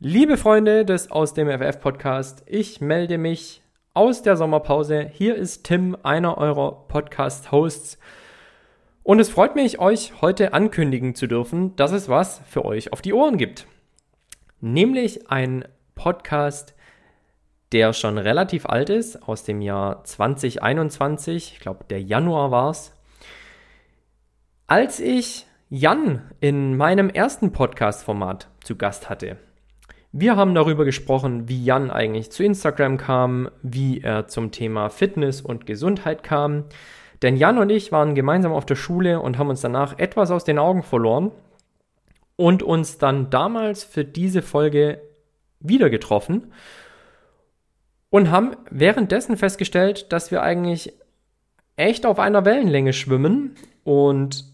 Liebe Freunde des Aus dem FF Podcast, ich melde mich aus der Sommerpause. Hier ist Tim, einer eurer Podcast-Hosts. Und es freut mich, euch heute ankündigen zu dürfen, dass es was für euch auf die Ohren gibt. Nämlich ein Podcast, der schon relativ alt ist, aus dem Jahr 2021. Ich glaube, der Januar war es. Als ich Jan in meinem ersten Podcast-Format zu Gast hatte. Wir haben darüber gesprochen, wie Jan eigentlich zu Instagram kam, wie er zum Thema Fitness und Gesundheit kam. Denn Jan und ich waren gemeinsam auf der Schule und haben uns danach etwas aus den Augen verloren und uns dann damals für diese Folge wieder getroffen und haben währenddessen festgestellt, dass wir eigentlich echt auf einer Wellenlänge schwimmen und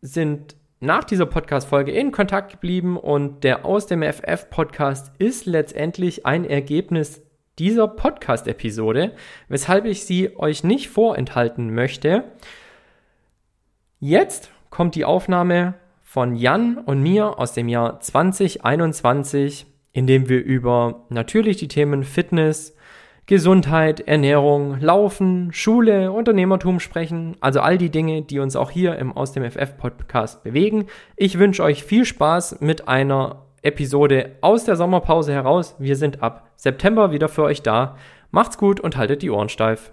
sind nach dieser Podcast-Folge in Kontakt geblieben und der Aus dem FF-Podcast ist letztendlich ein Ergebnis dieser Podcast-Episode, weshalb ich sie euch nicht vorenthalten möchte. Jetzt kommt die Aufnahme von Jan und mir aus dem Jahr 2021, in dem wir über natürlich die Themen Fitness, Gesundheit, Ernährung, Laufen, Schule, Unternehmertum sprechen. Also all die Dinge, die uns auch hier im Aus dem FF Podcast bewegen. Ich wünsche euch viel Spaß mit einer Episode aus der Sommerpause heraus. Wir sind ab September wieder für euch da. Macht's gut und haltet die Ohren steif.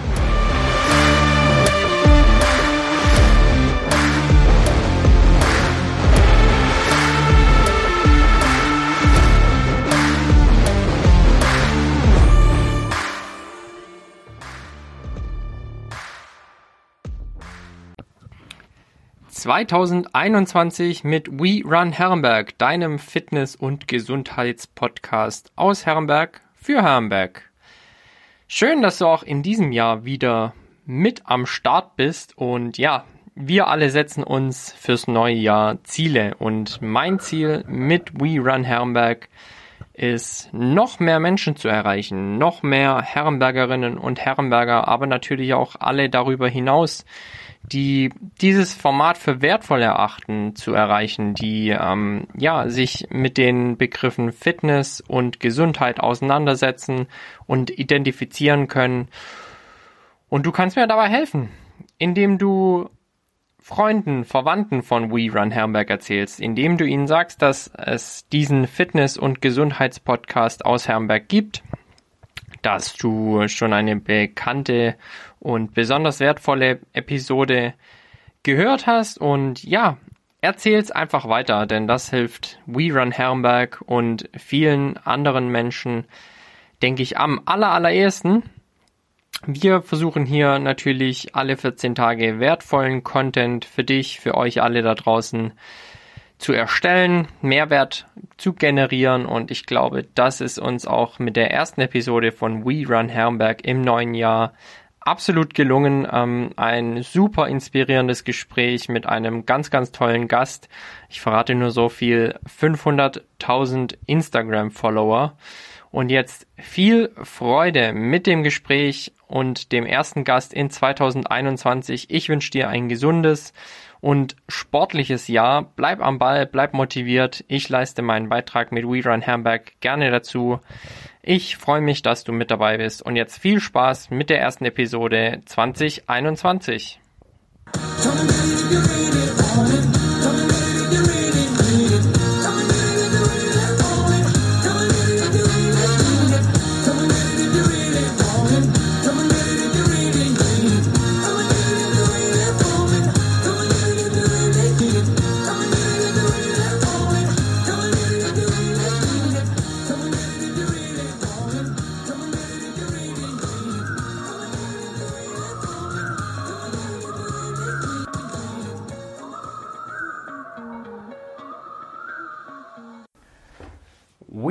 2021 mit We Run Herrenberg, deinem Fitness- und Gesundheitspodcast aus Herrenberg für Herrenberg. Schön, dass du auch in diesem Jahr wieder mit am Start bist und ja, wir alle setzen uns fürs neue Jahr Ziele und mein Ziel mit We Run Herrenberg ist, noch mehr Menschen zu erreichen, noch mehr Herrenbergerinnen und Herrenberger, aber natürlich auch alle darüber hinaus, die dieses Format für wertvoll erachten, zu erreichen, die ähm, ja sich mit den Begriffen Fitness und Gesundheit auseinandersetzen und identifizieren können. Und du kannst mir dabei helfen, indem du Freunden, Verwandten von We Run Herrenberg erzählst, indem du ihnen sagst, dass es diesen Fitness- und Gesundheitspodcast aus Herrenberg gibt, dass du schon eine bekannte und besonders wertvolle Episode gehört hast und ja, erzähl's einfach weiter, denn das hilft We Run Herrenberg und vielen anderen Menschen, denke ich, am aller, allerersten. Wir versuchen hier natürlich alle 14 Tage wertvollen Content für dich, für euch alle da draußen zu erstellen, Mehrwert zu generieren und ich glaube, das ist uns auch mit der ersten Episode von We Run Herrenberg im neuen Jahr absolut gelungen. Ähm, ein super inspirierendes Gespräch mit einem ganz, ganz tollen Gast. Ich verrate nur so viel. 500.000 Instagram-Follower. Und jetzt viel Freude mit dem Gespräch und dem ersten Gast in 2021. Ich wünsche dir ein gesundes und sportliches Jahr. Bleib am Ball, bleib motiviert. Ich leiste meinen Beitrag mit We Run Hamburg gerne dazu. Ich freue mich, dass du mit dabei bist und jetzt viel Spaß mit der ersten Episode 2021.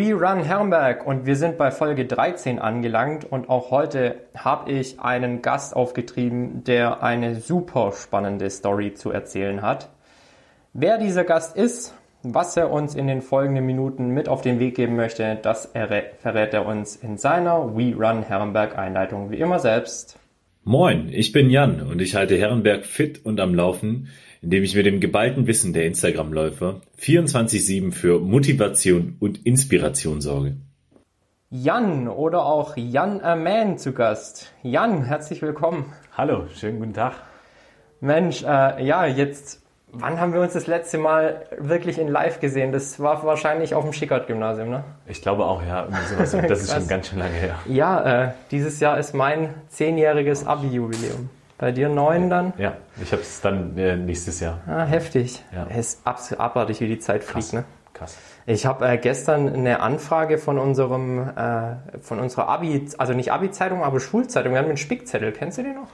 We Run Herrenberg und wir sind bei Folge 13 angelangt und auch heute habe ich einen Gast aufgetrieben, der eine super spannende Story zu erzählen hat. Wer dieser Gast ist, was er uns in den folgenden Minuten mit auf den Weg geben möchte, das verrät er uns in seiner We Run Herrenberg Einleitung wie immer selbst. Moin, ich bin Jan und ich halte Herrenberg fit und am Laufen, indem ich mit dem geballten Wissen der Instagram-Läufer 24-7 für Motivation und Inspiration sorge. Jan oder auch Jan Aman zu Gast. Jan, herzlich willkommen. Hallo, schönen guten Tag. Mensch, äh, ja, jetzt, wann haben wir uns das letzte Mal wirklich in live gesehen? Das war wahrscheinlich auf dem Schickert-Gymnasium, ne? Ich glaube auch, ja. Sowas. Das ist schon ganz schön lange her. Ja, äh, dieses Jahr ist mein zehnjähriges Abi-Jubiläum. Bei dir neun dann? Ja, ich habe es dann äh, nächstes Jahr. Ah, heftig. Ja. Es ist absolut abartig, wie die Zeit Krass. fliegt, ne? Krass. Ich habe äh, gestern eine Anfrage von unserem, äh, von unserer Abi, also nicht Abi-Zeitung, aber Schulzeitung. Wir haben einen Spickzettel. Kennst du den noch?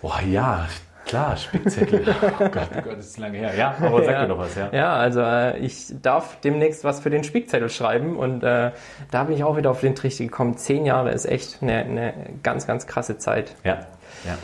Boah, ja, klar, Spickzettel. oh Gott, oh Gott, das ist lange her. Ja, aber sag Ja. mir doch was, ja. Ja, also äh, ich darf demnächst was für den Spickzettel schreiben und äh, da bin ich auch wieder auf den Trichter gekommen. Zehn Jahre ist echt eine, eine ganz, ganz krasse Zeit. Ja, ja.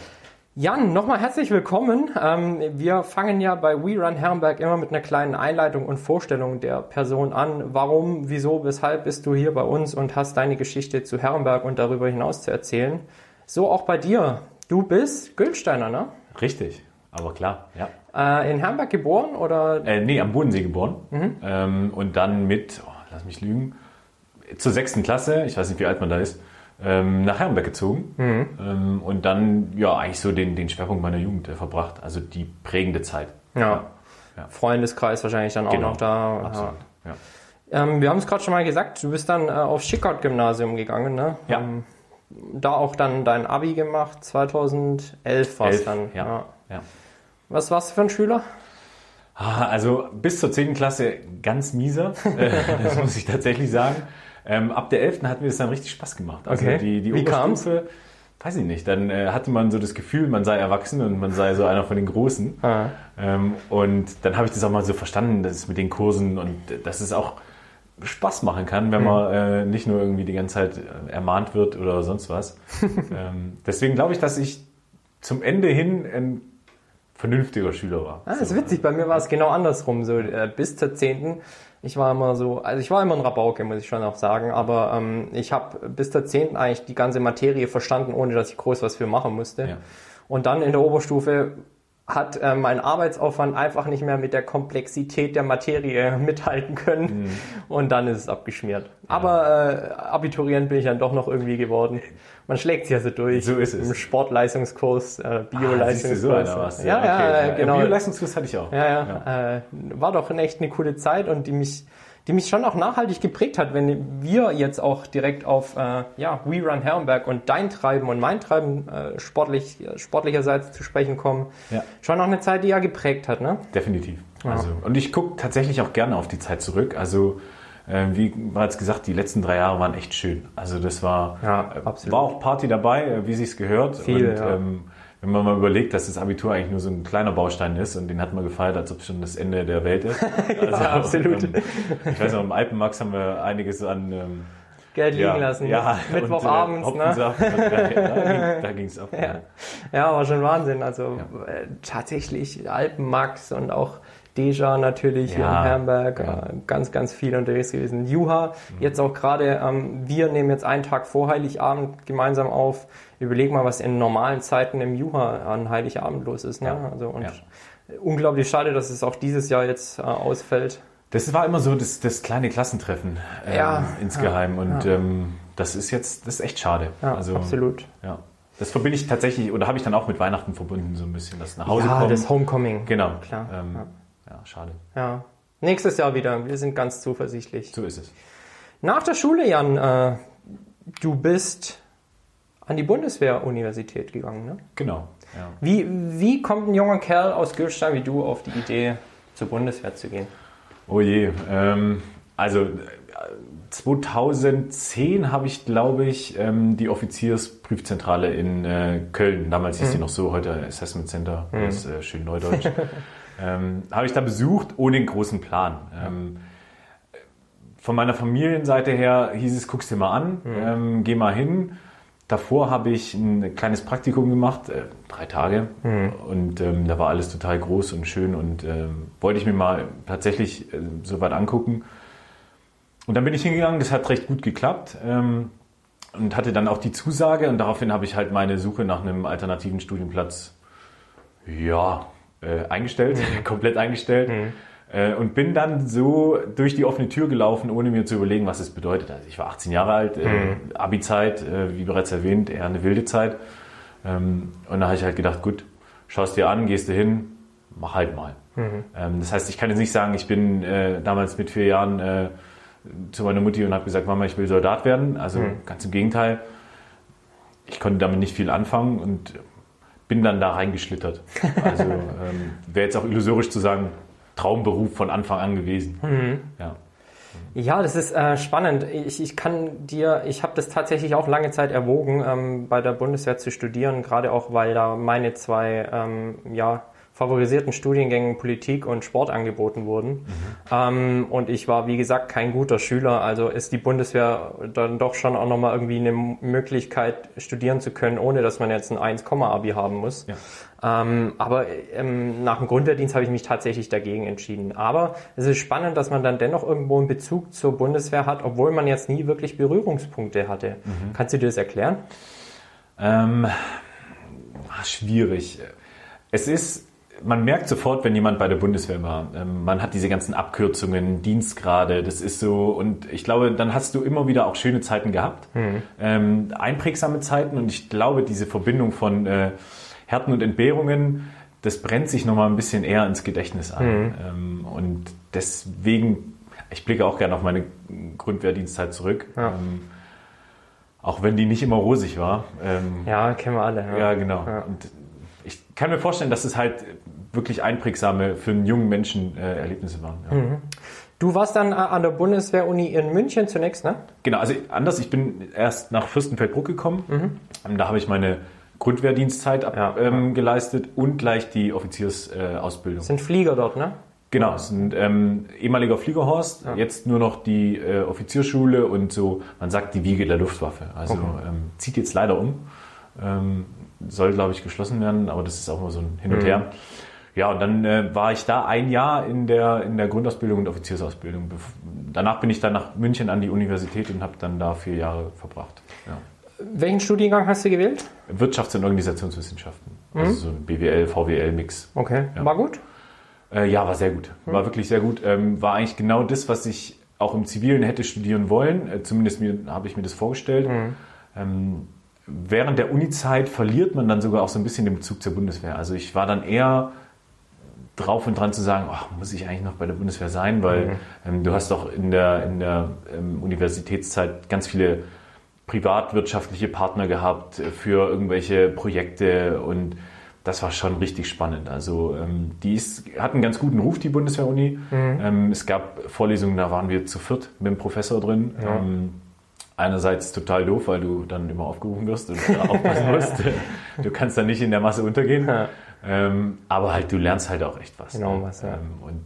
Jan, nochmal herzlich willkommen. Ähm, wir fangen ja bei We Run Herrenberg immer mit einer kleinen Einleitung und Vorstellung der Person an. Warum, wieso, weshalb bist du hier bei uns und hast deine Geschichte zu Herrenberg und darüber hinaus zu erzählen? So auch bei dir. Du bist Gülsteiner, ne? Richtig, aber klar, ja. Äh, in Herrenberg geboren oder? Äh, nee, am Bodensee geboren. Ähm, und dann mit, oh, lass mich lügen, zur sechsten Klasse, ich weiß nicht, wie alt man da ist, ähm, nach Herrenberg gezogen. Ähm, und dann, ja, eigentlich so den, den Schwerpunkt meiner Jugend äh, verbracht. Also die prägende Zeit. Ja. Ja. Freundeskreis wahrscheinlich dann auch Genau, noch da. Absolut. Ja. Ähm, wir haben es gerade schon mal gesagt, du bist dann äh, aufs Schickert-Gymnasium gegangen, ne? Ja. Ähm, da auch dann dein Abi gemacht, 2011 war es dann. ja. ja. Was warst du für ein Schüler? Ah, Also bis zur 10. Klasse ganz mieser, äh, das muss ich tatsächlich sagen. Ähm, ab der 11. hat mir das dann richtig Spaß gemacht. Also Okay. die, die Wie kam's? Oberstufe, weiß ich nicht, dann äh, hatte man so das Gefühl, man sei erwachsen und man sei so einer von den Großen. Ah. Ähm, und dann habe ich das auch mal so verstanden, dass es mit den Kursen und äh, dass es auch Spaß machen kann, wenn man äh, nicht nur irgendwie die ganze Zeit äh, ermahnt wird oder sonst was. ähm, deswegen glaube ich, dass ich zum Ende hin ein vernünftiger Schüler war. Ah, das ist witzig, bei mir war es genau andersrum. So, äh, bis zur 10. Ich war immer so, also ich war immer ein Rabauke, muss ich schon auch sagen, aber ähm, ich habe bis zur 10. eigentlich die ganze Materie verstanden, ohne dass ich groß was für machen musste. Ja. Und dann in der Oberstufe hat äh, mein Arbeitsaufwand einfach nicht mehr mit der Komplexität der Materie mithalten können Mhm. und dann ist es abgeschmiert. Aber äh, Abiturient bin ich dann doch noch irgendwie geworden. Man schlägt sich also durch. So ist es. Im Sportleistungskurs, äh, Ah, Bioleistungskurs. so warst du. ja, ja, Okay. genau. Bioleistungskurs hatte ich auch. Ja, ja. Äh, war doch echt eine coole Zeit und die mich, die mich schon auch nachhaltig geprägt hat, wenn wir jetzt auch direkt auf äh, ja, We Run Herrenberg und dein Treiben und mein Treiben äh, sportlich, sportlicherseits zu sprechen kommen. Ja. Schon auch eine Zeit, die ja geprägt hat, ne? Definitiv. Also, und ich gucke tatsächlich auch gerne auf die Zeit zurück. Also, äh, wie bereits gesagt, die letzten drei Jahre waren echt schön. Also, das war, Ja, äh, war auch Party dabei, äh, wie sich's gehört. Viel, und ja. ähm, wenn man mal überlegt, dass das Abitur eigentlich nur so ein kleiner Baustein ist und den hat man gefeiert, als ob es schon das Ende der Welt ist. Also, absolut. Ähm, ich weiß noch, im Alpenmax haben wir einiges an ähm, Geld liegen ja, lassen. ja, Mittwochabends, und, äh, ne? Und, da ging es ab. Ja. Ja, war schon Wahnsinn. Also äh, tatsächlich Alpenmax und auch Deja natürlich hier Ja, in ja. Äh, ganz, ganz viel unterwegs gewesen. Juha, jetzt auch gerade, ähm, wir nehmen jetzt einen Tag vor Heiligabend gemeinsam auf. Überleg mal, was in normalen Zeiten im Juha an Heiligabend los ist. Ne? Ja, Also, und ja. unglaublich schade, dass es auch dieses Jahr jetzt äh, ausfällt. Das war immer so das, das kleine Klassentreffen ähm, Ja, insgeheim und Ähm, das ist jetzt das ist echt schade. Ja, also, absolut. Ja. Das verbinde ich tatsächlich, oder habe ich dann auch mit Weihnachten verbunden, so ein bisschen, das nach Hause ja, kommen. das Homecoming. Genau. Klar. Ähm, Ja. schade. Ja. Nächstes Jahr wieder. Wir sind ganz zuversichtlich. So ist es. Nach der Schule, Jan, äh, du bist an die Bundeswehr-Universität gegangen, ne? Genau. Ja. Wie, wie kommt ein junger Kerl aus Gülstein wie du auf die Idee, zur Bundeswehr zu gehen? Oh je. Ähm, also äh, 2010 habe ich, glaube ich, ähm, die Offiziersprüfzentrale in äh, Köln, damals hieß die noch so, heute Assessment Center, das ist äh, schön neudeutsch, ähm, habe ich da besucht, ohne einen großen Plan. Ähm, von meiner Familienseite her hieß es, guck's dir mal an, ähm, geh mal hin. Davor habe ich ein kleines Praktikum gemacht, äh, drei Tage. Und ähm, da war alles total groß und schön und ähm, wollte ich mir mal tatsächlich äh, so weit angucken. Und dann bin ich hingegangen, das hat recht gut geklappt ähm, und hatte dann auch die Zusage und daraufhin habe ich halt meine Suche nach einem alternativen Studienplatz ja, äh, eingestellt, komplett eingestellt. Äh, und bin dann so durch die offene Tür gelaufen, ohne mir zu überlegen, was es bedeutet. Also ich war 18 Jahre alt, äh, Abi-Zeit, äh, wie bereits erwähnt, eher eine wilde Zeit. Ähm, und da habe ich halt gedacht, gut, schaust dir an, gehst du hin, mach halt mal. Ähm, das heißt, ich kann jetzt nicht sagen, ich bin äh, damals mit vier Jahren äh, zu meiner Mutti und habe gesagt, Mama, ich will Soldat werden. Also ganz im Gegenteil. Ich konnte damit nicht viel anfangen und bin dann da reingeschlittert. Also ähm, wäre jetzt auch illusorisch zu sagen, Traumberuf von Anfang an gewesen. Ja. Ja, das ist äh, spannend. Ich, ich kann dir, ich habe das tatsächlich auch lange Zeit erwogen, ähm, bei der Bundeswehr zu studieren, gerade auch, weil da meine zwei ähm, ja, favorisierten Studiengängen Politik und Sport angeboten wurden. Ähm, und ich war, wie gesagt, kein guter Schüler. Also ist die Bundeswehr dann doch schon auch nochmal irgendwie eine Möglichkeit, studieren zu können, ohne dass man jetzt ein 1-Abi haben muss. Ja. Ähm, aber ähm, nach dem Grundwehrdienst habe ich mich tatsächlich dagegen entschieden. Aber es ist spannend, dass man dann dennoch irgendwo einen Bezug zur Bundeswehr hat, obwohl man jetzt nie wirklich Berührungspunkte hatte. Kannst du dir das erklären? Ähm, ah, schwierig. Es ist, man merkt sofort, wenn jemand bei der Bundeswehr war. Ähm, man hat diese ganzen Abkürzungen, Dienstgrade, das ist so. Und ich glaube, dann hast du immer wieder auch schöne Zeiten gehabt, ähm, einprägsame Zeiten. Und ich glaube, diese Verbindung von äh, Härten und Entbehrungen, das brennt sich nochmal ein bisschen eher ins Gedächtnis ein. Ähm, und deswegen, ich blicke auch gerne auf meine Grundwehrdienstzeit zurück. Ja. Ähm, auch wenn die nicht immer rosig war. Ähm, Ja, kennen wir alle. ja, genau. Ja. Und ich kann mir vorstellen, dass es halt wirklich einprägsame für einen jungen Menschen äh, Erlebnisse waren. Ja. Du warst dann äh, an der Bundeswehr-Uni in München zunächst, ne? Genau, also anders, ich bin erst nach Fürstenfeldbruck gekommen. Ähm, Da habe ich meine Grundwehrdienstzeit ab, Ja. ähm, geleistet und gleich die Offiziersausbildung. Äh. Sind Flieger dort, ne? Genau, es ist ein ähm, ehemaliger Fliegerhorst, jetzt nur noch die äh, Offizierschule und so, man sagt die Wiege der Luftwaffe. Also ähm, zieht jetzt leider um. Ähm, soll, glaube ich, geschlossen werden, aber das ist auch immer so ein Hin und Her. Ja, und dann äh, war ich da ein Jahr in der, in der Grundausbildung und Offiziersausbildung. Danach bin ich dann nach München an die Universität und habe dann da vier Jahre verbracht. Ja. Welchen Studiengang hast du gewählt? Wirtschafts- und Organisationswissenschaften. Also so ein BWL, VWL-Mix. Okay, Ja. war gut. Äh, ja, war sehr gut. War wirklich sehr gut. Ähm, war eigentlich genau das, was ich auch im Zivilen hätte studieren wollen. Äh, zumindest habe ich mir das vorgestellt. Ähm, während der Uni-Zeit verliert man dann sogar auch so ein bisschen den Bezug zur Bundeswehr. Also ich war dann eher drauf und dran zu sagen, ach, muss ich eigentlich noch bei der Bundeswehr sein, weil ähm, du hast doch in der, in der ähm, Universitätszeit ganz viele privatwirtschaftliche Partner gehabt äh, für irgendwelche Projekte und das war schon richtig spannend. Also ähm, die ist, hat einen ganz guten Ruf, die Bundeswehr-Uni. Ähm, es gab Vorlesungen, da waren wir zu viert mit dem Professor drin. Ähm, einerseits total doof, weil du dann immer aufgerufen wirst und aufpassen musst. Du kannst dann nicht in der Masse untergehen. Ja. Ähm, aber halt, du lernst halt auch echt was. Enorm ne? was, ja. Ähm, und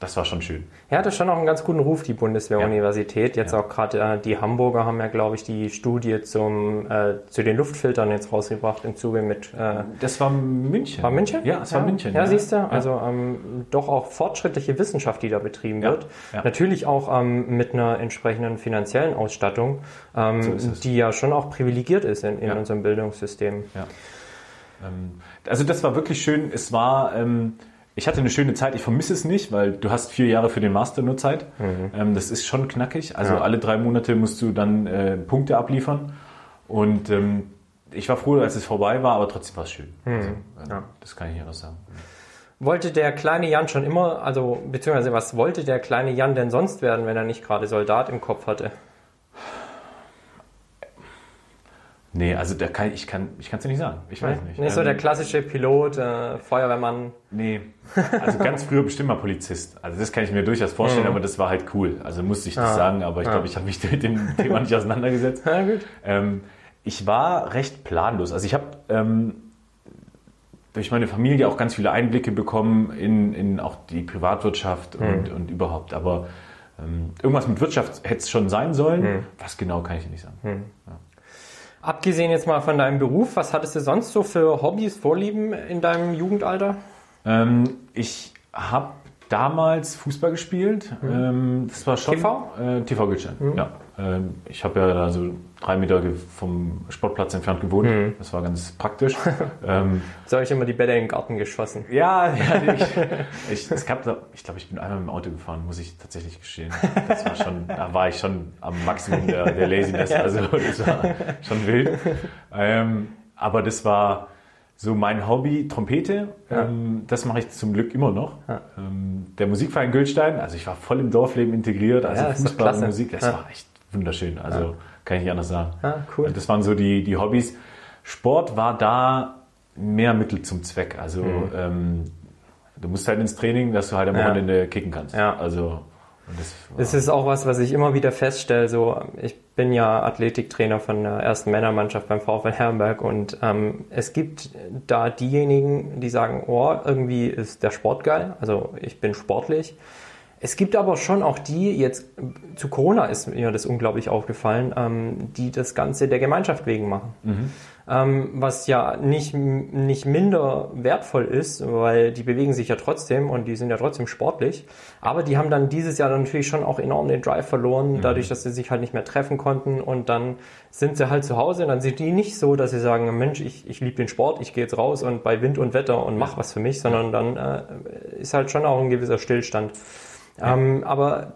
das war schon schön. Ja, das ist schon auch einen ganz guten Ruf, die Bundeswehr-Universität. Jetzt Ja. auch gerade äh, die Hamburger haben ja, glaube ich, die Studie zum, äh, zu den Luftfiltern jetzt rausgebracht im Zuge mit. Äh, Das war München. war München? Ja, es war München. Ja, siehst du, also ähm, doch auch fortschrittliche Wissenschaft, die da betrieben Ja, wird. ja. Natürlich auch ähm, mit einer entsprechenden finanziellen Ausstattung, ähm, So die ja schon auch privilegiert ist in, in Ja. unserem Bildungssystem. Ja. Ähm, also das war wirklich schön. Es war, ähm, ich hatte eine schöne Zeit. Ich vermisse es nicht, weil du hast vier Jahre für den Master nur Zeit. Ähm, das ist schon knackig. Also Ja. alle drei Monate musst du dann äh, Punkte abliefern. Und ähm, ich war froh, als es vorbei war, aber trotzdem war es schön. Also, äh, ja. Das kann ich nicht anders sagen. Wollte der kleine Jan schon immer, also beziehungsweise was wollte der kleine Jan denn sonst werden, wenn er nicht gerade Soldat im Kopf hatte? Nee, also da kann, ich kann ich es dir nicht sagen. Ich weiß nicht. Nicht so Ähm, der klassische Pilot, äh, Feuerwehrmann. Nee, also ganz früher bestimmt mal Polizist. Also das kann ich mir durchaus vorstellen, aber das war halt cool. Also musste ich das Mhm. Ah. sagen, aber ich Ah. glaube, ich habe mich mit dem Thema nicht auseinandergesetzt. Na gut. Ähm, ich war recht planlos. Also ich habe ähm, durch meine Familie auch ganz viele Einblicke bekommen in, in auch die Privatwirtschaft Mhm. und, und überhaupt. Aber ähm, irgendwas mit Wirtschaft hätte es schon sein sollen. Mhm. Was genau, kann ich dir nicht sagen. Abgesehen jetzt mal von deinem Beruf, was hattest du sonst so für Hobbys, Vorlieben in deinem Jugendalter? Ähm, ich habe damals Fußball gespielt. Ähm, das war schon TV? Äh, TV Gülstein. Ja. Ähm, ich habe ja da so drei Meter vom Sportplatz entfernt gewohnt. Das war ganz praktisch. ähm, So habe ich immer die Bälle in den Garten geschossen. ja, ja ich, ich, ich glaube, ich bin einmal mit dem Auto gefahren, muss ich tatsächlich gestehen. Das war schon, da war ich schon am Maximum der, der Laziness. Also das war schon wild. Ähm, aber das war so mein Hobby, Trompete. Ähm, das mache ich zum Glück immer noch. Ähm, der Musikverein Gülstein, also ich war voll im Dorfleben integriert, also Ja, Fußball und. Musik, das Ja. war echt wunderschön. Also kann ich nicht anders sagen. Ah, cool. Das waren so die, die Hobbys. Sport war da mehr Mittel zum Zweck. Also ähm, du musst halt ins Training, dass du halt am Ja. Wochenende kicken kannst. Ja. Also das Das ist auch was, was ich immer wieder feststelle. So, ich bin ja Athletiktrainer von der ersten Männermannschaft beim VfL Herrenberg und ähm, es gibt da diejenigen, die sagen, oh, irgendwie ist der Sport geil. Also ich bin sportlich. Es gibt aber schon auch die, jetzt zu Corona ist mir das unglaublich aufgefallen, ähm, die das Ganze der Gemeinschaft wegen machen. Ähm, was ja nicht, nicht minder wertvoll ist, weil die bewegen sich ja trotzdem und die sind ja trotzdem sportlich. Aber die haben dann dieses Jahr dann natürlich schon auch enorm den Drive verloren, dadurch, dass sie sich halt nicht mehr treffen konnten und dann sind sie halt zu Hause und dann sind die nicht so, dass sie sagen, Mensch, ich, ich liebe den Sport, ich gehe jetzt raus und bei Wind und Wetter und mach was für mich, sondern dann äh, ist halt schon auch ein gewisser Stillstand. Ähm, aber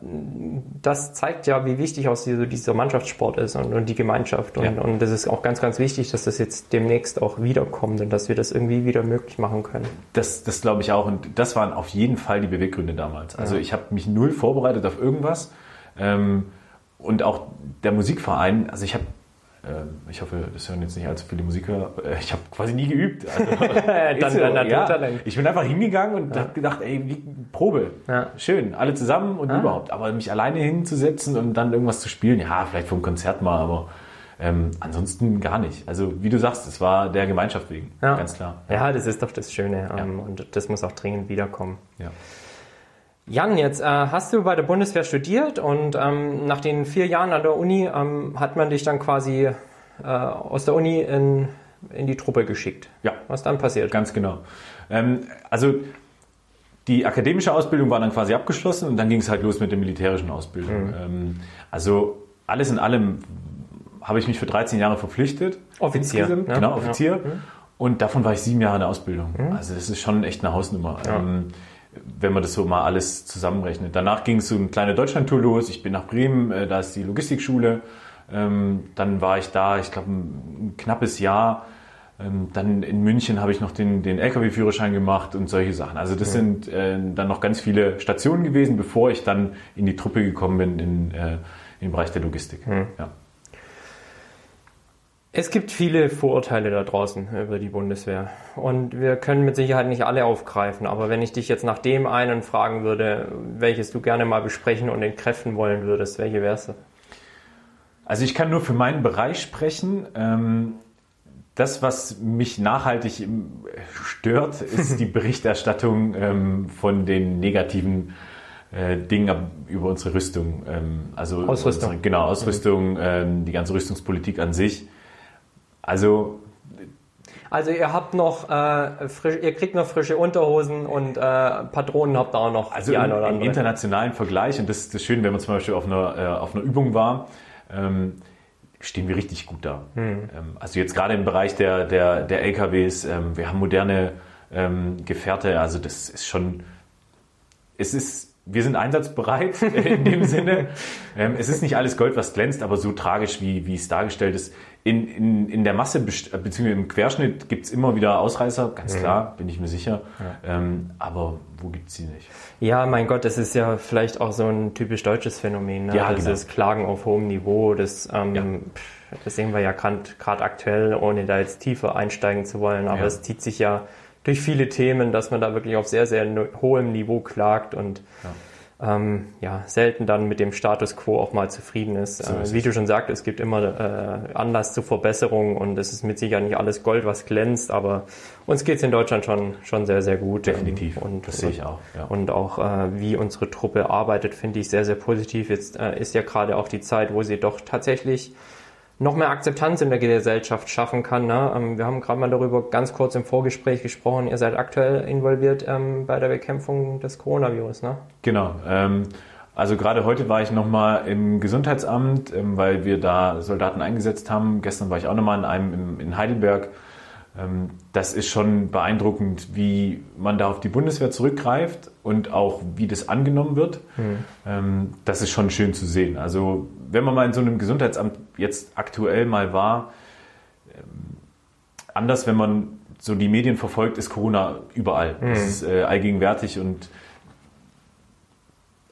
das zeigt ja, wie wichtig auch dieser, dieser Mannschaftssport ist und, und die Gemeinschaft. Und, Ja. und das ist auch ganz, ganz wichtig, dass das jetzt demnächst auch wiederkommt und dass wir das irgendwie wieder möglich machen können. das, das glaube ich auch. Und das waren auf jeden Fall die Beweggründe damals. Also ich habe mich null vorbereitet auf irgendwas. Ähm, und auch der Musikverein, also ich habe ich hoffe, das hören jetzt nicht allzu viele Musiker. Äh, Ich habe quasi nie geübt. Also, Dann so, dein ja. Ich bin einfach hingegangen und habe gedacht, ey, wie, Probe. Ja. Schön, alle zusammen und überhaupt. Aber mich alleine hinzusetzen und dann irgendwas zu spielen, ja, vielleicht vom Konzert mal, aber ähm, ansonsten gar nicht. Also wie du sagst, es war der Gemeinschaft wegen, Ja. ganz klar. Ja, das ist doch das Schöne ähm, und das muss auch dringend wiederkommen. Ja. Jan, jetzt äh, hast du bei der Bundeswehr studiert und ähm, nach den vier Jahren an der Uni ähm, hat man dich dann quasi äh, aus der Uni in, in die Truppe geschickt. Ja. Was dann passiert? Ganz genau. Ähm, also die akademische Ausbildung war dann quasi abgeschlossen und dann ging es halt los mit der militärischen Ausbildung. Mhm. Ähm, also alles in allem habe ich mich für 13 Jahre verpflichtet. Offizier, ne? Genau, Ja. Offizier. Und davon war ich sieben Jahre in der Ausbildung. Also das ist schon echt eine Hausnummer. Ähm, wenn man das so mal alles zusammenrechnet. Danach ging es so eine kleine Deutschlandtour los. Ich bin nach Bremen, äh, da ist die Logistikschule. Ähm, dann war ich da, ich glaube, ein, ein knappes Jahr. Ähm, dann in München habe ich noch den, den LKW-Führerschein gemacht und solche Sachen. Also das sind äh, dann noch ganz viele Stationen gewesen, bevor ich dann in die Truppe gekommen bin in, äh, den Bereich der Logistik. Ja. Es gibt viele Vorurteile da draußen über die Bundeswehr. Und wir können mit Sicherheit nicht alle aufgreifen. Aber wenn ich dich jetzt nach dem einen fragen würde, welches du gerne mal besprechen und entkräften wollen würdest, welche wär's? Also ich kann nur für meinen Bereich sprechen. Ähm, das, was mich nachhaltig stört, ist die Berichterstattung ähm, von den negativen äh, Dingen über unsere Rüstung. Ähm, also Ausrüstung. Unsere, genau, Ausrüstung, ähm, die ganze Rüstungspolitik an sich. Also Also ihr habt noch, äh, frisch, ihr kriegt noch frische Unterhosen und äh, Patronen habt ihr auch noch. Also im, im internationalen Vergleich, und das ist das Schöne, wenn man zum Beispiel auf einer, äh, auf einer Übung war, ähm, stehen wir richtig gut da. Ähm, also jetzt gerade im Bereich der, der, der LKWs, ähm, wir haben moderne ähm, Gefährte, also das ist schon, es ist, wir sind einsatzbereit in dem Sinne. Ähm, es ist nicht alles Gold, was glänzt, aber so tragisch, wie, wie es dargestellt ist, in, in, in der Masse, beziehungsweise im Querschnitt gibt es immer wieder Ausreißer, ganz klar, bin ich mir sicher. Ja. Ähm, aber wo gibt es die nicht? Ja, mein Gott, das ist ja vielleicht auch so ein typisch deutsches Phänomen. Ne? Ja, das genau. ist Klagen auf hohem Niveau. Das, ähm, ja. das sehen wir ja gerade aktuell, ohne da jetzt tiefer einsteigen zu wollen. Aber es zieht sich ja durch viele Themen, dass man da wirklich auf sehr, sehr hohem Niveau klagt und ja ähm, ja, selten dann mit dem Status quo auch mal zufrieden ist. So äh, wie du schon sagst, es gibt immer äh, Anlass zur Verbesserung und es ist mit Sicherheit nicht alles Gold, was glänzt, aber uns geht es in Deutschland schon, schon sehr, sehr gut. Definitiv, und, das sehe ich auch. Ja. Und auch äh, wie unsere Truppe arbeitet, finde ich sehr, sehr positiv. Jetzt äh, ist ja gerade auch die Zeit, wo sie doch tatsächlich noch mehr Akzeptanz in der Gesellschaft schaffen kann. Ne? Ähm, wir haben gerade mal darüber ganz kurz im Vorgespräch gesprochen. Ihr seid aktuell involviert ähm, bei der Bekämpfung des Coronavirus. Ne? Genau. Ähm, also gerade heute war ich nochmal im Gesundheitsamt, ähm, weil wir da Soldaten eingesetzt haben. Gestern war ich auch nochmal in einem in, in Heidelberg. Ähm, das ist schon beeindruckend, wie man da auf die Bundeswehr zurückgreift und auch wie das angenommen wird. Mhm. Das ist schon schön zu sehen. Also wenn man mal in so einem Gesundheitsamt jetzt aktuell mal war, ähm, anders, wenn man so die Medien verfolgt, ist Corona überall. Mhm. Es ist äh, allgegenwärtig und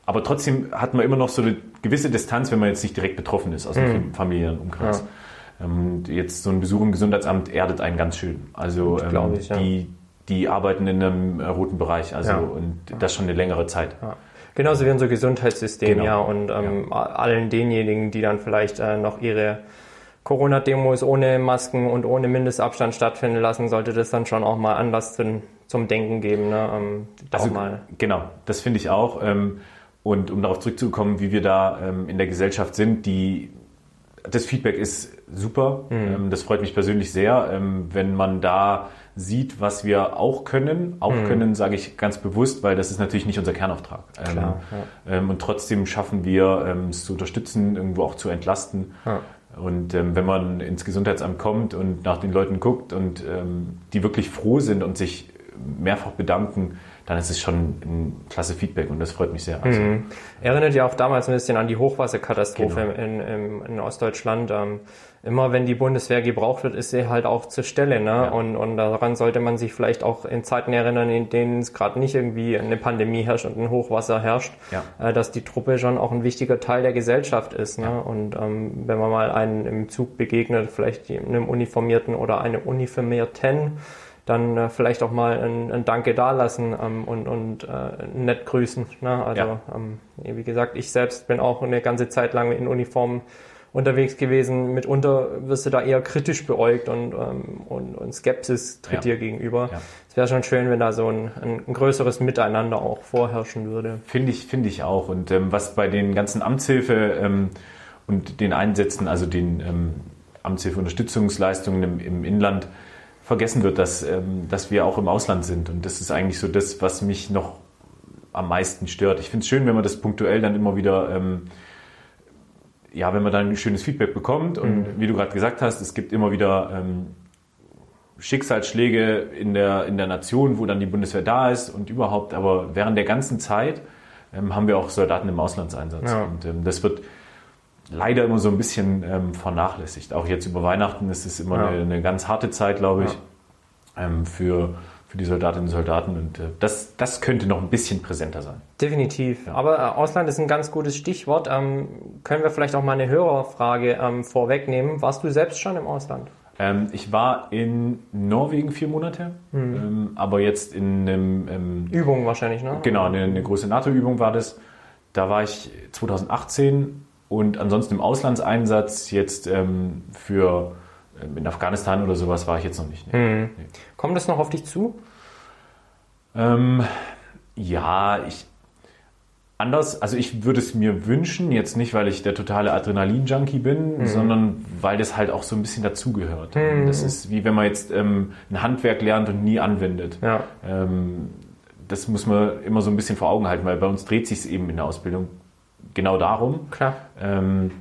aber trotzdem hat man immer noch so eine gewisse Distanz, wenn man jetzt nicht direkt betroffen ist aus dem mhm. familiären Umkreis. Ja. Ähm, jetzt so ein Besuch im Gesundheitsamt erdet einen ganz schön. Also ähm, ich, ja. die, die arbeiten in einem äh, roten Bereich, also ja. und das schon eine längere Zeit. Genauso wie unser Gesundheitssystem, genau. ja. Und ähm, ja. allen denjenigen, die dann vielleicht äh, noch ihre Corona-Demos ohne Masken und ohne Mindestabstand stattfinden lassen, sollte das dann schon auch mal Anlass zum, zum Denken geben. Ne? Ähm, also, mal. Genau, das finde ich auch. Ähm, und um darauf zurückzukommen, wie wir da ähm, in der Gesellschaft sind, die, das Feedback ist super. Mhm. Das freut mich persönlich sehr, ähm, wenn man da sieht, was wir auch können. Auch mhm. können, sage ich ganz bewusst, weil das ist natürlich nicht unser Kernauftrag. Ähm, Klar, ja. ähm, und trotzdem schaffen wir ähm, es zu unterstützen, irgendwo auch zu entlasten. Ja. Und wenn man ins Gesundheitsamt kommt und nach den Leuten guckt und die wirklich froh sind und sich mehrfach bedanken, dann ist es schon ein klasse Feedback und das freut mich sehr. Also. Mhm. Erinnert ja auch damals ein bisschen an die Hochwasserkatastrophe genau. in, in, in, Ostdeutschland. Immer wenn die Bundeswehr gebraucht wird, ist sie halt auch zur Stelle. Ne? Ja. Und, und daran sollte man sich vielleicht auch in Zeiten erinnern, in denen es gerade nicht irgendwie eine Pandemie herrscht und ein Hochwasser herrscht, ja. äh, dass die Truppe schon auch ein wichtiger Teil der Gesellschaft ist. Ne? Ja. Und ähm, wenn man mal einen im Zug begegnet, vielleicht einem Uniformierten oder einem Uniformierten, dann äh, vielleicht auch mal ein, ein Danke dalassen ähm, und, und äh, nett grüßen. Ne? Also ähm, wie gesagt, ich selbst bin auch eine ganze Zeit lang in Uniform unterwegs gewesen. Mitunter wirst du da eher kritisch beäugt und, ähm, und, und Skepsis tritt ja. dir gegenüber. Ja. Es wäre schon schön, wenn da so ein, ein, größeres Miteinander auch vorherrschen würde. Finde ich, finde ich auch. Und ähm, was bei den ganzen Amtshilfe ähm, und den Einsätzen, also den ähm, Amtshilfe-Unterstützungsleistungen im, im Inland, vergessen wird, dass, ähm, dass wir auch im Ausland sind. Und das ist eigentlich so das, was mich noch am meisten stört. Ich finde es schön, wenn man das punktuell dann immer wieder, ähm, ja, wenn man dann ein schönes Feedback bekommt. Und mhm. wie du gerade gesagt hast, es gibt immer wieder ähm, Schicksalsschläge in der, in der Nation, wo dann die Bundeswehr da ist und überhaupt. Aber während der ganzen Zeit ähm, haben wir auch Soldaten im Auslandseinsatz. Ja. Und ähm, das wird leider immer so ein bisschen ähm, vernachlässigt. Auch jetzt über Weihnachten ist es immer ja. eine, eine, ganz harte Zeit, glaube ich, ja. ähm, für, für die Soldatinnen und Soldaten. Und äh, das, das könnte noch ein bisschen präsenter sein. Definitiv. Ja. Aber äh, Ausland ist ein ganz gutes Stichwort. Ähm, können wir vielleicht auch mal eine Hörerfrage ähm, vorwegnehmen? Warst du selbst schon im Ausland? Ähm, ich war in Norwegen vier Monate, mhm. Ähm, aber jetzt in einem... Übung wahrscheinlich, ne? Genau, eine, eine große NATO-Übung war das. Da war ich 2018 und ansonsten im Auslandseinsatz jetzt ähm, für ähm, in Afghanistan oder sowas war ich jetzt noch nicht. Nee. Mhm. Nee. Kommt das noch auf dich zu? Ähm, ja, ich anders, also ich würde es mir wünschen, jetzt nicht, weil ich der totale Adrenalin-Junkie bin, mhm. sondern weil das halt auch so ein bisschen dazugehört. Mhm. Das ist wie wenn man jetzt ähm, ein Handwerk lernt und nie anwendet. Ja. Ähm, das muss man immer so ein bisschen vor Augen halten, weil bei uns dreht sich es eben in der Ausbildung genau darum. Klar. Ähm,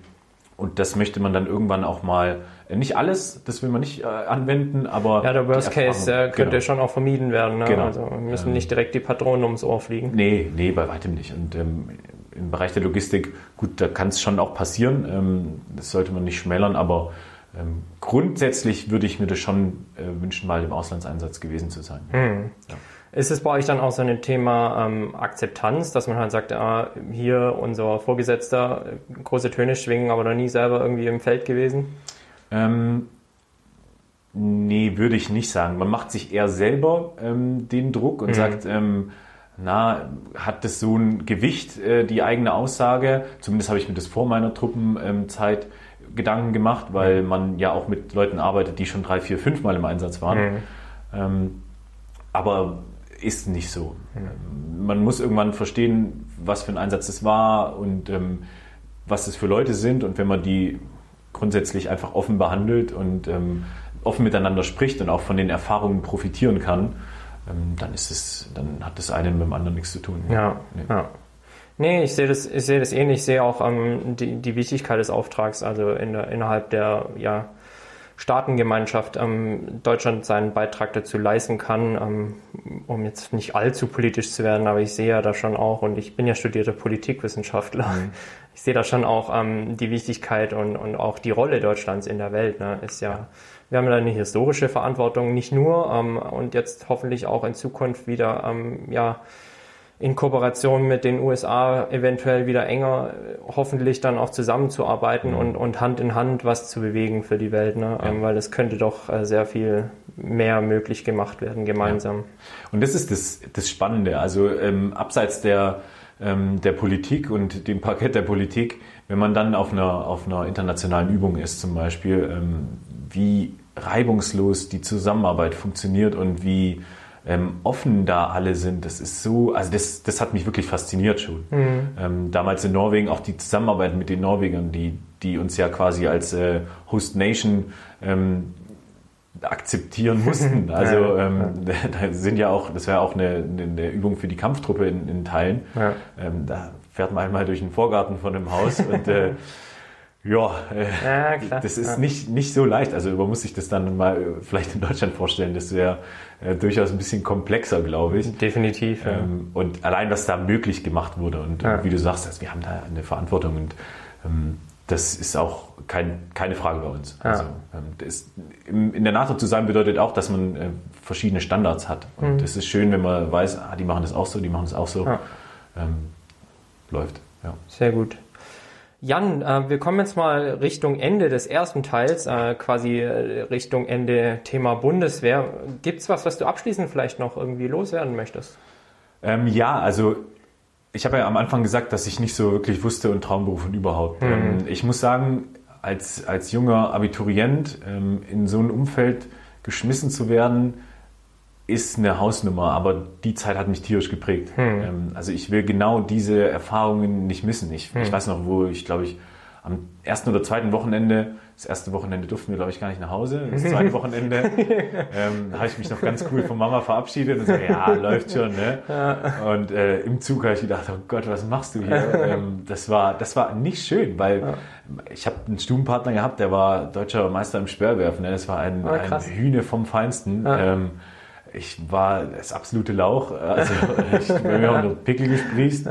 und das möchte man dann irgendwann auch mal, äh, nicht alles, das will man nicht äh, anwenden, aber. Ja, der Worst Case äh, könnte genau. schon auch vermieden werden. Ne? Genau. Also wir müssen ähm, nicht direkt die Patronen ums Ohr fliegen. Nee, nee, bei weitem nicht. Und ähm, im Bereich der Logistik, gut, da kann es schon auch passieren. Ähm, das sollte man nicht schmälern, aber ähm, grundsätzlich würde ich mir das schon äh, wünschen, mal im Auslandseinsatz gewesen zu sein. Mhm. Ja. Ist es bei euch dann auch so ein Thema ähm, Akzeptanz, dass man halt sagt, ah, hier unser Vorgesetzter äh, große Töne schwingen, aber noch nie selber irgendwie im Feld gewesen? Ähm, nee, würde ich nicht sagen. Man macht sich eher selber ähm, den Druck und mhm. sagt, ähm, na, hat das so ein Gewicht, äh, die eigene Aussage? Zumindest habe ich mir das vor meiner Truppenzeit Gedanken gemacht, weil mhm. man ja auch mit Leuten arbeitet, die schon drei, vier, fünf Mal im Einsatz waren. Mhm. Ähm, aber ist nicht so. Mhm. Man muss irgendwann verstehen, was für ein Einsatz es war und ähm, was es für Leute sind. Und wenn man die grundsätzlich einfach offen behandelt und ähm, offen miteinander spricht und auch von den Erfahrungen profitieren kann, ähm, dann ist es, dann hat das eine mit dem anderen nichts zu tun. Ja, nee. ja. Nee, ich sehe das, ich sehe das ähnlich. Ich sehe auch ähm, die, die Wichtigkeit des Auftrags, also in der, innerhalb der ja, Staatengemeinschaft ähm, Deutschland seinen Beitrag dazu leisten kann, ähm, um jetzt nicht allzu politisch zu werden, aber ich sehe ja da schon auch, und ich bin ja studierter Politikwissenschaftler, mhm. ich sehe da schon auch ähm, die Wichtigkeit und, und auch die Rolle Deutschlands in der Welt. Ne, ist ja, wir haben da eine historische Verantwortung, nicht nur ähm, und jetzt hoffentlich auch in Zukunft wieder, ähm, ja, in Kooperation mit den USA eventuell wieder enger, hoffentlich dann auch zusammenzuarbeiten und, und Hand in Hand was zu bewegen für die Welt, ne? Ja. Ähm, weil es könnte doch äh, sehr viel mehr möglich gemacht werden gemeinsam. Ja. Und das ist das, das Spannende. Also ähm, abseits der, ähm, der Politik und dem Parkett der Politik, wenn man dann auf einer, auf einer internationalen Übung ist zum Beispiel, ähm, wie reibungslos die Zusammenarbeit funktioniert und wie ähm, offen da alle sind. Das ist so, also das, das hat mich wirklich fasziniert schon. Mhm. Ähm, damals in Norwegen auch die Zusammenarbeit mit den Norwegern, die, die uns ja quasi als äh, Host Nation ähm, akzeptieren mussten. Also ähm, da sind ja auch, das wäre auch eine, eine, Übung für die Kampftruppe in, in Teilen. Ja. Ähm, da fährt man einmal durch den Vorgarten von dem Haus und äh, ja, äh, ja das ist ja. nicht, nicht so leicht. Also man muss sich das dann mal äh, vielleicht in Deutschland vorstellen. Das wäre äh, durchaus ein bisschen komplexer, glaube ich. Definitiv. Ja. Ähm, und allein, was da möglich gemacht wurde. Und wie du sagst, also wir haben da eine Verantwortung und ähm, das ist auch kein, keine Frage bei uns. Also, ähm, ist, in der NATO zu sein bedeutet auch, dass man äh, verschiedene Standards hat. Und es mhm. ist schön, wenn man weiß, ah, die machen das auch so, die machen das auch so. Ähm, läuft. Ja. Sehr gut. Jan, äh, wir kommen jetzt mal Richtung Ende des ersten Teils, äh, quasi äh, Richtung Ende Thema Bundeswehr. Gibt es was, was du abschließend vielleicht noch irgendwie loswerden möchtest? Ähm, ja, also ich habe ja am Anfang gesagt, dass ich nicht so wirklich wusste und Traumberuf und überhaupt. Mhm. Ähm, ich muss sagen, als, als junger Abiturient ähm, in so ein Umfeld geschmissen zu werden, ist eine Hausnummer, aber die Zeit hat mich tierisch geprägt. Hm. Ähm, also ich will genau diese Erfahrungen nicht missen. Ich, hm. ich weiß noch, wo ich, glaube ich, am ersten oder zweiten Wochenende, das erste Wochenende durften wir, glaube ich, gar nicht nach Hause. Das zweite Wochenende ähm, habe ich mich noch ganz cool von Mama verabschiedet und so, ja, läuft schon. Ne? Und äh, im Zug habe ich gedacht, oh Gott, was machst du hier? Ähm, das, war, das war nicht schön, weil ja. ich habe einen Stubenpartner gehabt, der war deutscher Meister im Speerwerfen. Ne? Das war ein, oh, ein Hühne vom Feinsten. Ja. Ähm, ich war das absolute Lauch. Also ich bin mir auch nur Pickel gesprießt.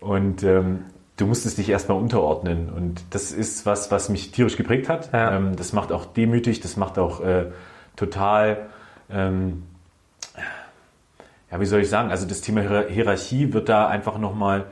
Und ähm, du musstest dich erstmal unterordnen. Und das ist was, was mich tierisch geprägt hat. Ja. Ähm, das macht auch demütig, das macht auch äh, total, ähm, ja, wie soll ich sagen, also das Thema Hierarchie wird da einfach nochmal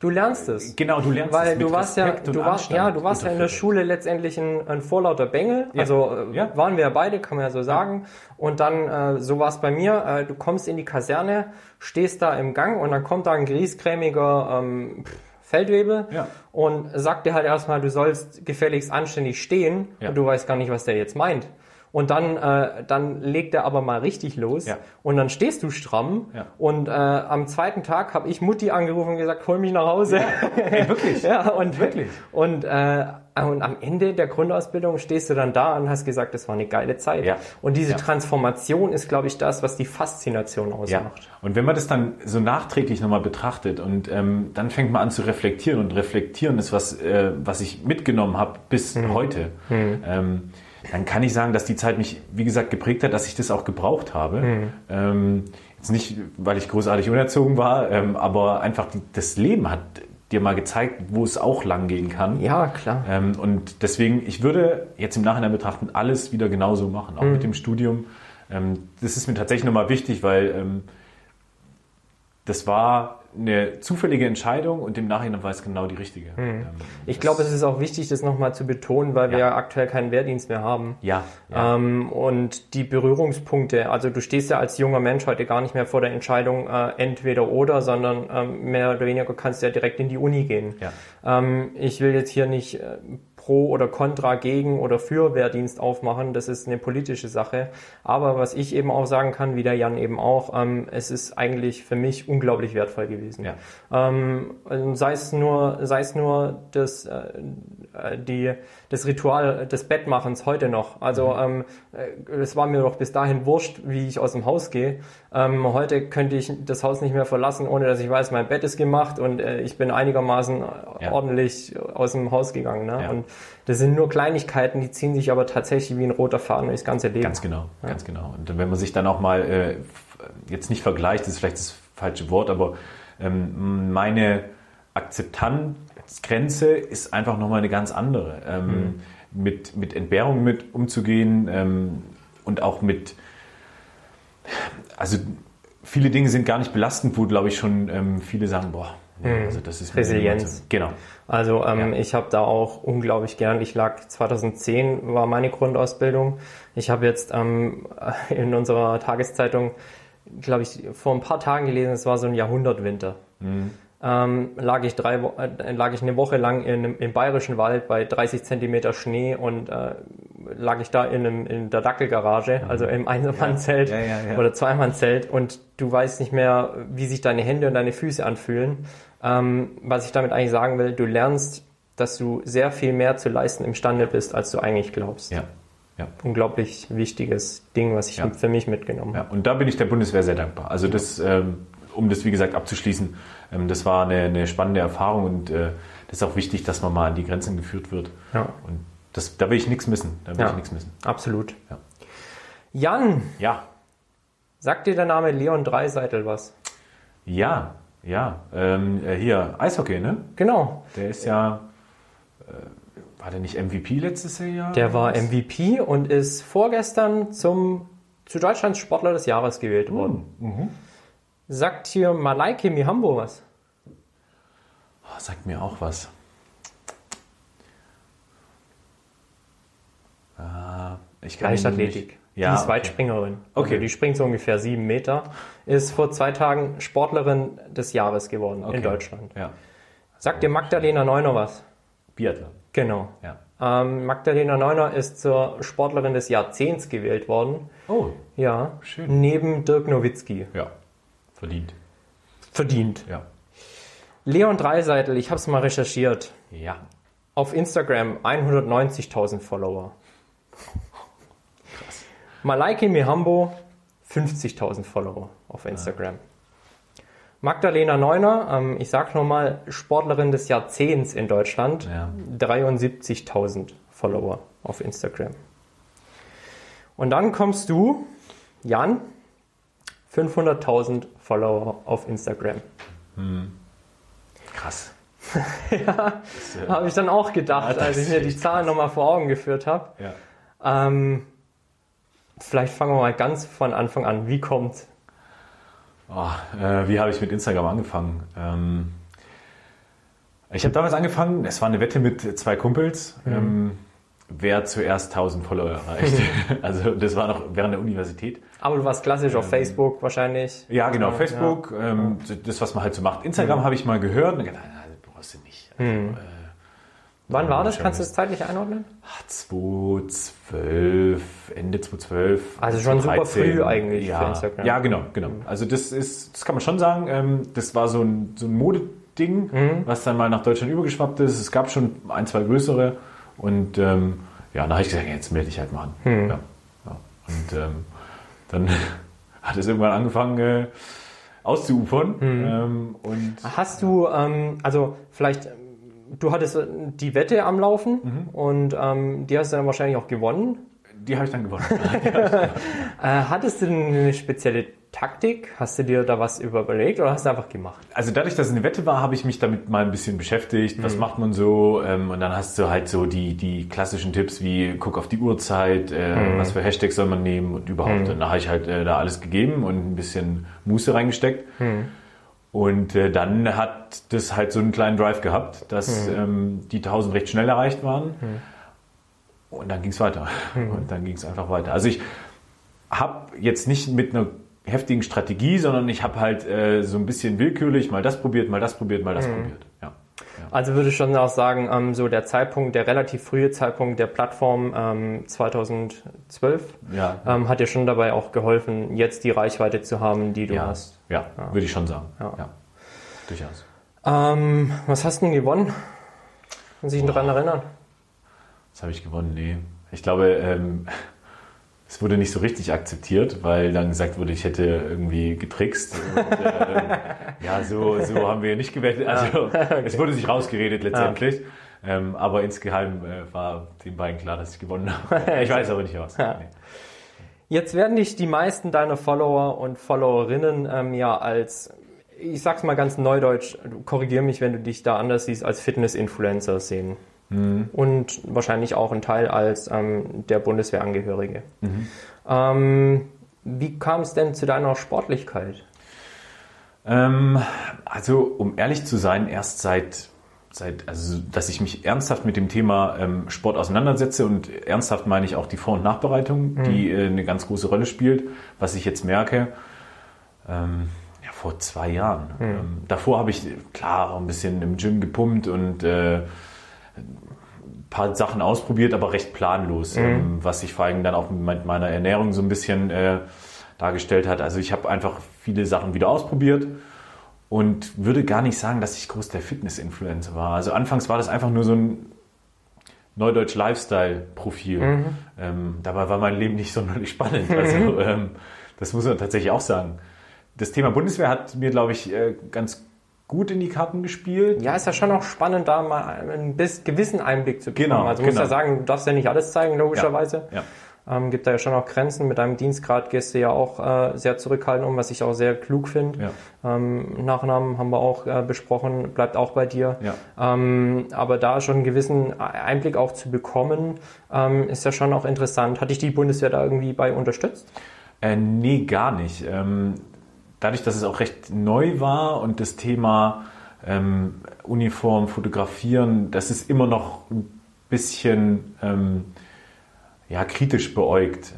Du lernst es. Genau, du lernst Weil es. Weil du warst ja, du warst, ja, du warst ja in der Schule letztendlich ein, ein vorlauter Bengel. Ja. Also äh, ja. waren wir ja beide, kann man ja so sagen. Und dann, äh, so war es bei mir, äh, du kommst in die Kaserne, stehst da im Gang und dann kommt da ein griesgrämiger ähm, Feldwebel ja. und sagt dir halt erstmal, du sollst gefälligst anständig stehen und du weißt gar nicht, was der jetzt meint. Und dann, äh, dann legt er aber mal richtig los. Ja. Und dann stehst du stramm. Ja. Und äh, am zweiten Tag habe ich Mutti angerufen und gesagt, hol mich nach Hause. Ja, Ey, wirklich? ja, und wirklich. Und, äh, und am Ende der Grundausbildung stehst du dann da und hast gesagt, das war eine geile Zeit. Ja. Und diese Transformation ist, glaube ich, das, was die Faszination ausmacht. Ja. Und wenn man das dann so nachträglich nochmal betrachtet und ähm, dann fängt man an zu reflektieren und reflektieren ist was, äh, was ich mitgenommen habe bis mhm. heute. Mhm. Ähm, dann kann ich sagen, dass die Zeit mich, wie gesagt, geprägt hat, dass ich das auch gebraucht habe. Mhm. Ähm, jetzt nicht, weil ich großartig unerzogen war, ähm, aber einfach die, das Leben hat dir mal gezeigt, wo es auch lang gehen kann. Ja, klar. Ähm, und deswegen, ich würde jetzt im Nachhinein betrachten, alles wieder genauso machen, auch Mhm. mit dem Studium. Ähm, das ist mir tatsächlich nochmal wichtig, weil ähm, das war eine zufällige Entscheidung und im Nachhinein war es genau die richtige. Ähm, Mhm. Ich glaube, es ist auch wichtig, das nochmal zu betonen, weil wir Ja. ja aktuell keinen Wehrdienst mehr haben. ja, ja. Ähm, und die Berührungspunkte, also du stehst ja als junger Mensch heute gar nicht mehr vor der Entscheidung äh, entweder oder, sondern ähm, mehr oder weniger kannst du ja direkt in die Uni gehen. Ja. Ähm, ich will jetzt hier nicht äh, pro oder contra gegen oder für Wehrdienst aufmachen, das ist eine politische Sache. Aber was ich eben auch sagen kann, wie der Jan eben auch, ähm, es ist eigentlich für mich unglaublich wertvoll gewesen. Ja. Ähm, sei es nur, sei es nur das, äh, äh, die, das Ritual des Bettmachens heute noch. Also ähm, äh, es war mir doch bis dahin wurscht, wie ich aus dem Haus gehe. Ähm, heute könnte ich das Haus nicht mehr verlassen, ohne dass ich weiß, mein Bett ist gemacht und äh, ich bin einigermaßen Ja. ordentlich aus dem Haus gegangen. Ne? Ja. Und das sind nur Kleinigkeiten, die ziehen sich aber tatsächlich wie ein roter Faden durchs ganze Leben. Ganz genau, ganz genau. Und wenn man sich dann auch mal äh, jetzt nicht vergleicht, das ist vielleicht das falsche Wort, aber ähm, meine Akzeptanzgrenze ist einfach nochmal eine ganz andere. Ähm, mit, mit Entbehrung mit umzugehen ähm, und auch mit, also viele Dinge sind gar nicht belastend, wo glaube ich schon ähm, viele sagen, boah, nee, also das ist Resilienz. Genau. Also ähm, Ja. ich habe da auch unglaublich gern. Ich lag 2010 war meine Grundausbildung. Ich habe jetzt ähm, in unserer Tageszeitung, glaube ich, vor ein paar Tagen gelesen, es war so ein Jahrhundertwinter. Ähm, lag ich drei, äh, lag ich eine Woche lang in, im bayerischen Wald bei 30 Zentimeter Schnee und äh, lag ich da in, einem, in der Dackelgarage, also im Einmannzelt Ja, ja, ja. oder Zweimannzelt und du weißt nicht mehr, wie sich deine Hände und deine Füße anfühlen. Ähm, was ich damit eigentlich sagen will, du lernst, dass du sehr viel mehr zu leisten imstande bist, als du eigentlich glaubst. Ja. Ja. Unglaublich wichtiges Ding, was ich für mich mitgenommen habe. Ja, und da bin ich der Bundeswehr sehr dankbar. Also das, ähm, um das wie gesagt abzuschließen, das war eine, eine spannende Erfahrung und äh, das ist auch wichtig, dass man mal an die Grenzen geführt wird. Ja. Und das, da will ich nichts missen. Da will Ja. ich nichts missen. Absolut. Ja. Jan, Ja, sagt dir der Name Leon Dreiseitel was? ja, ja. Ähm, äh, hier, Eishockey, ne? Genau. Der ist ja, äh, war der nicht MVP letztes Jahr? Der war MVP und ist vorgestern zum, zu Deutschlands Sportler des Jahres gewählt worden. Mhm. Sagt hier Malaike Mihambo was? Oh, sagt mir auch was. Ah, ich kann Leichtathletik. Ja, die ist okay. Weitspringerin. Okay. Also die springt so ungefähr sieben Meter. Ist vor zwei Tagen Sportlerin des Jahres geworden Okay. in Deutschland. Ja, Sagt dir Magdalena Neuner was? Biathlon. Genau. Ja. Ähm, Magdalena Neuner ist zur Sportlerin des Jahrzehnts gewählt worden. Oh, Ja. Schön. Neben Dirk Nowitzki. ja. Verdient. Verdient. Ja. Leon Dreiseitel, ich habe es mal recherchiert. Ja. Auf Instagram 190.000 Follower. Malaike Mihambo 50.000 Follower auf Instagram. Magdalena Neuner, ähm, ich sag nochmal, Sportlerin des Jahrzehnts in Deutschland, Ja. 73.000 Follower auf Instagram. Und dann kommst du, Jan, 500.000 Follower auf Instagram. Krass. Habe ich dann auch gedacht, Ja, als ich mir die Zahlen nochmal vor Augen geführt habe. Ja. Ähm, vielleicht fangen wir mal ganz von Anfang an. Wie kommt? Oh, äh, wie habe ich mit Instagram angefangen? Ähm, ich habe damals angefangen, es war eine Wette mit zwei Kumpels, ähm, wer zuerst 1000 Follower erreicht. also das war noch während der Universität. Aber du warst klassisch auf Facebook wahrscheinlich. Ja, genau, Ja, Facebook, Ähm, das, was man halt so macht. Instagram habe ich mal gehört und gedacht, na, das brauchst du nicht. Also, äh, Wann war das? Kannst du es zeitlich einordnen? 2012, Ende 2012. Also schon super 2013. früh eigentlich ja. für Instagram. Ja, genau, genau. Also das ist, das kann man schon sagen, ähm, das war so ein, so ein Modeding, Mhm. was dann mal nach Deutschland übergeschwappt ist. Es gab schon ein, zwei größere und ähm, ja, dann habe ich gesagt, jetzt melde ich halt mal an. Mhm. Ja, ja. Und ähm, dann hat es irgendwann angefangen äh, auszuufern. Mhm. Ähm, und Hast du, ähm, also vielleicht, du hattest äh, die Wette am Laufen Mhm. und ähm, die hast du dann wahrscheinlich auch gewonnen. die habe ich dann gewonnen. Äh, hattest du denn eine spezielle Taktik? Hast du dir da was überlegt oder hast du einfach gemacht? Also dadurch, dass es eine Wette war, habe ich mich damit mal ein bisschen beschäftigt. Was macht man so? Ähm, und dann hast du halt so die, die klassischen Tipps wie guck auf die Uhrzeit, äh, was für Hashtags soll man nehmen und überhaupt. Und da habe ich halt äh, da alles gegeben und ein bisschen Muße reingesteckt. Und äh, dann hat das halt so einen kleinen Drive gehabt, dass ähm, die 1000 recht schnell erreicht waren. Und dann ging es weiter. Und dann ging es einfach weiter. Also ich habe jetzt nicht mit einer heftigen Strategie, sondern ich habe halt äh, so ein bisschen willkürlich mal das probiert, mal das probiert, mal das probiert. Ja. Also würde ich schon auch sagen, ähm, so der Zeitpunkt, der relativ frühe Zeitpunkt der Plattform ähm, 2012 Ja. ähm, hat dir schon dabei auch geholfen, jetzt die Reichweite zu haben, die du Ja, hast. ja, würde ich schon sagen. Ja. Ja. Durchaus. Ähm, was hast du denn gewonnen? Kann sich daran erinnern? Das habe ich gewonnen, nee. Ich glaube, ähm, es wurde nicht so richtig akzeptiert, weil dann gesagt wurde, ich hätte irgendwie getrickst. Und, ähm, ja, so, so haben wir nicht gewettet. Also es wurde sich rausgeredet letztendlich. Ähm, aber insgeheim äh, war den beiden klar, dass ich gewonnen habe. Ich weiß aber nicht was. Nee. Jetzt werden dich die meisten deiner Follower und Followerinnen ähm, ja als, ich sag's mal ganz neudeutsch, korrigier mich, wenn du dich da anders siehst, als Fitness-Influencer sehen. Und wahrscheinlich auch ein Teil als ähm, der Bundeswehrangehörige. Ähm, wie kam es denn zu deiner Sportlichkeit? Ähm, also, um ehrlich zu sein, erst seit, seit, also, dass ich mich ernsthaft mit dem Thema ähm, Sport auseinandersetze und ernsthaft meine ich auch die Vor- und Nachbereitung, die äh, eine ganz große Rolle spielt, was ich jetzt merke. Ähm, ja, vor zwei Jahren. Ähm, davor habe ich klar auch ein bisschen im Gym gepumpt und äh, paar Sachen ausprobiert, aber recht planlos, ähm, was sich vor allem dann auch mit meiner Ernährung so ein bisschen äh, dargestellt hat. Also ich habe einfach viele Sachen wieder ausprobiert und würde gar nicht sagen, dass ich groß der Fitness-Influencer war. Also anfangs war das einfach nur so ein Neudeutsch Lifestyle-Profil. Ähm, dabei war mein Leben nicht sonderlich spannend. Also ähm, das muss man tatsächlich auch sagen. Das Thema Bundeswehr hat mir, glaube ich, äh, ganz gut in die Karten gespielt. Ja, ist ja schon auch spannend, da mal einen bis gewissen Einblick zu bekommen. Genau, also muss genau. ja sagen, du darfst ja nicht alles zeigen, logischerweise. Ja. Ähm, gibt da ja schon auch Grenzen. Mit deinem Dienstgrad gehst du ja auch äh, sehr zurückhaltend um, was ich auch sehr klug finde. Ja. Ähm, Nachnamen haben wir auch äh, besprochen, bleibt auch bei dir. Ja. Ähm, aber da schon einen gewissen Einblick auch zu bekommen, ähm, ist ja schon auch interessant. Hat dich die Bundeswehr da irgendwie bei unterstützt? Äh, nee, gar nicht. Ähm, dadurch, dass es auch recht neu war und das Thema ähm, Uniform, Fotografieren, das ist immer noch ein bisschen ähm, ja, kritisch beäugt.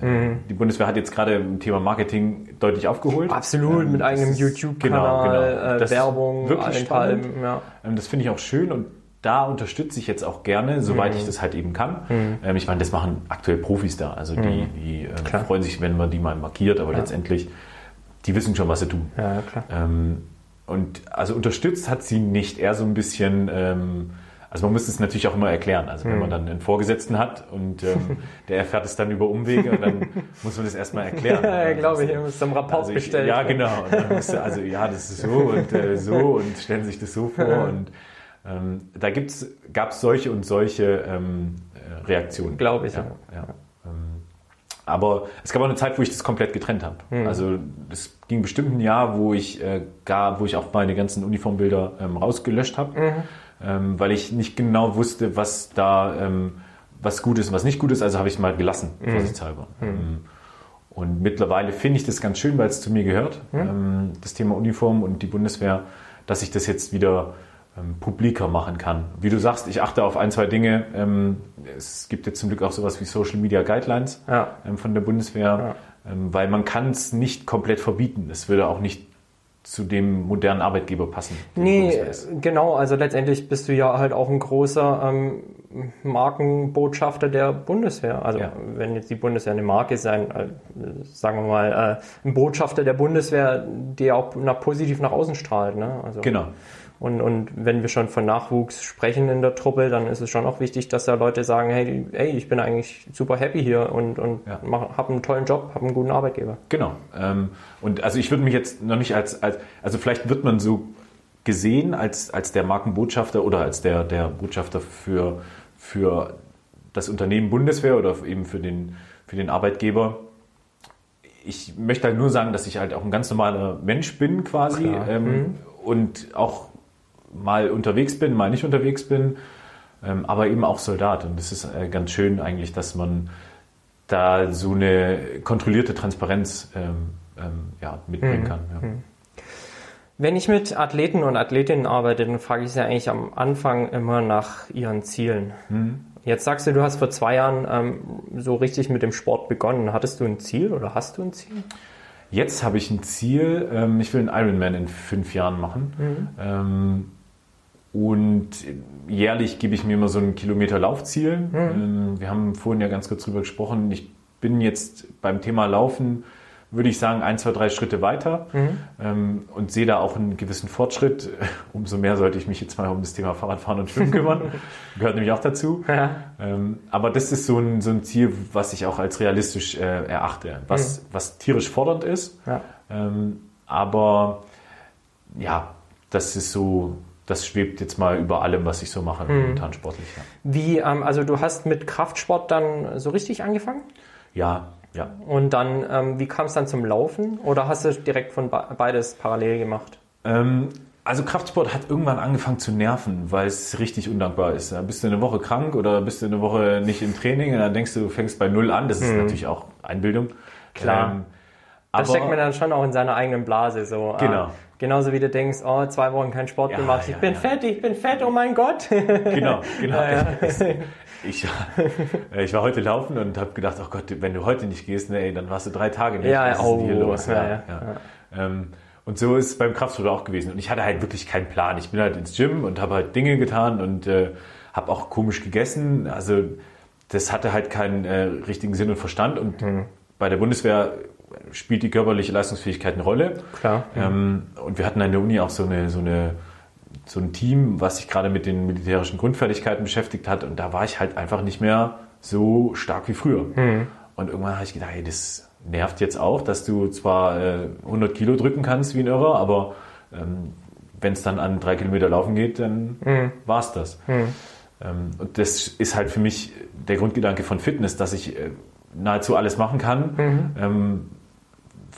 Die Bundeswehr hat jetzt gerade im Thema Marketing deutlich aufgeholt. Absolut, Ähm, mit eigenem YouTube-Kanal, genau, genau. äh, Das Werbung, wirklich spannend. Palmen, ja. Ähm, Das finde ich auch schön und da unterstütze ich jetzt auch gerne, soweit Mhm. ich das halt eben kann. Ähm, Ich meine, das machen aktuell Profis da. Also die, die Mhm. Klar. freuen sich, wenn man die mal markiert, aber letztendlich, die wissen schon, was sie tun. Ja, klar. Ähm, und also unterstützt hat sie nicht, eher so ein bisschen, ähm, also man muss es natürlich auch immer erklären. Also wenn Mhm. man dann einen Vorgesetzten hat und ähm, der erfährt es dann über Umwege und dann muss man das erstmal erklären. Ja, glaube ich, Also, ihr müsst am Rapport also ich. Ja, genau. Du, also ja, das ist so und äh, so und stellen sich das so vor. Und ähm, da gab es solche und solche ähm, äh, Reaktionen. Glaube ich, Ja, ja. ja. Aber es gab auch eine Zeit, wo ich das komplett getrennt habe. Hm. Also es ging bestimmt ein Jahr, wo ich äh, gar, wo ich auch meine ganzen Uniformbilder ähm, rausgelöscht habe, Mhm. ähm, weil ich nicht genau wusste, was da ähm, was gut ist und was nicht gut ist. Also habe ich es mal gelassen, Mhm. vorsichtshalber. Ähm, und mittlerweile finde ich das ganz schön, weil es zu mir gehört, Mhm. ähm, das Thema Uniform und die Bundeswehr, dass ich das jetzt wieder ähm, publiker machen kann. Wie du sagst, ich achte auf ein, zwei Dinge. Ähm, es gibt jetzt zum Glück auch sowas wie Social Media Guidelines Ja. ähm, von der Bundeswehr, ähm, weil man kann es nicht komplett verbieten. Es würde auch nicht zu dem modernen Arbeitgeber passen. Nee, genau, also letztendlich bist du ja halt auch ein großer ähm, Markenbotschafter der Bundeswehr. Also Ja. wenn jetzt die Bundeswehr eine Marke ist, ein, äh, sagen wir mal, äh, ein Botschafter der Bundeswehr, der auch nach, positiv nach außen strahlt. Ne? Also, Genau. Und, und wenn wir schon von Nachwuchs sprechen in der Truppe, dann ist es schon auch wichtig, dass da Leute sagen, hey, ey, ich bin eigentlich super happy hier und, und Ja. mach, hab einen tollen Job, hab einen guten Arbeitgeber. Genau. Ähm, und also ich würde mich jetzt noch nicht als, als, also vielleicht wird man so gesehen als, als der Markenbotschafter oder als der, der Botschafter für, für das Unternehmen Bundeswehr oder eben für den, für den Arbeitgeber. ich möchte halt nur sagen, dass ich halt auch ein ganz normaler Mensch bin quasi ähm, mhm. und auch mal unterwegs bin, mal nicht unterwegs bin, ähm, aber eben auch Soldat. Und es ist äh, ganz schön eigentlich, dass man da so eine kontrollierte Transparenz ähm, ähm, ja, mitbringen mhm. kann. Ja. Mhm. Wenn ich mit Athleten und Athletinnen arbeite, dann frage ich sie eigentlich am Anfang immer nach ihren Zielen. Mhm. Jetzt sagst du, du hast vor zwei Jahren ähm, so richtig mit dem Sport begonnen. Hattest du ein Ziel oder hast du ein Ziel? Jetzt habe ich ein Ziel. Ähm, ich will einen Ironman in fünf Jahren machen. Mhm. Und jährlich gebe ich mir immer so ein Kilometer Laufziel. Mhm. Wir haben vorhin ja ganz kurz drüber gesprochen. Ich bin jetzt beim Thema Laufen würde ich sagen, ein, zwei, drei Schritte weiter mhm. und sehe da auch einen gewissen Fortschritt. Umso mehr sollte ich mich jetzt mal um das Thema Fahrradfahren und Schwimmen kümmern. Gehört nämlich auch dazu. Ja. Ähm, aber das ist so ein, so ein Ziel, was ich auch als realistisch äh, erachte, was, mhm. was tierisch fordernd ist. Ja. Aber ja, das ist so, das schwebt jetzt mal über allem, was ich so mache, mhm. momentan sportlich. Ja. Wie, ähm, also du hast mit Kraftsport dann so richtig angefangen? Ja, ja. Und dann, ähm, wie kam es dann zum Laufen? Oder hast du direkt von beides parallel gemacht? Ähm, also Kraftsport hat irgendwann angefangen zu nerven, weil es richtig undankbar ist. Da bist du eine Woche krank oder bist du eine Woche nicht im Training und dann denkst du, du fängst bei Null an. Das ist hm. natürlich auch Einbildung. Klar. Ähm, da steckt man dann schon auch in seiner eigenen Blase so. Äh, genau. Äh, genauso wie du denkst, oh, zwei Wochen kein Sport ja, gemacht, ich ja, bin ja. fett, ich bin fett, oh mein Gott. Genau, genau. Ich, äh, ich war heute laufen und habe gedacht, oh Gott, wenn du heute nicht gehst, nee, dann warst du drei Tage nicht. Ja, Was oh, ist denn hier oh, los? Ähm, und so ist es beim Kraftsport auch gewesen. Und ich hatte halt wirklich keinen Plan. Ich bin halt ins Gym und habe halt Dinge getan und äh, habe auch komisch gegessen. Also das hatte halt keinen äh, richtigen Sinn und Verstand. Und mhm. bei der Bundeswehr spielt die körperliche Leistungsfähigkeit eine Rolle. Klar. Ähm, und wir hatten an der Uni auch so eine, so eine so ein Team, was sich gerade mit den militärischen Grundfertigkeiten beschäftigt hat. Und da war ich halt einfach nicht mehr so stark wie früher. Mhm. Und irgendwann habe ich gedacht, hey, das nervt jetzt auch, dass du zwar äh, 100 Kilo drücken kannst wie ein Irrer, aber ähm, wenn es dann an drei Kilometer laufen geht, dann mhm. war es das. Mhm. Ähm, und das ist halt für mich der Grundgedanke von Fitness, dass ich äh, nahezu alles machen kann. Mhm. Ähm,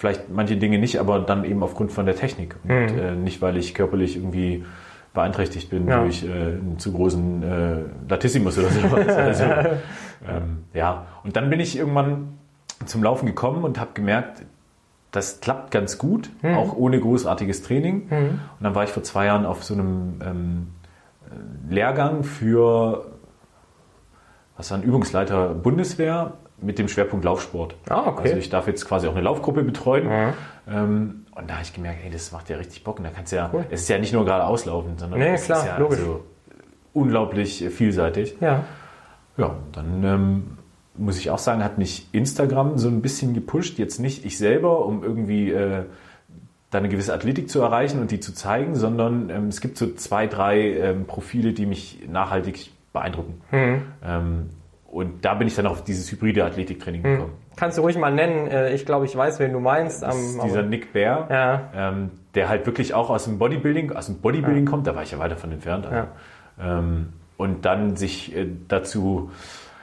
vielleicht manche Dinge nicht, aber dann eben aufgrund von der Technik. Und mhm. äh, nicht, weil ich körperlich irgendwie beeinträchtigt bin ja. durch äh, einen zu großen äh, Latissimus oder sowas. also, ähm, ja, und dann bin ich irgendwann zum Laufen gekommen und habe gemerkt, das klappt ganz gut, mhm. auch ohne großartiges Training. Mhm. Und dann war ich vor zwei Jahren auf so einem ähm, Lehrgang für was war ein Übungsleiter Bundeswehr mit dem Schwerpunkt Laufsport. Ah, okay. Also ich darf jetzt quasi auch eine Laufgruppe betreuen. Mhm. Ähm, und da habe ich gemerkt, hey, das macht ja richtig Bock. Und da kannst ja, cool. es ist ja nicht nur gerade auslaufen, sondern nee, es klar, ist ja logisch. So unglaublich vielseitig. Ja. Ja, dann ähm, muss ich auch sagen, hat mich Instagram so ein bisschen gepusht. Jetzt nicht ich selber, um irgendwie äh, da eine gewisse Athletik zu erreichen und die zu zeigen, sondern ähm, es gibt so zwei, drei ähm, Profile, die mich nachhaltig beeindrucken. Mhm. Ähm, und da bin ich dann auf dieses hybride Athletiktraining hm. gekommen. Kannst du ruhig mal nennen. Äh, ich glaube, ich weiß, wen du meinst. Das ist dieser Nick Bear, ja. ähm, der halt wirklich auch aus dem Bodybuilding, aus dem Bodybuilding ja. kommt. Da war ich ja weiter von entfernt. Also. Ja. Ähm, und dann sich äh, dazu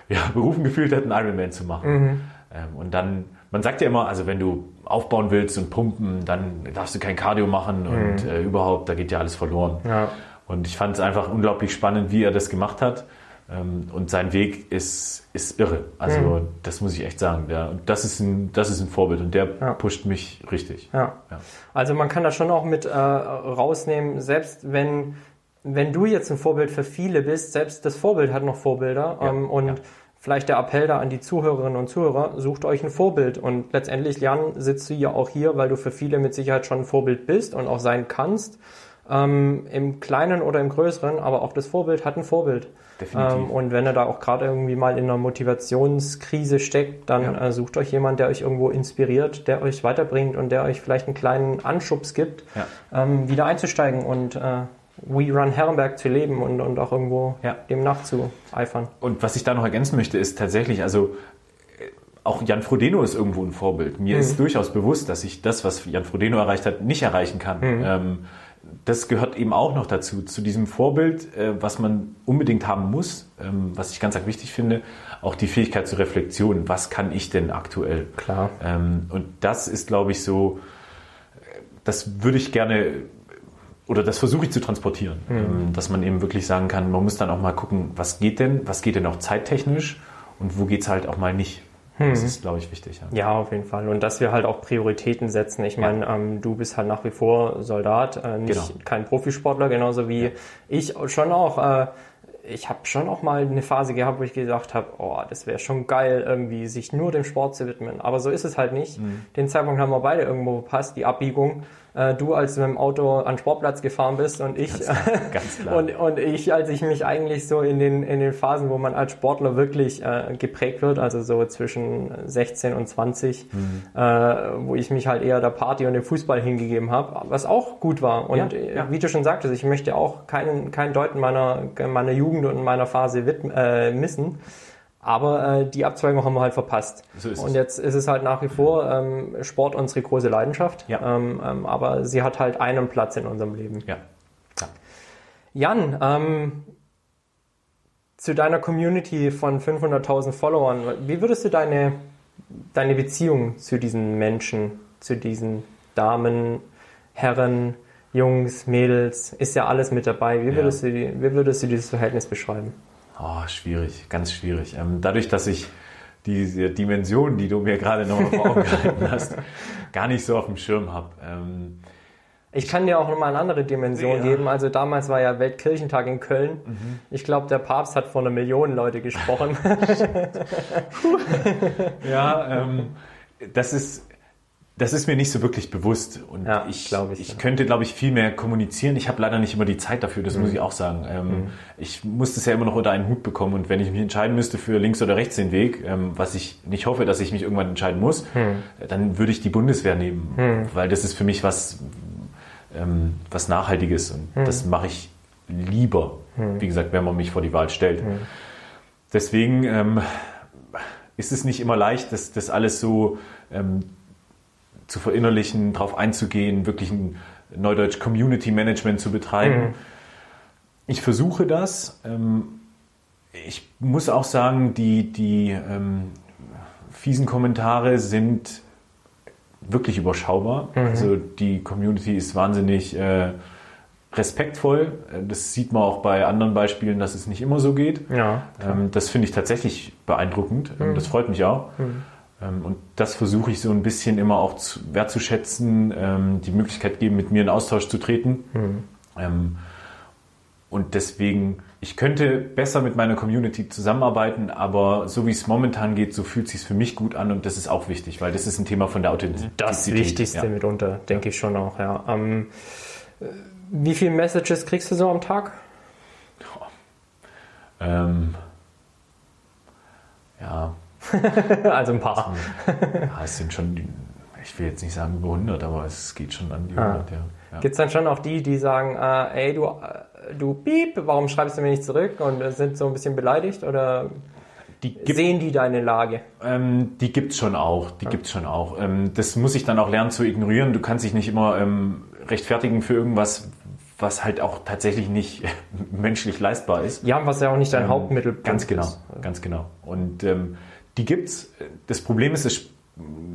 berufen gefühlt hat, einen Ironman zu machen. Mhm. Ähm, und dann, man sagt ja immer, also wenn du aufbauen willst und pumpen, dann darfst du kein Cardio machen und mhm. äh, überhaupt, da geht ja alles verloren. Und ich fand es einfach unglaublich spannend, wie er das gemacht hat. Ähm, und sein Weg ist, ist irre. Also mhm. das muss ich echt sagen. Der, das, ist ein, das ist ein Vorbild und der ja. pusht mich richtig. Ja. ja. Also man kann das schon auch mit äh, rausnehmen, selbst wenn, wenn du jetzt ein Vorbild für viele bist, selbst das Vorbild hat noch Vorbilder. Ja. Ähm, und vielleicht der Appell da an die Zuhörerinnen und Zuhörer, sucht euch ein Vorbild. Und letztendlich, Jan, sitzt du ja auch hier, weil du für viele mit Sicherheit schon ein Vorbild bist und auch sein kannst. Ähm, Im Kleinen oder im Größeren, aber auch das Vorbild hat ein Vorbild. Ähm, und wenn ihr da auch gerade irgendwie mal in einer Motivationskrise steckt, dann ja. äh, sucht euch jemand, der euch irgendwo inspiriert, der euch weiterbringt und der euch vielleicht einen kleinen Anschubs gibt, ja. ähm, wieder einzusteigen und äh, We Run Herrenberg zu leben und, und auch irgendwo ja. dem nachzueifern. Und was ich da noch ergänzen möchte, ist tatsächlich, also äh, auch Jan Frodeno ist irgendwo ein Vorbild. Mir mhm. ist durchaus bewusst, dass ich das, was Jan Frodeno erreicht hat, nicht erreichen kann. Mhm. Ähm, das gehört eben auch noch dazu, zu diesem Vorbild, äh, was man unbedingt haben muss, ähm, was ich ganz, ganz wichtig finde, auch die Fähigkeit zur Reflexion. Was kann ich denn aktuell? Klar. Ähm, und das ist, glaube ich, so, das würde ich gerne oder das versuche ich zu transportieren, mhm. dass man eben wirklich sagen kann, man muss dann auch mal gucken, was geht denn, was geht denn auch zeittechnisch und wo geht es halt auch mal nicht. Hm. Das ist, glaube ich, wichtig. Ja. ja. auf jeden Fall. Und dass wir halt auch Prioritäten setzen. Ich meine, ja. ähm, du bist halt nach wie vor Soldat, äh, nicht genau. kein Profisportler, genauso wie ja. ich schon auch. Äh, ich habe schon auch mal eine Phase gehabt, wo ich gesagt habe, oh, das wäre schon geil, irgendwie sich nur dem Sport zu widmen. Aber so ist es halt nicht. Mhm. Den Zeitpunkt haben wir beide irgendwo verpasst, die Abbiegung äh, du als du mit dem Auto an den Sportplatz gefahren bist und ich ganz, ganz und, und ich, als ich mich eigentlich so in den, in den Phasen, wo man als Sportler wirklich äh, geprägt wird, also so zwischen 16 und 20, mhm. äh, wo ich mich halt eher der Party und dem Fußball hingegeben habe, was auch gut war. Und ja, ja. wie du schon sagtest, ich möchte auch keinen, keinen Deuten meiner, meiner Jugend und meiner Phase widmen, äh, missen. Aber äh, die Abzweigung haben wir halt verpasst. So und jetzt ist es halt nach wie vor ähm, Sport unsere große Leidenschaft. Ja. Ähm, ähm, aber sie hat halt einen Platz in unserem Leben. Ja. ja. Jan, ähm, zu deiner Community von 500.000 Followern, wie würdest du deine, deine Beziehung zu diesen Menschen, zu diesen Damen, Herren, Jungs, Mädels, ist ja alles mit dabei. Wie würdest, ja. du, wie würdest du dieses Verhältnis beschreiben? Oh, schwierig, ganz schwierig. Ähm, dadurch, dass ich diese Dimension, die du mir gerade noch vor Augen gehalten hast, gar nicht so auf dem Schirm habe. Ähm, ich kann dir auch nochmal eine andere Dimension ja. geben. Also damals war ja Weltkirchentag in Köln. Mhm. Ich glaube, der Papst hat vor einer Million Leute gesprochen. ja, ähm, das ist das ist mir nicht so wirklich bewusst. Und ja, ich, ich, ich ja. könnte, glaube ich, viel mehr kommunizieren. Ich habe leider nicht immer die Zeit dafür, das mhm. muss ich auch sagen. Ähm, mhm. Ich muss das ja immer noch unter einen Hut bekommen. Und wenn ich mich entscheiden müsste für links oder rechts den Weg, ähm, was ich nicht hoffe, dass ich mich irgendwann entscheiden muss, mhm. dann würde ich die Bundeswehr nehmen. Mhm. Weil das ist für mich was, ähm, was Nachhaltiges. Und mhm. das mache ich lieber, mhm. wie gesagt, wenn man mich vor die Wahl stellt. Deswegen ähm, ist es nicht immer leicht, das, das alles so ähm, zu verinnerlichen, darauf einzugehen, wirklich ein Neudeutsch Community Management zu betreiben. Mhm. Ich versuche das. Ähm, ich muss auch sagen, die, die ähm, fiesen Kommentare sind wirklich überschaubar. Mhm. Also die Community ist wahnsinnig äh, respektvoll. Das sieht man auch bei anderen Beispielen, dass es nicht immer so geht. Ja, ähm, das finde ich tatsächlich beeindruckend. Mhm. Das freut mich auch. Mhm. Ähm, und das versuche ich so ein bisschen immer auch zu, wertzuschätzen, ähm, die Möglichkeit geben, mit mir in Austausch zu treten. Mhm. Und deswegen, ich könnte besser mit meiner Community zusammenarbeiten, aber so wie es momentan geht, so fühlt es sich für mich gut an und das ist auch wichtig, weil das ist ein Thema von der Authentizität. Das Wichtigste ja. mitunter, denke ich schon auch, ja. Ähm, wie viele Messages kriegst du so am Tag? Ähm, ja, also ein paar. ja, es sind schon, ich will jetzt nicht sagen über 100, aber es geht schon an die 100, ah. ja. ja. Gibt es dann schon auch die, die sagen, äh, ey, du, äh, du Piep, warum schreibst du mir nicht zurück und sind so ein bisschen beleidigt oder die gibt, sehen die deine Lage? Ähm, die gibt es schon auch, die ja. gibt's schon auch. Ähm, das muss ich dann auch lernen zu ignorieren. Du kannst dich nicht immer ähm, rechtfertigen für irgendwas, was halt auch tatsächlich nicht menschlich leistbar ist. Ja, was ja auch nicht dein ähm, Hauptmittel ganz genau, ist. Ganz genau. Und ähm, die gibt's. Das Problem ist, es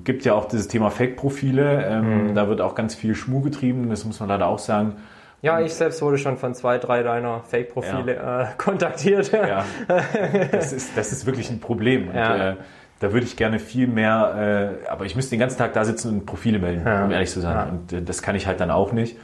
gibt ja auch dieses Thema Fake-Profile. Ähm, mhm. Da wird auch ganz viel Schmuh getrieben, das muss man leider auch sagen. Ja, ich selbst wurde schon von zwei, drei deiner Fake-Profile ja. äh, kontaktiert. Ja, das ist, das ist wirklich ein Problem. Und, ja. äh, da würde ich gerne viel mehr, äh, aber ich müsste den ganzen Tag da sitzen und Profile melden, ja. um ehrlich zu sein. Und äh, das kann ich halt dann auch nicht.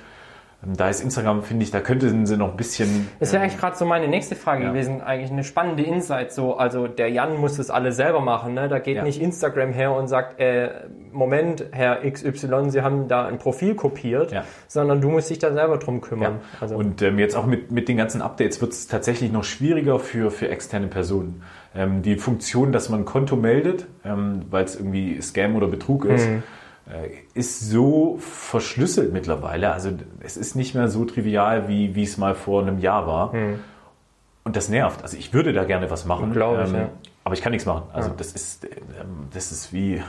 Ähm, da ist Instagram, finde ich, da könnten sie noch ein bisschen. Das wäre eigentlich gerade so meine nächste Frage ja. gewesen. Eigentlich eine spannende Insight. So, also der Jan muss das alles selber machen. Ne? Da geht ja. nicht Instagram her und sagt, äh, Moment, Herr XY, Sie haben da ein Profil kopiert, ja. sondern du musst dich da selber drum kümmern. Also und ähm, jetzt auch mit, mit den ganzen Updates wird es tatsächlich noch schwieriger für, für externe Personen. Ähm, die Funktion, dass man ein Konto meldet, ähm, weil es irgendwie Scam oder Betrug ist. Mhm ist so verschlüsselt mittlerweile. Also es ist nicht mehr so trivial, wie, wie es mal vor einem Jahr war. Hm. Und das nervt. Also ich würde da gerne was machen. Glaube ich, ähm, ja. Aber ich kann nichts machen. Also ja. das ist ähm, das ist wie äh,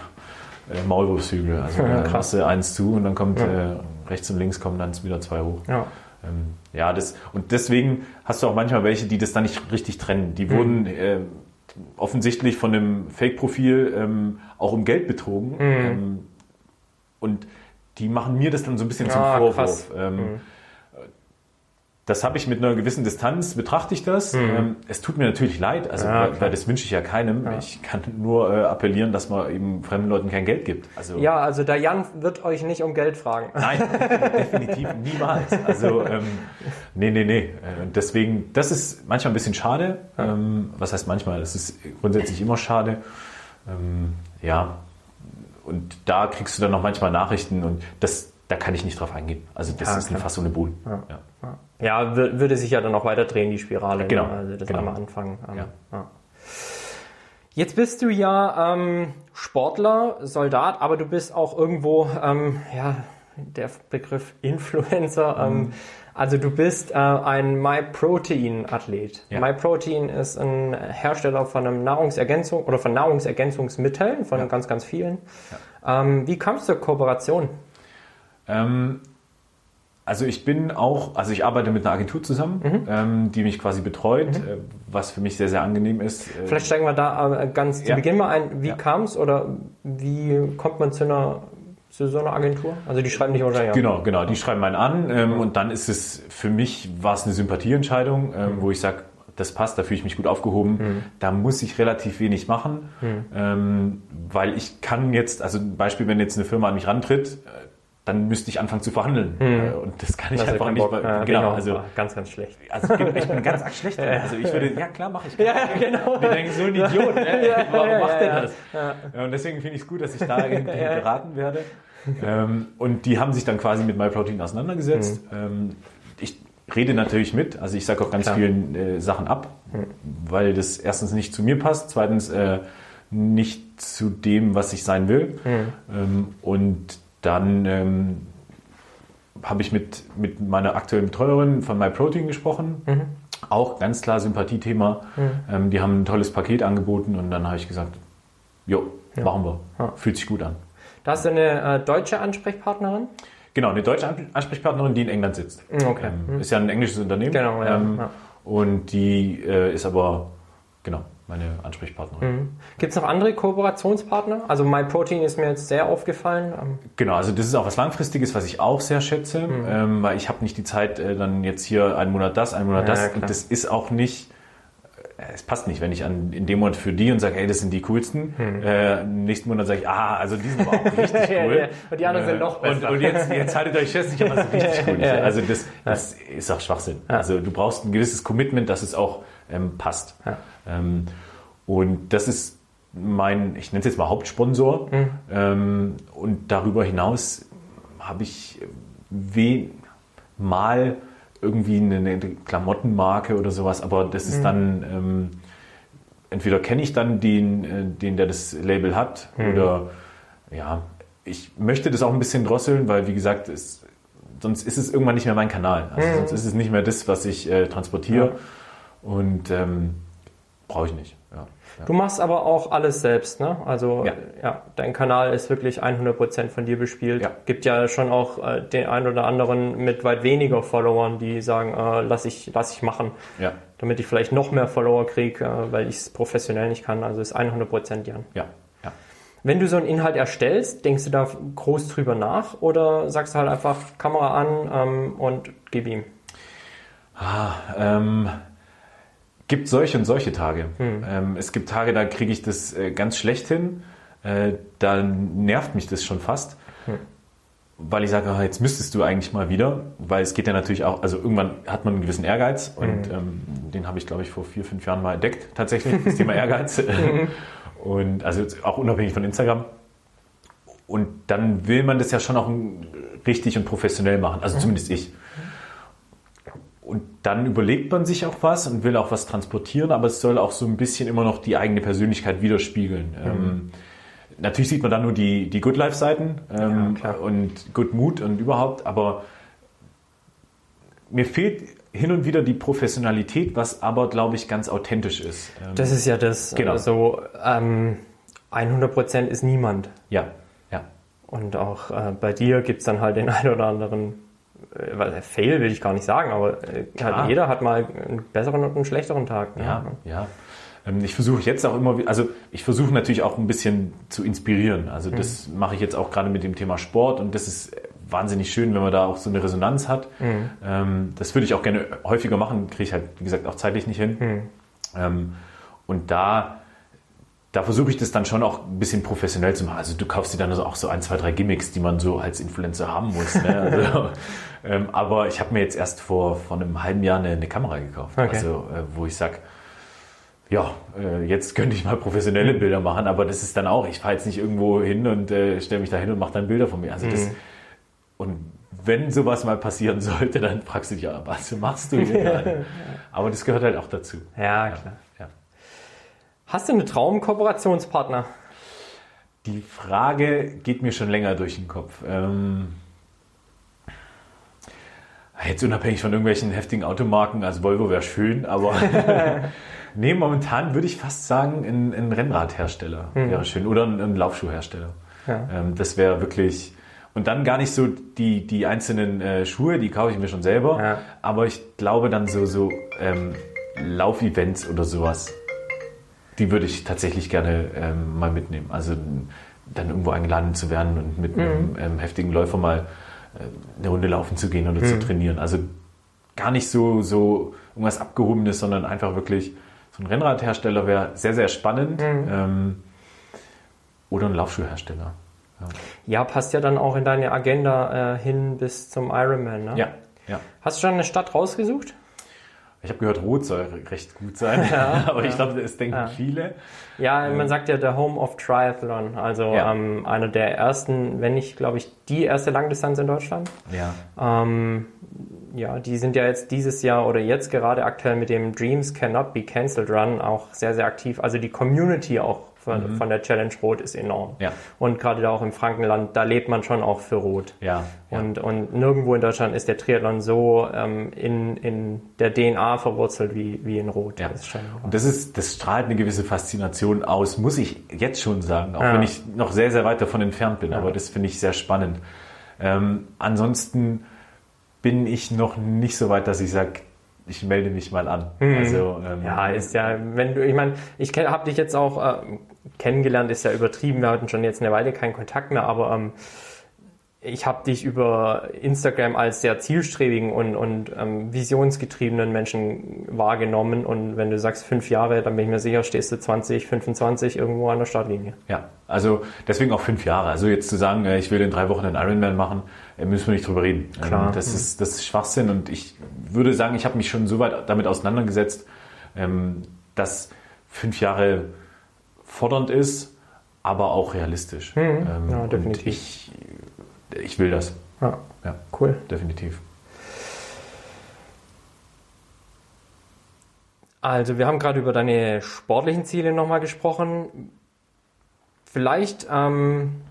Maulwurfshügel. Also da machst du eins zu und dann kommt ja. äh, rechts und links kommen dann wieder zwei hoch. Ja. Ähm, ja, das, und deswegen hast du auch manchmal welche, die das dann nicht richtig trennen. Die mhm. wurden äh, offensichtlich von einem Fake-Profil ähm, auch um Geld betrogen. Mhm. Und die machen mir das dann so ein bisschen zum ah, Vorwurf. Ähm, mhm. Das habe ich mit einer gewissen Distanz, betrachte ich das. Mhm. Ähm, es tut mir natürlich leid, also ja, weil, weil, das wünsche ich ja keinem. Ja. Ich kann nur äh, appellieren, dass man eben fremden Leuten kein Geld gibt. Also, ja, also der Jan wird euch nicht um Geld fragen. Nein, definitiv niemals. Also ähm, nee, nee, nee. Äh, deswegen, das ist manchmal ein bisschen schade. Ähm, was heißt manchmal? Das ist grundsätzlich immer schade. Ähm, ja, und da kriegst du dann noch manchmal Nachrichten und das, da kann ich nicht drauf eingehen. Also das ja, ist fast so eine Bohlen. Ja. Ja. ja. würde sich ja dann noch weiter drehen, die Spirale. Genau. Ne? Also das genau. einmal anfangen. Ja. Jetzt bist du ja ähm, Sportler, Soldat, aber du bist auch irgendwo, ähm, ja, der Begriff Influencer. Ähm, mhm. Also du bist äh, ein MyProtein-Athlet. Ja. MyProtein ist ein Hersteller von einem Nahrungsergänzung oder von Nahrungsergänzungsmitteln, von ja. ganz, ganz vielen. Ja. Ähm, wie kam es zur Kooperation? Ähm, also ich bin auch, also ich arbeite mit einer Agentur zusammen, mhm. ähm, die mich quasi betreut, mhm. äh, was für mich sehr, sehr angenehm ist. Äh, Vielleicht steigen wir da äh, ganz zu Beginn mal ein. Wie kam es oder wie kommt man zu einer zu so einer Agentur? Also die schreiben dich wahrscheinlich an. Genau, genau, die schreiben einen an ähm, und dann ist es, für mich war es eine Sympathieentscheidung, ähm, mhm. wo ich sage, das passt, da fühle ich mich gut aufgehoben. Mhm. Da muss ich relativ wenig machen, mhm. ähm, weil ich kann jetzt, also ein Beispiel, wenn jetzt eine Firma an mich rantritt, äh, dann müsste ich anfangen zu verhandeln. Mhm. Und das kann ich das einfach nicht. Weil, ja, genau, also ganz, ganz schlecht. Also ich bin ganz arg schlecht. Also ich würde, ja klar, mache ich. Ja, ja, genau. Die denken, so ein Idiot, ne? ja, warum macht der das? Und deswegen finde ich es gut, dass ich da irgendwie beraten werde. ähm, und die haben sich dann quasi mit MyProtein auseinandergesetzt. Mhm. Ähm, ich rede natürlich mit, also ich sage auch ganz Klar. vielen äh, Sachen ab, mhm. weil das erstens nicht zu mir passt, zweitens äh, nicht zu dem, was ich sein will. Mhm. Ähm, und dann ähm, habe ich mit, mit meiner aktuellen Betreuerin von MyProtein gesprochen. Mhm. Auch ganz klar Sympathiethema. Mhm. Ähm, die haben ein tolles Paket angeboten und dann habe ich gesagt, jo, ja. machen wir. Ja. Fühlt sich gut an. Da hast du eine äh, deutsche Ansprechpartnerin? Genau, eine deutsche Ansprechpartnerin, die in England sitzt. Mhm, okay. Ähm, ist ja ein englisches Unternehmen. Genau, ja. Ähm, ja. Und die äh, ist aber, genau, meine Ansprechpartnerin. Mhm. Gibt es noch andere Kooperationspartner? Also MyProtein ist mir jetzt sehr aufgefallen. Ähm, genau, also das ist auch was Langfristiges, was ich auch sehr schätze, mhm. ähm, weil ich habe nicht die Zeit, äh, dann jetzt hier einen Monat das, einen Monat ja, das. und das ist auch nicht, äh, es passt nicht, wenn ich an, in dem Monat für die und sage, hey, das sind die coolsten. Mhm. Äh, nächsten Monat sage ich, ah, also die sind auch richtig cool. ja, ja. Und die anderen äh, sind noch besser. Und, und jetzt, jetzt haltet euch fest, ich habe was richtig cool. Also das, das ist auch Schwachsinn. Also du brauchst ein gewisses Commitment, dass es auch ähm, passt. Ähm, und das ist mein, ich nenne es jetzt mal Hauptsponsor. Mhm. Ähm, und darüber hinaus habe ich we mal irgendwie eine, eine, Klamottenmarke oder sowas, aber das ist mhm. dann ähm, entweder kenne ich dann den, äh, den, der das Label hat, mhm. oder ja, ich möchte das auch ein bisschen drosseln, weil wie gesagt, es, sonst ist es irgendwann nicht mehr mein Kanal. Also mhm. sonst ist es nicht mehr das, was ich äh, transportiere. Ja. Und ähm, brauche ich nicht. Ja. Du machst aber auch alles selbst, ne? Also ja, ja dein Kanal ist wirklich 100% von dir bespielt. Ja. Gibt ja schon auch äh, den einen oder anderen mit weit weniger Followern, die sagen, äh, lass ich lass ich machen, ja. damit ich vielleicht noch mehr Follower kriege, äh, weil ich es professionell nicht kann. Also ist 100% Jan. Ja. ja. Wenn du so einen Inhalt erstellst, denkst du da groß drüber nach oder sagst du halt einfach Kamera an ähm, und gib ihm? Ah, ähm gibt solche und solche Tage. Hm. Ähm, es gibt Tage, da kriege ich das äh, ganz schlecht hin. Äh, da nervt mich das schon fast. Hm. Weil ich sage, ah, jetzt müsstest du eigentlich mal wieder, weil es geht ja natürlich auch, also irgendwann hat man einen gewissen Ehrgeiz und hm. ähm, den habe ich, glaube ich, vor vier, fünf Jahren mal entdeckt, tatsächlich, das Thema Ehrgeiz. Hm. und also auch unabhängig von Instagram. Und dann will man das ja schon auch richtig und professionell machen, also hm. zumindest ich. Und dann überlegt man sich auch was und will auch was transportieren, aber es soll auch so ein bisschen immer noch die eigene Persönlichkeit widerspiegeln. Mhm. Ähm, natürlich sieht man dann nur die, die Good Life-Seiten ähm, ja, und Good Mood und überhaupt, aber mir fehlt hin und wieder die Professionalität, was aber, glaube ich, ganz authentisch ist. Ähm, das ist ja das. Genau. Also ähm, 100 Prozent ist niemand. Ja. Und auch äh, bei dir gibt es dann halt den einen oder anderen Fail will ich gar nicht sagen, aber äh, halt jeder hat mal einen besseren und einen schlechteren Tag. Ne? Ja, ja. Ähm, ich versuche jetzt auch immer, also ich versuche natürlich auch ein bisschen zu inspirieren. Also das mhm. mache ich jetzt auch gerade mit dem Thema Sport und das ist wahnsinnig schön, wenn man da auch so eine Resonanz hat. Mhm. Ähm, das würde ich auch gerne häufiger machen, kriege ich halt, wie gesagt, auch zeitlich nicht hin. Mhm. Ähm, und da da versuche ich das dann schon auch ein bisschen professionell zu machen. Also du kaufst dir dann also auch so ein, zwei, drei Gimmicks, die man so als Influencer haben muss. Ne? Also, ähm, aber ich habe mir jetzt erst vor, vor einem halben Jahr eine, eine Kamera gekauft. Okay. Also äh, wo ich sage, ja, äh, jetzt könnte ich mal professionelle Bilder machen, aber das ist dann auch, ich fahre jetzt nicht irgendwo hin und äh, stelle mich da hin und mache dann Bilder von mir. Also das, mhm. und wenn sowas mal passieren sollte, dann fragst du dich, ja, was machst du hier gerade? Aber das gehört halt auch dazu. Ja, klar. Hast du einen Traum-Kooperationspartner? Die Frage geht mir schon länger durch den Kopf. Ähm, jetzt unabhängig von irgendwelchen heftigen Automarken, also Volvo wäre schön, aber nee, momentan würde ich fast sagen, ein, ein Rennradhersteller mhm. wäre schön oder ein, ein Laufschuhhersteller. Ja. Ähm, das wäre wirklich. Und dann gar nicht so die, die einzelnen äh, Schuhe, die kaufe ich mir schon selber, ja. aber ich glaube dann so, so ähm, Laufevents oder sowas die würde ich tatsächlich gerne ähm, mal mitnehmen. Also dann irgendwo eingeladen zu werden und mit mhm. einem ähm, heftigen Läufer mal äh, eine Runde laufen zu gehen oder mhm. zu trainieren. Also gar nicht so, so irgendwas Abgehobenes, sondern einfach wirklich so ein Rennradhersteller wäre sehr, sehr spannend. Mhm. Ähm, oder ein Laufschuhhersteller. Ja. ja. passt ja dann auch in deine Agenda äh, hin bis zum Ironman. Ne? Ja, ja. Hast du schon eine Stadt rausgesucht? Ich habe gehört, Rot soll recht gut sein, ja, aber ja. ich glaube, das denken ja. viele. Ja, man sagt ja der Home of Triathlon, also ähm, einer der ersten, wenn nicht, glaube ich, die erste Langdistanz in Deutschland. Ja. Ähm, ja, die sind ja jetzt dieses Jahr oder jetzt gerade aktuell mit dem Dreams Cannot Be Cancelled Run auch sehr, sehr aktiv. Also die Community auch von, mhm. von der Challenge Rot ist enorm. Ja. Und gerade da auch im Frankenland, da lebt man schon auch für Rot. Ja. Und, und nirgendwo in Deutschland ist der Triathlon so ähm, in, in der DNA verwurzelt wie, wie in Rot. Ja. Das und das ist, das strahlt eine gewisse Faszination aus, muss ich jetzt schon sagen, auch ja. wenn ich noch sehr, sehr weit davon entfernt bin. Aber das finde ich sehr spannend. Ähm, ansonsten bin ich noch nicht so weit, dass ich sage, ich melde mich mal an. Mhm. Also, ähm, ja, ist ja, wenn du, ich meine, ich habe dich jetzt auch äh, kennengelernt, ist ja übertrieben, wir hatten schon jetzt eine Weile keinen Kontakt mehr, aber ähm, ich habe dich über Instagram als sehr zielstrebigen und, und ähm, visionsgetriebenen Menschen wahrgenommen. Und wenn du sagst fünf Jahre, dann bin ich mir sicher, stehst du 20, 25 irgendwo an der Startlinie. Ja, also deswegen auch fünf Jahre. Also jetzt zu sagen, äh, ich will in drei Wochen einen Ironman machen, äh, müssen wir nicht drüber reden. Ähm, Klar. Das, ist, das ist Schwachsinn. Und ich würde sagen, ich habe mich schon so weit damit auseinandergesetzt, ähm, dass fünf Jahre fordernd ist, aber auch realistisch. Mhm. Ja, definitiv. Und ich ich will das. Ja, ja cool. Definitiv. Also, wir haben gerade über deine sportlichen Ziele nochmal gesprochen. Vielleicht ähm,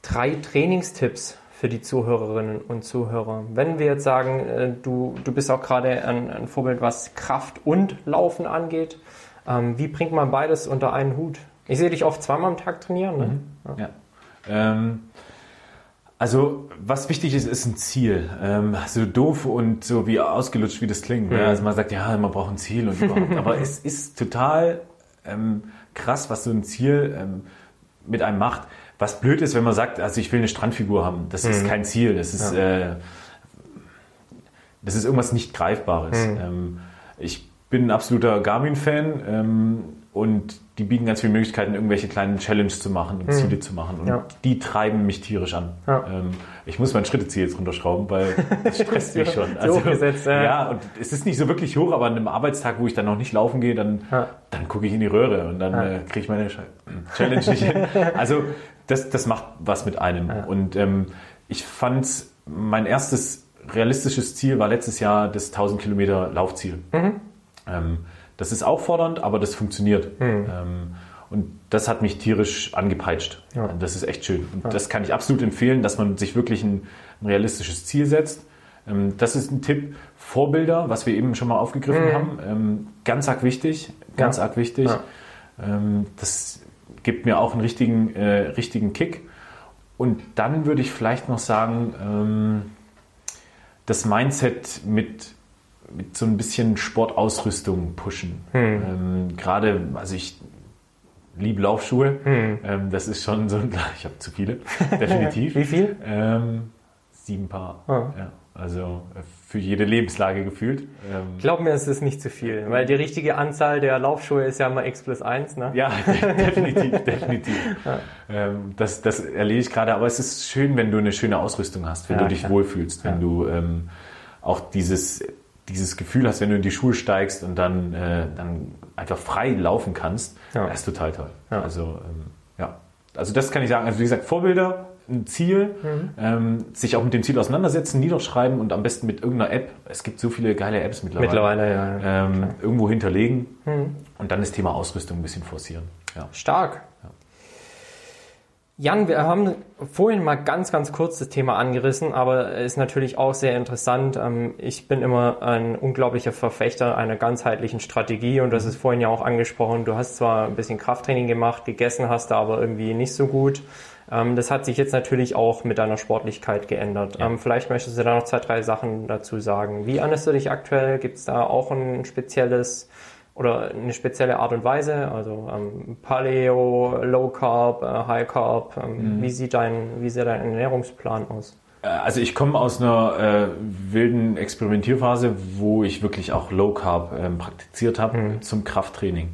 drei Trainingstipps für die Zuhörerinnen und Zuhörer. Wenn wir jetzt sagen, äh, du, du bist auch gerade ein, ein, Vorbild, was Kraft und Laufen angeht, ähm, wie bringt man beides unter einen Hut? Ich sehe dich oft zweimal am Tag trainieren. Ne? Mhm. Ja. Ähm, also, was wichtig ist, ist ein Ziel. Ähm, so doof und so wie ausgelutscht, wie das klingt. Ne? Mhm. Also man sagt, ja, man braucht ein Ziel und überhaupt. Aber es ist total ähm, krass, was so ein Ziel ähm, mit einem macht. Was blöd ist, wenn man sagt, also ich will eine Strandfigur haben. Das mhm. ist kein Ziel. Das ist, ja. äh, das ist irgendwas nicht Greifbares. Mhm. Ähm, ich bin ein absoluter Garmin-Fan ähm, und die bieten ganz viele Möglichkeiten, irgendwelche kleinen Challenges zu machen und mhm. Ziele zu machen. Und ja. die treiben mich tierisch an. Ja. Ähm, ich muss mein Schritteziel jetzt runterschrauben, weil das stresst mich schon. Also, hochgesetzt, ja. ja, und es ist nicht so wirklich hoch, aber an einem Arbeitstag, wo ich dann noch nicht laufen gehe, dann, dann gucke ich in die Röhre und dann äh, kriege ich meine Challenge nicht hin. Also das, das macht was mit einem. Und ähm, ich fand mein erstes realistisches Ziel war letztes Jahr das 1000 Kilometer Laufziel. Mhm. Ähm, das ist auch fordernd, aber das funktioniert. Mhm. Ähm, und das hat mich tierisch angepeitscht. Ja. Das ist echt schön. Und ja. das kann ich absolut empfehlen, dass man sich wirklich ein, ein realistisches Ziel setzt. Ähm, das ist ein Tipp. Vorbilder, was wir eben schon mal aufgegriffen mhm. haben, ähm, ganz arg wichtig. Ganz ja. arg wichtig. Ähm, das gibt mir auch einen richtigen, äh, richtigen Kick. Und dann würde ich vielleicht noch sagen, ähm, das Mindset mit, mit so ein bisschen Sportausrüstung pushen. Hm. Ähm, Gerade, also ich liebe Laufschuhe. Hm. Ähm, das ist schon so ein, ich habe zu viele, definitiv. Wie viel? Ähm, sieben Paar. Ah. Ja. Also äh, für jede Lebenslage gefühlt. Ähm Glaub mir, es ist nicht zu viel, weil die richtige Anzahl der Laufschuhe ist ja immer X plus 1. Ne? Ja, definitiv, definitiv. Ja. Ähm, das, das erlebe ich gerade, aber es ist schön, wenn du eine schöne Ausrüstung hast, wenn ja, du dich klar. wohlfühlst, wenn ja. du ähm, auch dieses, dieses Gefühl hast, wenn du in die Schuhe steigst und dann, äh, dann einfach frei laufen kannst, das ist total toll. Also ähm, ja, also das kann ich sagen. Also wie gesagt, Vorbilder ein Ziel, mhm. ähm, sich auch mit dem Ziel auseinandersetzen, niederschreiben und am besten mit irgendeiner App, es gibt so viele geile Apps mittlerweile, mittlerweile ja, ja. Ähm, irgendwo hinterlegen mhm. und dann das Thema Ausrüstung ein bisschen forcieren. Ja. Stark. Ja. Jan, wir haben vorhin mal ganz, ganz kurz das Thema angerissen, aber es ist natürlich auch sehr interessant. Ähm, ich bin immer ein unglaublicher Verfechter einer ganzheitlichen Strategie und das mhm. ist vorhin ja auch angesprochen. Du hast zwar ein bisschen Krafttraining gemacht, gegessen hast du aber irgendwie nicht so gut. Ähm, das hat sich jetzt natürlich auch mit deiner Sportlichkeit geändert. Ja. Ähm, vielleicht möchtest du da noch zwei, drei Sachen dazu sagen. Wie ernährst du dich aktuell? Gibt es da auch ein spezielles oder eine spezielle Art und Weise? Also ähm, Paleo, Low Carb, äh, High Carb. Ähm, mhm. Wie sieht dein, wie sieht dein Ernährungsplan aus? Äh, also ich komme aus einer äh, wilden Experimentierphase, wo ich wirklich auch Low Carb ähm, praktiziert habe mhm. zum Krafttraining.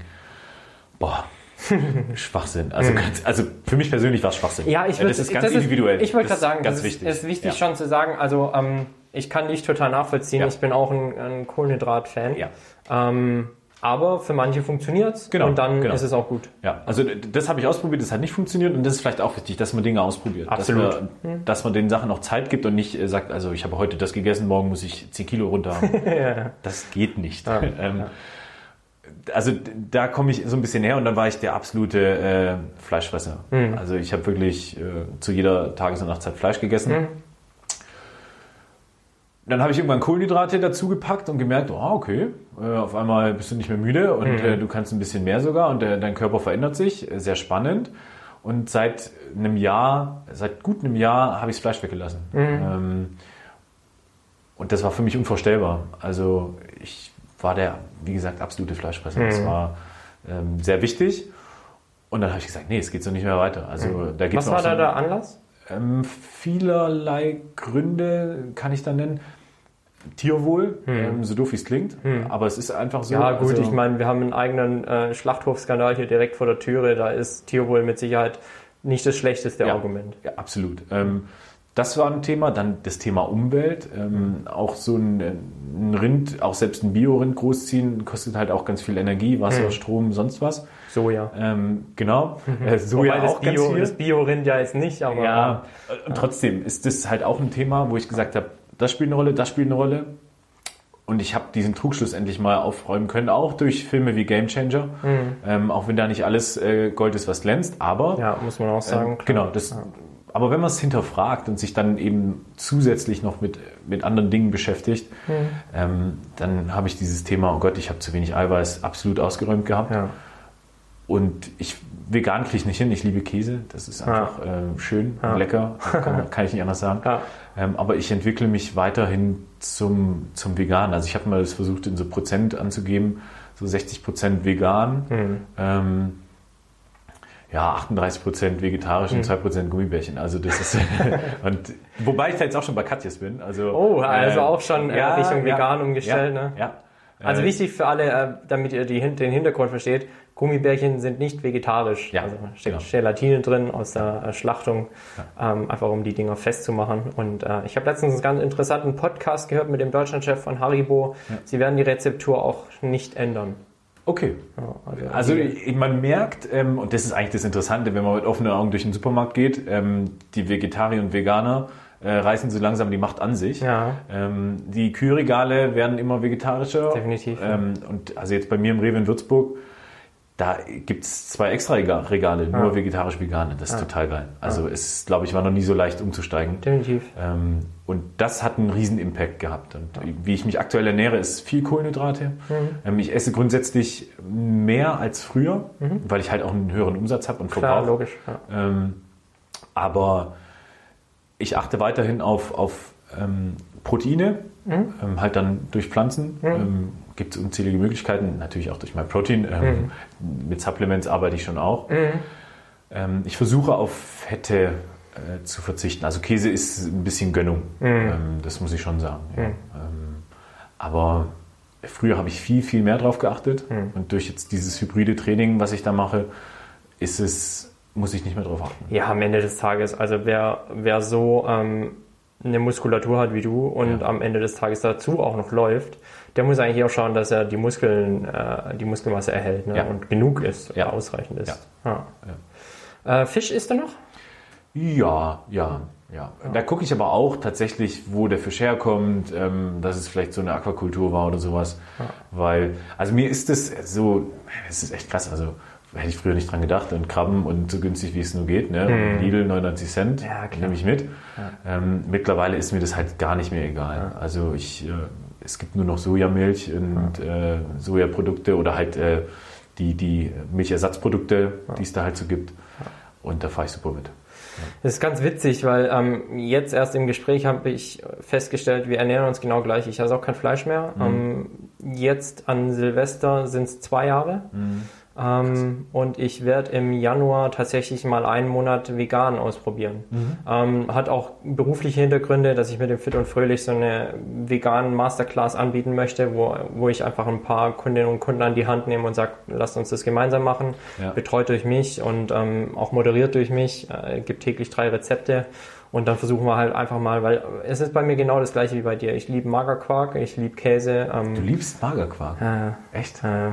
Boah, Schwachsinn. Also, ganz, also für mich persönlich war es Schwachsinn. Ja, ich würde, das ist ganz das individuell. Ist, ich wollte gerade sagen, ganz das wichtig. ist wichtig ja. schon zu sagen. Also ähm, ich kann dich total nachvollziehen. Ja. Ich bin auch ein, ein Kohlenhydrat-Fan. Ja. Ähm, aber für manche funktioniert es genau, und dann genau. ist es auch gut. Ja, also das habe ich ausprobiert, das hat nicht funktioniert und das ist vielleicht auch wichtig, dass man Dinge ausprobiert. Absolut. Dass, wir, hm. dass man den Sachen auch Zeit gibt und nicht äh, sagt, also ich habe heute das gegessen, morgen muss ich 10 Kilo runter haben. ja. Das geht nicht. Ja, ähm, also da komme ich so ein bisschen her und dann war ich der absolute äh, Fleischfresser. Mhm. Also ich habe wirklich äh, zu jeder Tages- und Nachtzeit Fleisch gegessen. Mhm. Dann habe ich irgendwann Kohlenhydrate dazu gepackt und gemerkt, oh, okay, äh, auf einmal bist du nicht mehr müde und mhm. Äh, du kannst ein bisschen mehr sogar und äh, dein Körper verändert sich. Sehr spannend. Und seit einem Jahr, seit gut einem Jahr habe ich das Fleisch weggelassen. Mhm. Ähm, und das war für mich unvorstellbar. Also ich war der, wie gesagt, absolute Fleischfresser. Mhm. Das war ähm, sehr wichtig. Und dann habe ich gesagt, nee, es geht so nicht mehr weiter. Also, mhm. da gibt's Was war da so, der Anlass? Ähm, vielerlei Gründe kann ich da nennen. Tierwohl, hm. ähm, so doof wie es klingt, hm. aber es ist einfach so. Ja gut, also, ich meine, wir haben einen eigenen äh, Schlachthofskandal hier direkt vor der Türe, da ist Tierwohl mit Sicherheit nicht das schlechteste ja, Argument. Ja, absolut. Ähm, das war ein Thema. Dann das Thema Umwelt. Ähm, auch so ein, ein, Rind, auch selbst ein Bio-Rind großziehen, kostet halt auch ganz viel Energie, Wasser, hm. Strom, sonst was. Soja. Ähm, genau. Mhm. Äh, Soja Wobei auch Bio, ganz viel. Das Bio-Rind ja jetzt nicht, aber. Ja, trotzdem ist das halt auch ein Thema, wo ich gesagt habe, das spielt eine Rolle, das spielt eine Rolle. Und ich habe diesen Trugschluss endlich mal aufräumen können, auch durch Filme wie Game Changer. Mhm. Ähm, auch wenn da nicht alles äh, Gold ist, was glänzt, aber. Ja, muss man auch sagen. Äh, genau, das, ja aber wenn man es hinterfragt und sich dann eben zusätzlich noch mit, mit anderen Dingen beschäftigt, mhm. ähm, dann habe ich dieses Thema, oh Gott, ich habe zu wenig Eiweiß, absolut ausgeräumt gehabt. Ja. Und ich vegan kriege ich nicht hin, ich liebe Käse, das ist einfach ja. äh, schön ja. lecker, kann, kann, ich nicht anders sagen. Ähm, aber ich entwickle mich weiterhin zum, zum Vegan. Also ich habe mal das versucht, in so Prozent anzugeben, so 60 Prozent vegan. Mhm. Ähm, ja, 38 Prozent vegetarisch mhm. und 2 Prozent Gummibärchen. Also das ist und wobei ich da jetzt auch schon bei Katjes bin. Also oh, also äh, auch schon äh, ja, Richtung vegan ja, umgestellt, ja, ne? Ja. Also äh, wichtig für alle, äh, damit ihr die, den Hintergrund versteht. Gummibärchen sind nicht vegetarisch. Ja, also steckt genau. Gelatine drin aus der äh, Schlachtung, ja. ähm, einfach um die Dinger festzumachen. Und äh, ich habe letztens einen ganz interessanten Podcast gehört mit dem Deutschlandchef von Haribo. Ja. Sie werden die Rezeptur auch nicht ändern. Okay. also, also man merkt, ähm, und das ist eigentlich das Interessante, wenn man mit offenen Augen durch den Supermarkt geht, ähm, die Vegetarier und Veganer äh, reißen so langsam die Macht an sich. Ja. Ähm, die Kühlregale werden immer vegetarischer. Definitiv. Ähm, und also jetzt bei mir im Rewe in Würzburg, da gibt es zwei extra Regale, nur ja. vegetarisch-vegane. Das ist ja. total geil. Also ja. es, glaube ich, war noch nie so leicht umzusteigen. Definitiv. Ähm, und das hat einen riesen Impact gehabt. Und wie ich mich aktuell ernähre, ist viel Kohlenhydrate. Mhm. Ähm, ich esse grundsätzlich mehr als früher, mhm. weil ich halt auch einen höheren Umsatz habe und Klar, logisch. Ähm, aber ich achte weiterhin auf, auf ähm, Proteine, mhm. ähm, halt dann durch Pflanzen. Mhm. Ähm, Gibt es unzählige Möglichkeiten, natürlich auch durch mein Protein. Ähm, mhm. Mit Supplements arbeite ich schon auch. Mhm. Ähm, ich versuche auf Fette äh, zu verzichten. Also Käse ist ein bisschen Gönnung, mhm. Ähm, das muss ich schon sagen. Ja. Mhm. aber früher habe ich viel, viel mehr drauf geachtet. Und durch jetzt dieses hybride Training, was ich da mache, ist es muss ich nicht mehr drauf achten. Ja, am Ende des Tages, also wer, wer so ähm, eine Muskulatur hat wie du und ja. am Ende des Tages dazu auch noch läuft, der muss eigentlich auch schauen, dass er die Muskeln, äh, die Muskelmasse erhält ne? ja. und genug ist, ja. ausreichend ist. Ja. Äh, Fisch isst du noch? Ja, ja, ja. Da gucke ich aber auch tatsächlich, wo der Fisch herkommt, ähm, dass es vielleicht so eine Aquakultur war oder sowas. Weil, also mir ist das so, es ist echt krass. Also hätte ich früher nicht dran gedacht. Und Krabben und so günstig wie es nur geht. Ne? Hm. Lidl 99 Cent ja, nehme ich mit. Ja. Ähm, mittlerweile ist mir das halt gar nicht mehr egal. Ja. Also ich, äh, es gibt nur noch Sojamilch und äh, Sojaprodukte oder halt äh, die, die Milchersatzprodukte, die es da halt so gibt. Und da fahre ich super mit. Das ist ganz witzig, weil ähm, jetzt erst im Gespräch habe ich festgestellt, wir ernähren uns genau gleich. Ich esse auch kein Fleisch mehr. Mhm. Ähm, jetzt an Silvester sind es zwei Jahre. Mhm. Ähm, und ich werde im Januar tatsächlich mal einen Monat vegan ausprobieren. Mhm. Ähm, hat auch berufliche Hintergründe, dass ich mit dem Fit und Fröhlich so eine veganen Masterclass anbieten möchte, wo, wo ich einfach ein paar Kundinnen und Kunden an die Hand nehme und sage, lasst uns das gemeinsam machen. Ja. Betreut durch mich und ähm, auch moderiert durch mich. Äh, gibt täglich drei Rezepte. Und dann versuchen wir halt einfach mal, weil es ist bei mir genau das gleiche wie bei dir. Ich liebe Magerquark, ich liebe Käse. Ähm, du liebst Magerquark? Äh, Echt? Äh,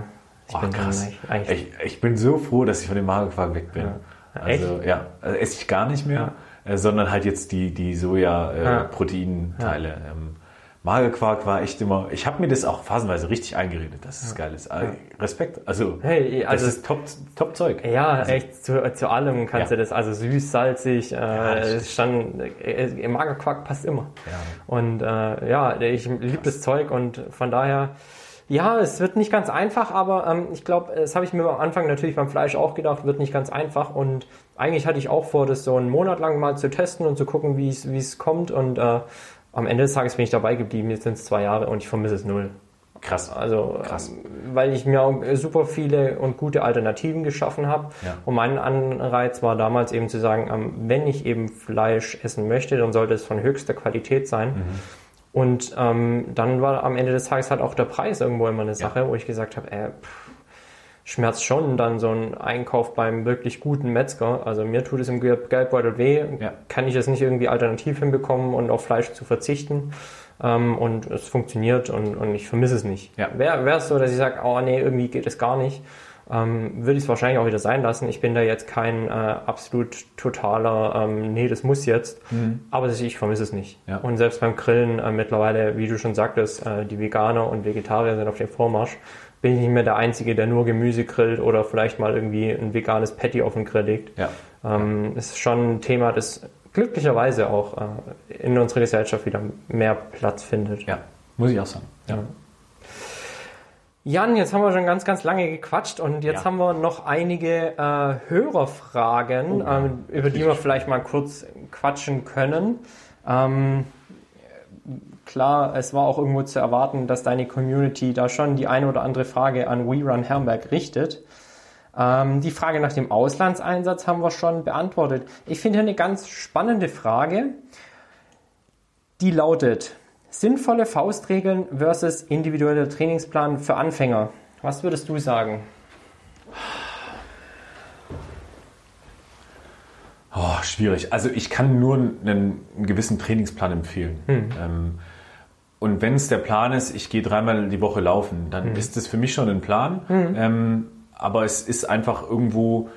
ich, oh, bin krass. Ich, ich, bin so froh, dass ich von dem Magerquark weg bin. Ja. Also Echt? ja, also esse ich gar nicht mehr, ja. äh, sondern halt jetzt die, die Soja-Proteinteile. Äh, ja. ähm, Magerquark war echt immer, ich habe mir das auch phasenweise richtig eingeredet, dass es geil ist. Also, Respekt, also, hey, also das ist top, top Zeug. Ja, also, echt, zu, zu allem kannst du das, also süß, salzig, äh, ist schon, äh, Magerquark passt immer. Und äh, ja, ich liebe das Zeug und von daher ja, es wird nicht ganz einfach, aber ähm, ich glaube, das habe ich mir am Anfang natürlich beim Fleisch auch gedacht, wird nicht ganz einfach. Und eigentlich hatte ich auch vor, das so einen Monat lang mal zu testen und zu gucken, wie es kommt. Und äh, am Ende des Tages bin ich dabei geblieben. Jetzt sind es zwei Jahre und ich vermisse es null. Krass. Also, Krass. Ähm, weil ich mir auch super viele und gute Alternativen geschaffen habe. Ja. Und mein Anreiz war damals eben zu sagen, ähm, wenn ich eben Fleisch essen möchte, dann sollte es von höchster Qualität sein. Mhm. Und ähm, dann war am Ende des Tages halt auch der Preis irgendwo immer eine Sache, ja. wo ich gesagt habe, äh, pff, schmerzt schon dann so ein Einkauf beim wirklich guten Metzger. Also mir tut es im Geldbeutel weh, ja. kann ich es nicht irgendwie alternativ hinbekommen und auf Fleisch zu verzichten. Ähm, und es funktioniert und, und ich vermisse es nicht. Ja. Wäre es so, dass ich sage, oh nee, irgendwie geht es gar nicht, ähm, würde ich es wahrscheinlich auch wieder sein lassen. Ich bin da jetzt kein äh, absolut totaler, ähm, nee, das muss jetzt, mhm. aber ich vermisse es nicht. Ja. Und selbst beim Grillen äh, mittlerweile, wie du schon sagtest, äh, die Veganer und Vegetarier sind auf dem Vormarsch. Bin ich nicht mehr der Einzige, der nur Gemüse grillt oder vielleicht mal irgendwie ein veganes Patty auf den Grill legt. Ja. Ähm, ist schon ein Thema, das glücklicherweise auch äh, in unserer Gesellschaft wieder mehr Platz findet. Ja, muss ich auch sagen. Ja. Ja. Jan, jetzt haben wir schon ganz, ganz lange gequatscht und jetzt ja. haben wir noch einige äh, Hörerfragen, oh, ähm, über die wir vielleicht mal kurz quatschen können. Ähm, klar, es war auch irgendwo zu erwarten, dass deine Community da schon die eine oder andere Frage an We Run Herrenberg richtet. Ähm, die Frage nach dem Auslandseinsatz haben wir schon beantwortet. Ich finde eine ganz spannende Frage, die lautet, Sinnvolle Faustregeln versus individueller Trainingsplan für Anfänger. Was würdest du sagen? Oh, schwierig. Also ich kann nur einen, einen gewissen Trainingsplan empfehlen. Hm. Ähm, und wenn es der Plan ist, ich gehe dreimal die Woche laufen, dann hm. ist das für mich schon ein Plan. Hm. Ähm, aber es ist einfach irgendwo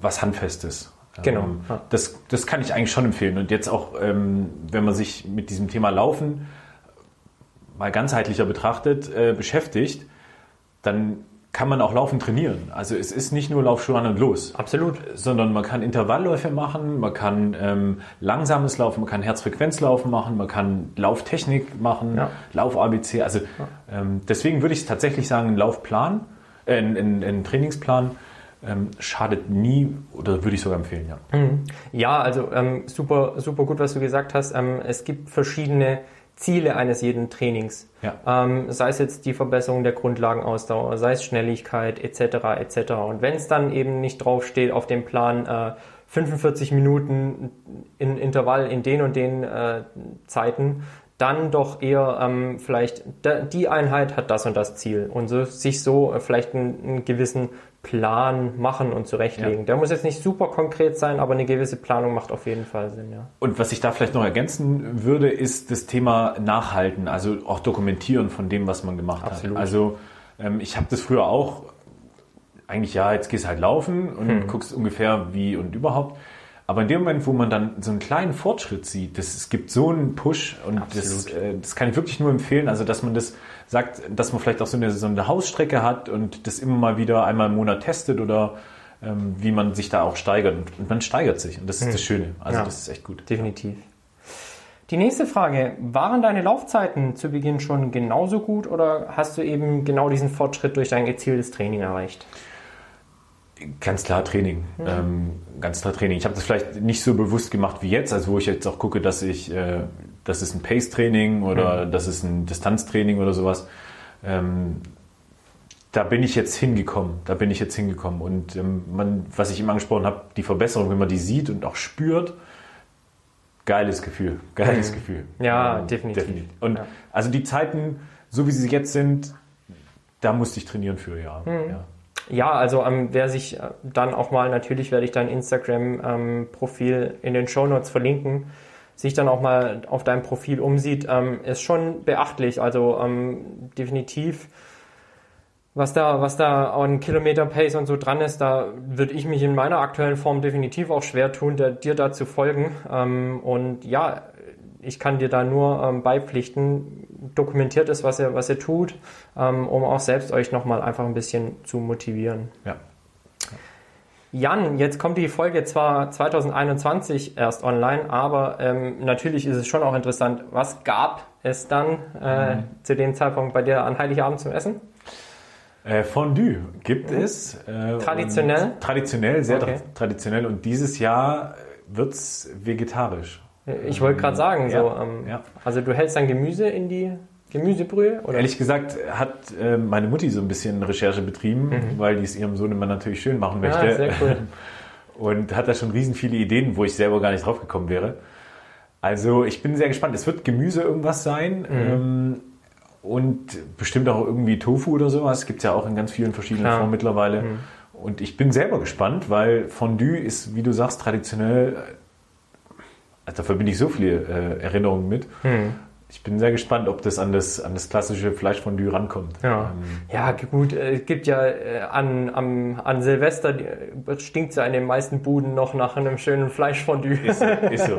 was Handfestes. Genau. Ähm, das, das kann ich eigentlich schon empfehlen. Und jetzt auch, ähm, wenn man sich mit diesem Thema Laufen mal ganzheitlicher betrachtet, äh, beschäftigt, dann kann man auch Laufen trainieren. Also es ist nicht nur Laufschuhe an und los. Absolut. Sondern man kann Intervallläufe machen, man kann ähm, langsames Laufen, man kann Herzfrequenzlaufen machen, man kann Lauftechnik machen, ja. Lauf-ABC. Also ja. ähm, deswegen würde ich tatsächlich sagen, ein Laufplan, äh, ein, ein, ein Trainingsplan ähm, schadet nie oder würde ich sogar empfehlen, ja. Mhm. Ja, also ähm, super, super gut, was du gesagt hast. Ähm, es gibt verschiedene Ziele eines jeden Trainings. Ja. Ähm, sei es jetzt die Verbesserung der Grundlagenausdauer, sei es Schnelligkeit etc. etc. Und wenn es dann eben nicht draufsteht auf dem Plan äh, 45 Minuten in Intervall in den und den äh, Zeiten, dann doch eher ähm, vielleicht die Einheit hat das und das Ziel und so, sich so äh, vielleicht einen, einen, gewissen Plan machen und zurechtlegen. Ja. Der muss jetzt nicht super konkret sein, aber eine gewisse Planung macht auf jeden Fall Sinn. Ja. Und was ich da vielleicht noch ergänzen würde, ist das Thema Nachhalten, also auch dokumentieren von dem, was man gemacht Absolut. hat. Also ähm, ich habe das früher auch eigentlich ja, jetzt gehst halt laufen und hm. guckst ungefähr wie und überhaupt. Aber in dem Moment, wo man dann so einen kleinen Fortschritt sieht, das, es gibt so einen Push und das, äh, das kann ich wirklich nur empfehlen, also dass man das sagt, dass man vielleicht auch so eine, so eine Hausstrecke hat und das immer mal wieder einmal im Monat testet oder ähm, wie man sich da auch steigert. Und man steigert sich und das ist hm. das Schöne. Also ja, das ist echt gut. Definitiv. Die nächste Frage, waren deine Laufzeiten zu Beginn schon genauso gut oder hast du eben genau diesen Fortschritt durch dein gezieltes Training erreicht? Ganz klar Training. Mhm. Ähm, ganz klar Training. Ich habe das vielleicht nicht so bewusst gemacht wie jetzt, also wo ich jetzt auch gucke, dass ich, äh, das ist ein Pace-Training oder mhm. das ist ein Distanztraining oder sowas. Ähm, da bin ich jetzt hingekommen. Da bin ich jetzt hingekommen. Und ähm, man, was ich eben angesprochen habe, die Verbesserung, wenn man die sieht und auch spürt, geiles Gefühl. Geiles mhm. Gefühl. Ja, ähm, definitiv. definitiv. Und ja. also die Zeiten, so wie sie jetzt sind, da musste ich trainieren für, ja. Mhm. ja ja, also ähm, wer sich äh, dann auch mal, natürlich werde ich dein Instagram-Profil ähm, in den Show Notes verlinken, sich dann auch mal auf deinem Profil umsieht, ähm, ist schon beachtlich. Also ähm, definitiv, was da, was da an Kilometer Pace und so dran ist, da würde ich mich in meiner aktuellen Form definitiv auch schwer tun, der, dir da zu folgen. Ähm, und ja, ich kann dir da nur ähm, beipflichten, dokumentiert ist, was ihr, was ihr tut, ähm, um auch selbst euch nochmal einfach ein bisschen zu motivieren. Ja. Jan, jetzt kommt die Folge zwar 2021 erst online, aber ähm, natürlich ist es schon auch interessant, was gab es dann äh, mhm. zu dem Zeitpunkt bei dir an Heiligabend zum Essen? Äh, Fondue gibt mhm. es. Äh, traditionell? Traditionell, sehr okay. traditionell. Und dieses Jahr wird es vegetarisch. Ich wollte gerade sagen, so, ja, ähm, ja. also du hältst dein Gemüse in die Gemüsebrühe? Oder? Ehrlich gesagt hat äh, meine Mutti so ein bisschen Recherche betrieben, mhm. weil die es ihrem Sohn immer natürlich schön machen möchte. Ja, sehr cool. Und hat da schon riesen viele Ideen, wo ich selber gar nicht drauf gekommen wäre. Also ich bin sehr gespannt. Es wird Gemüse irgendwas sein. Mhm. Ähm, und bestimmt auch irgendwie Tofu oder sowas. Gibt es ja auch in ganz vielen verschiedenen Klar. Formen mittlerweile. Mhm. Und ich bin selber gespannt, weil Fondue ist, wie du sagst, traditionell also da verbinde ich so viele äh, Erinnerungen mit. Hm. Ich bin sehr gespannt, ob das an das, an das klassische Fleischfondue rankommt. Ja, ähm, ja gut, äh, es gibt ja äh, an, am, an Silvester, äh, stinkt es ja in den meisten Buden noch nach einem schönen Fleischfondue. Ist, so, ist so. Ist so.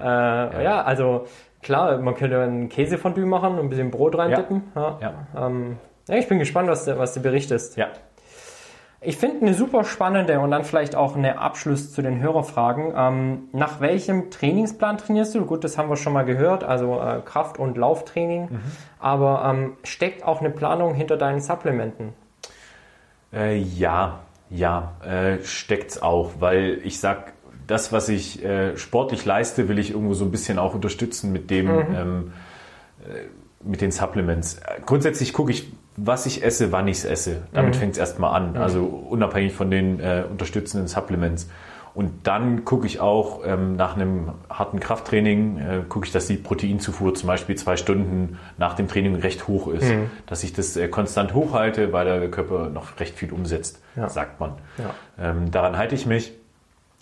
äh, ja. ja. also klar, man könnte ein Käsefondue machen und ein bisschen Brot reindippen. Ja. Ja. Ähm, ja, ich bin gespannt, was du, was du berichtest. Ja. Ich finde eine super spannende und dann vielleicht auch eine Abschluss zu den Hörerfragen. Ähm, nach welchem Trainingsplan trainierst du? Gut, das haben wir schon mal gehört, also äh, Kraft- und Lauftraining. Mhm. Aber ähm, steckt auch eine Planung hinter deinen Supplementen? Äh, ja, ja, äh, es auch, weil ich sag, das, was ich äh, sportlich leiste, will ich irgendwo so ein bisschen auch unterstützen mit dem, mhm. ähm, äh, mit den Supplements. Grundsätzlich gucke ich was ich esse, wann ich es esse. Damit mhm. fängt es erstmal an. Also unabhängig von den äh, unterstützenden Supplements. Und dann gucke ich auch ähm, nach einem harten Krafttraining, äh, gucke ich, dass die Proteinzufuhr zum Beispiel zwei Stunden nach dem Training recht hoch ist. Mhm. Dass ich das äh, konstant hochhalte, weil der Körper noch recht viel umsetzt, ja. sagt man. Ja. Ähm, daran halte ich mich.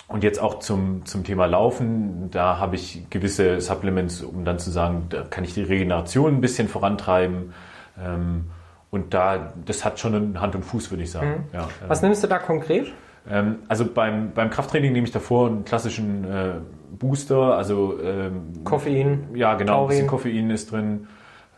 Und jetzt auch zum, zum Thema Laufen, da habe ich gewisse Supplements, um dann zu sagen, da kann ich die Regeneration ein bisschen vorantreiben. Ähm, und da, das hat schon Hand und Fuß, würde ich sagen. Mhm. Ja, Was nimmst du da konkret? Ähm, also beim, beim Krafttraining nehme ich davor einen klassischen äh, Booster, also ähm, Koffein. Ja, genau, Taurin. ein bisschen Koffein ist drin.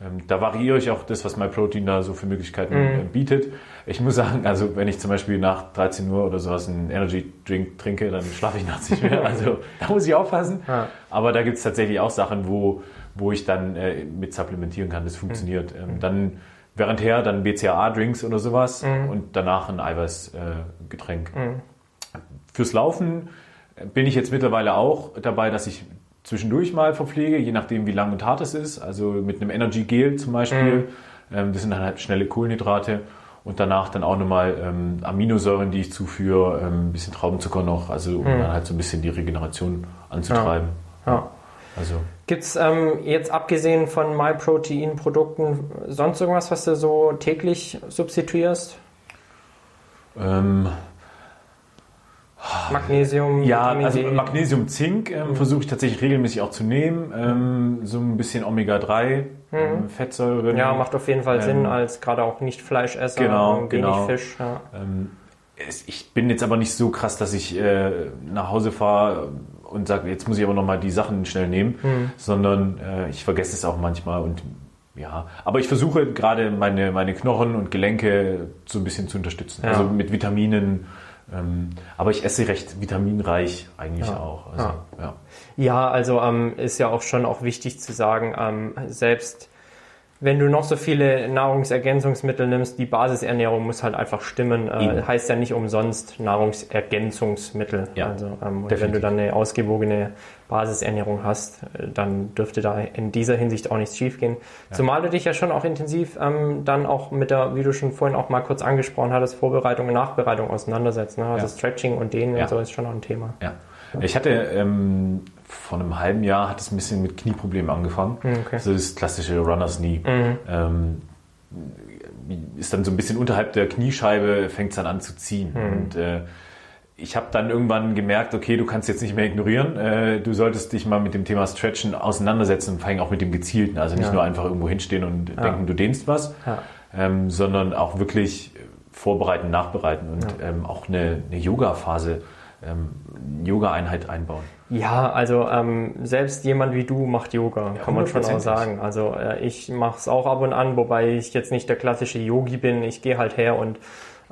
Ähm, da variiere ich auch das, was MyProtein da so für Möglichkeiten mhm. äh, bietet. Ich muss sagen, also wenn ich zum Beispiel nach 13 Uhr oder sowas einen Energy Drink trinke, dann schlafe ich nachts nicht mehr. Also da muss ich aufpassen. Ja. Aber da gibt es tatsächlich auch Sachen, wo, wo ich dann äh, mit supplementieren kann. Das funktioniert. Mhm. Ähm, dann währendher dann BCAA-Drinks oder sowas mhm. und danach ein Eiweißgetränk. Mhm. Fürs Laufen bin ich jetzt mittlerweile auch dabei, dass ich zwischendurch mal verpflege, je nachdem wie lang und hart es ist. Also mit einem Energy Gel zum Beispiel. Mhm. Ähm, das sind dann halt schnelle Kohlenhydrate. Und danach dann auch nochmal ähm, Aminosäuren, die ich zuführe, ähm, ein bisschen Traubenzucker noch, also um mhm. dann halt so ein bisschen die Regeneration anzutreiben. Ja. ja. Also. Gibt es ähm, jetzt abgesehen von MyProtein-Produkten sonst irgendwas, was du so täglich substituierst? Ähm, Magnesium, ja, also. Magnesium, Zink ähm, mhm. versuche ich tatsächlich regelmäßig auch zu nehmen. Ähm, so ein bisschen Omega-3, mhm. ähm, Fettsäuren. Ja, macht auf jeden Fall Sinn, ähm, als gerade auch nicht Fleischesser, genau, wenig genau. Fisch. Ja. Ähm, ich bin jetzt aber nicht so krass, dass ich äh, nach Hause fahre und sage, jetzt muss ich aber nochmal die Sachen schnell nehmen, mhm. sondern äh, ich vergesse es auch manchmal und ja, aber ich versuche gerade meine, meine Knochen und Gelenke so ein bisschen zu unterstützen. Ja. Also mit Vitaminen, ähm, aber ich esse recht vitaminreich eigentlich ja. auch. Also, ja. ja. also ähm, ist ja auch schon auch wichtig zu sagen, ähm, selbst wenn du noch so viele Nahrungsergänzungsmittel nimmst, die Basisernährung muss halt einfach stimmen. Äh, heißt ja nicht umsonst Nahrungsergänzungsmittel. Ja, also ähm, wenn du dann eine ausgewogene Basisernährung hast, äh, dann dürfte da in dieser Hinsicht auch nichts schiefgehen. Ja. Zumal du dich ja schon auch intensiv ähm, dann auch mit der, wie du schon vorhin auch mal kurz angesprochen hattest, Vorbereitung und Nachbereitung auseinandersetzt. Ne? Also ja. Stretching und Dehnen und so ist schon auch ein Thema. Ja. Ich hatte ähm, vor einem halben Jahr hat es ein bisschen mit Knieproblemen angefangen. Hm, okay. So das klassische Runners Knee. Mhm. Ähm, ist dann so ein bisschen unterhalb der Kniescheibe, fängt es dann an zu ziehen. Mhm. Und äh, ich habe dann irgendwann gemerkt, okay, du kannst jetzt nicht mehr ignorieren. Äh, du solltest dich mal mit dem Thema Stretchen auseinandersetzen, vor allem auch mit dem Gezielten. Also nicht ja. nur einfach irgendwo hinstehen und ja. denken, du dehnst was, ja. ähm, sondern auch wirklich vorbereiten, nachbereiten und ähm, auch eine, eine Yoga-Phase ähm, Yoga-Einheit einbauen? Ja, also ähm, selbst jemand wie du macht Yoga, kann man schon auch sagen. Also äh, ich mache es auch ab und an, wobei ich jetzt nicht der klassische Yogi bin. Ich gehe halt her und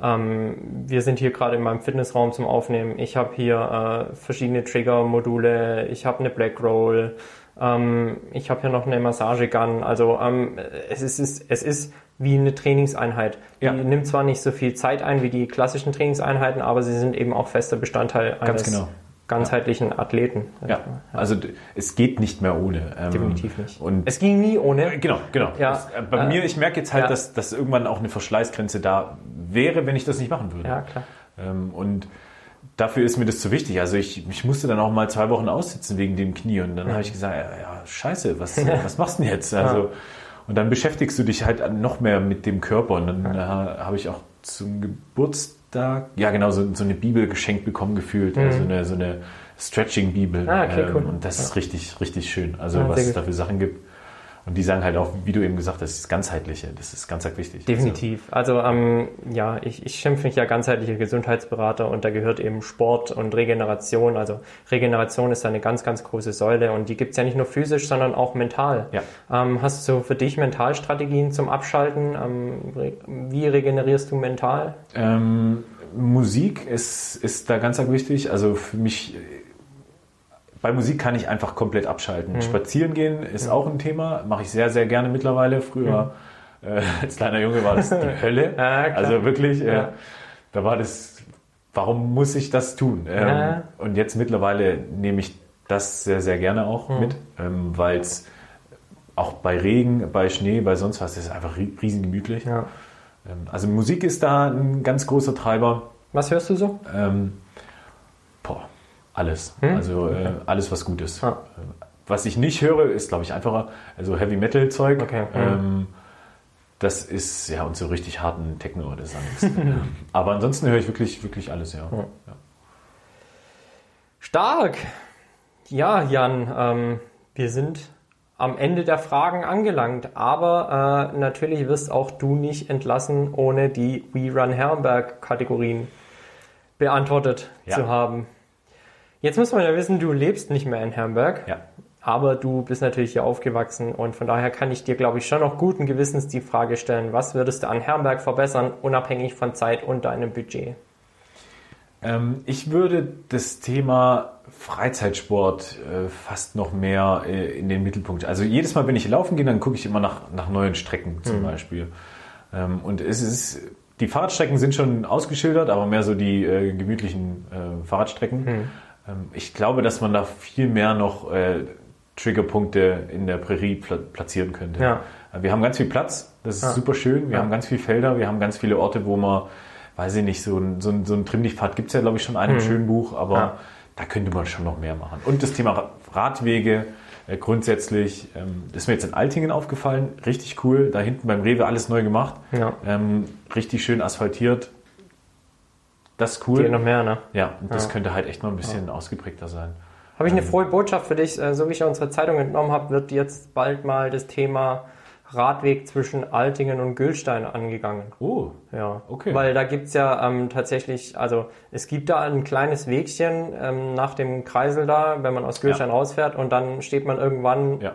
ähm, wir sind hier gerade in meinem Fitnessraum zum Aufnehmen. Ich habe hier äh, verschiedene Trigger-Module, ich habe eine Black Roll, ähm, ich habe hier noch eine Massagegun. Also ähm, es, ist, es ist wie eine Trainingseinheit. Ja. Die nimmt zwar nicht so viel Zeit ein wie die klassischen Trainingseinheiten, aber sie sind eben auch fester Bestandteil eines genau. Ganzheitlichen ja. Athleten. Ja. also es geht nicht mehr ohne. Ähm, Definitiv nicht. Und es ging nie ohne. Genau, genau. Ja. Das, äh, bei äh, mir, ich merke jetzt halt, dass, dass irgendwann auch eine Verschleißgrenze da wäre, wenn ich das nicht machen würde. Ja, klar. Ähm, und dafür ist mir das zu wichtig. Also ich, ich musste dann auch mal zwei Wochen aussitzen wegen dem Knie und dann mhm. habe ich gesagt, ja, ja scheiße, was, was machst du denn jetzt? Also und dann beschäftigst du dich halt noch mehr mit dem Körper. Und dann ja. äh, habe ich auch zum Geburtstag, ja genau, so, so eine Bibel geschenkt bekommen gefühlt. Mhm. Also eine, so eine Stretching-Bibel. Ah, okay, cool. ähm, und das ist richtig, richtig schön. Also ja, was es da für Sachen gibt. Und die sagen halt auch, wie du eben gesagt hast, das Ganzheitliche, das ist ganz, wichtig. Definitiv. Also, also ähm, ja, ich, ich schimpfe mich ja ganzheitlicher Gesundheitsberater und da gehört eben Sport und Regeneration. Also Regeneration ist eine ganz, ganz große Säule und die gibt es ja nicht nur physisch, sondern auch mental. Ja. Ähm, hast du für dich Mentalstrategien zum Abschalten? Ähm, wie regenerierst du mental? Ähm, Musik ist, ist da ganz, ganz wichtig. Also für mich bei Musik kann ich einfach komplett abschalten. Mhm. Spazieren gehen ist auch ein Thema, mache ich sehr, sehr gerne mittlerweile. Früher mhm. äh, als kleiner Junge war das die Hölle. Ja, also wirklich, äh, da war das, warum muss ich das tun? Ähm, ja. Und jetzt mittlerweile nehme ich das sehr, sehr gerne auch mhm. mit, ähm, weil es auch bei Regen, bei Schnee, bei sonst was ist einfach riesen gemütlich. Ja. Ähm, also Musik ist da ein ganz großer Treiber. Was hörst du so? Ähm, alles. Hm? Also äh, okay. äh, alles, was gut ist. Ah. Was ich nicht höre, ist, glaube ich, einfacher. Also Heavy Metal Zeug. Okay. Hm. Ähm, das ist ja und so richtig harten Techno oder so. Aber ansonsten höre ich wirklich, wirklich alles, ja. Ja. Stark! Ja, Jan, ähm, wir sind am Ende der Fragen angelangt, aber äh, natürlich wirst auch du nicht entlassen, ohne die We Run Herrenberg Kategorien beantwortet ja. zu haben. Jetzt muss man ja wissen, du lebst nicht mehr in Hamburg. Ja. Aber du bist natürlich hier aufgewachsen und von daher kann ich dir, glaube ich, schon noch guten Gewissens die Frage stellen, was würdest du an Herrenberg verbessern, unabhängig von Zeit und deinem Budget? Ähm, ich würde das Thema Freizeitsport äh, fast noch mehr äh, in den Mittelpunkt. Also jedes Mal, wenn ich laufen gehe, dann gucke ich immer nach, nach neuen Strecken zum mhm. Beispiel. Ähm, und es ist, die Fahrradstrecken sind schon ausgeschildert, aber mehr so die äh, gemütlichen äh, Fahrradstrecken. Hm. Ähm, ich glaube, dass man da viel mehr noch äh, Triggerpunkte in der Prärie pla platzieren könnte. Ja. Äh, wir haben ganz viel Platz, das ist ja. super schön. Wir ja. haben ganz viele Felder, wir haben ganz viele Orte, wo man, weiß ich nicht, so ein, so ein, so ein Trimmlichtpfad gibt es ja, glaube ich, schon einen hm. schönen Buch, aber da könnte man schon noch mehr machen. Und das Thema Radwege, äh, grundsätzlich, ähm, ist mir jetzt in Altingen aufgefallen, richtig cool. Da hinten beim Rewe alles neu gemacht. Ähm, richtig schön asphaltiert. Das ist cool. Geht noch mehr, ne? Ja, das ja. könnte halt echt mal ein bisschen ja. ausgeprägter sein. Habe ich eine ähm, frohe Botschaft für dich. Äh, so wie ich ja unsere Zeitung entnommen habe, wird jetzt bald mal das Thema Radweg zwischen Altingen und Gülstein angegangen. Oh, ja. Okay. Weil da gibt's ja ähm, tatsächlich, also es gibt da ein kleines Wegchen ähm, nach dem Kreisel da, wenn man aus Gülstein ja. rausfährt und dann steht man irgendwann ja.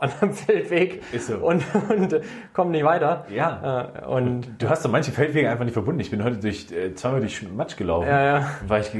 An einem Feldweg so. und, und kommt nicht weiter. Ja. Äh, und du hast doch manche Feldwege einfach nicht verbunden. Ich bin heute durch, äh, zweimal durch Matsch gelaufen, ja, ja. weil ich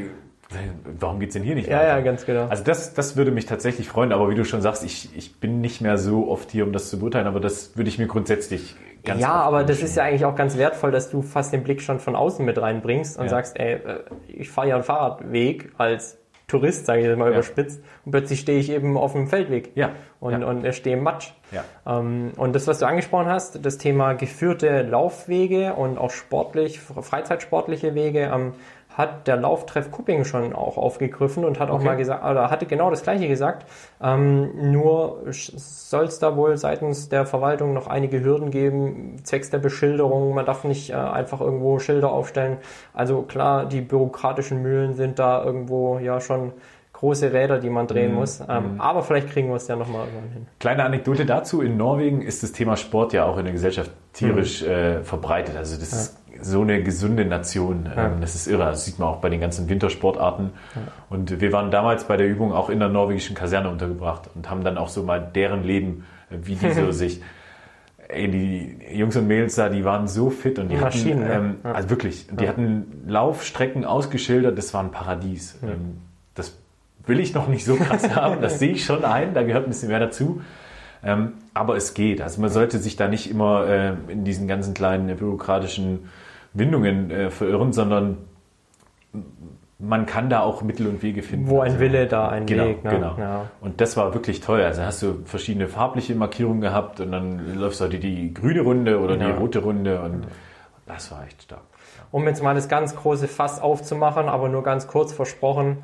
warum geht es denn hier nicht ja, weiter? Ja, ganz genau. Also das, das würde mich tatsächlich freuen, aber wie du schon sagst, ich, ich bin nicht mehr so oft hier, um das zu beurteilen, aber das würde ich mir grundsätzlich ganz Ja, aber das ist ja eigentlich auch ganz wertvoll, dass du fast den Blick schon von außen mit reinbringst und ja. sagst, ey, äh, ich fahre ja einen Fahrradweg als Tourist, sage ich jetzt mal ja. überspitzt, und plötzlich stehe ich eben auf einem Feldweg ja. und, ja. und stehe im Matsch. Ja. Ähm, und das, was du angesprochen hast, das Thema geführte Laufwege und auch sportlich, freizeitsportliche Wege, ähm, hat der Lauftreff Kupping schon auch aufgegriffen und hat auch okay. mal gesagt, oder hatte genau das gleiche gesagt. Ähm, nur soll es da wohl seitens der Verwaltung noch einige Hürden geben, zwecks der Beschilderung. Man darf nicht äh, einfach irgendwo Schilder aufstellen. Also klar, die bürokratischen Mühlen sind da irgendwo ja schon große Räder, die man drehen mm, muss. Ähm, mm. Aber vielleicht kriegen wir es ja nochmal irgendwann hin. Kleine Anekdote dazu. In Norwegen ist das Thema Sport ja auch in der Gesellschaft tierisch mm. äh, verbreitet. Also das ja. So eine gesunde Nation. Ja. Ähm, das ist irre. Das sieht man auch bei den ganzen Wintersportarten. Ja. Und wir waren damals bei der Übung auch in der norwegischen Kaserne untergebracht und haben dann auch so mal deren Leben, äh, wie die so sich ey, die Jungs und Mädels da, die waren so fit und die, die hatten, ähm, ja. also wirklich, die hatten Laufstrecken ausgeschildert, das war ein Paradies. Ähm, das will ich noch nicht so krass haben, das sehe ich schon ein, da gehört ein bisschen mehr dazu. Ähm, aber es geht. Also man sollte sich da nicht immer äh, in diesen ganzen kleinen bürokratischen Windungen äh, verirren, sondern man kann da auch Mittel und Wege finden. Wo ein also, Wille, da ein genau, Weg. Ne? Genau. Ja. Und das war wirklich toll. Also hast du verschiedene farbliche Markierungen gehabt und dann läufst du heute die grüne Runde oder ja. die rote Runde und das war echt stark. Um jetzt mal das ganz große Fass aufzumachen, aber nur ganz kurz versprochen,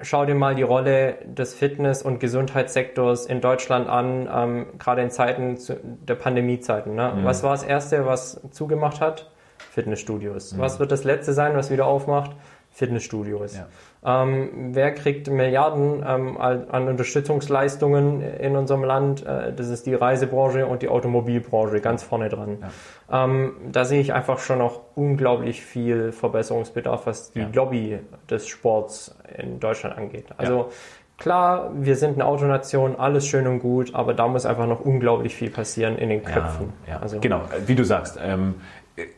schau dir mal die Rolle des Fitness- und Gesundheitssektors in Deutschland an, ähm, gerade in Zeiten der Pandemiezeiten. Ne? Mhm. Was war das Erste, was zugemacht hat? Fitnessstudios. Mhm. Was wird das Letzte sein, was wieder aufmacht? Fitnessstudios. Ja. Ähm, wer kriegt Milliarden ähm, an Unterstützungsleistungen in unserem Land? Äh, das ist die Reisebranche und die Automobilbranche ganz vorne dran. Ja. Ähm, da sehe ich einfach schon noch unglaublich viel Verbesserungsbedarf, was die ja. Lobby des Sports in Deutschland angeht. Also Klar, wir sind eine Autonation, alles schön und gut, aber da muss einfach noch unglaublich viel passieren in den Köpfen. Ja, ja. Also, genau, wie du sagst, ähm,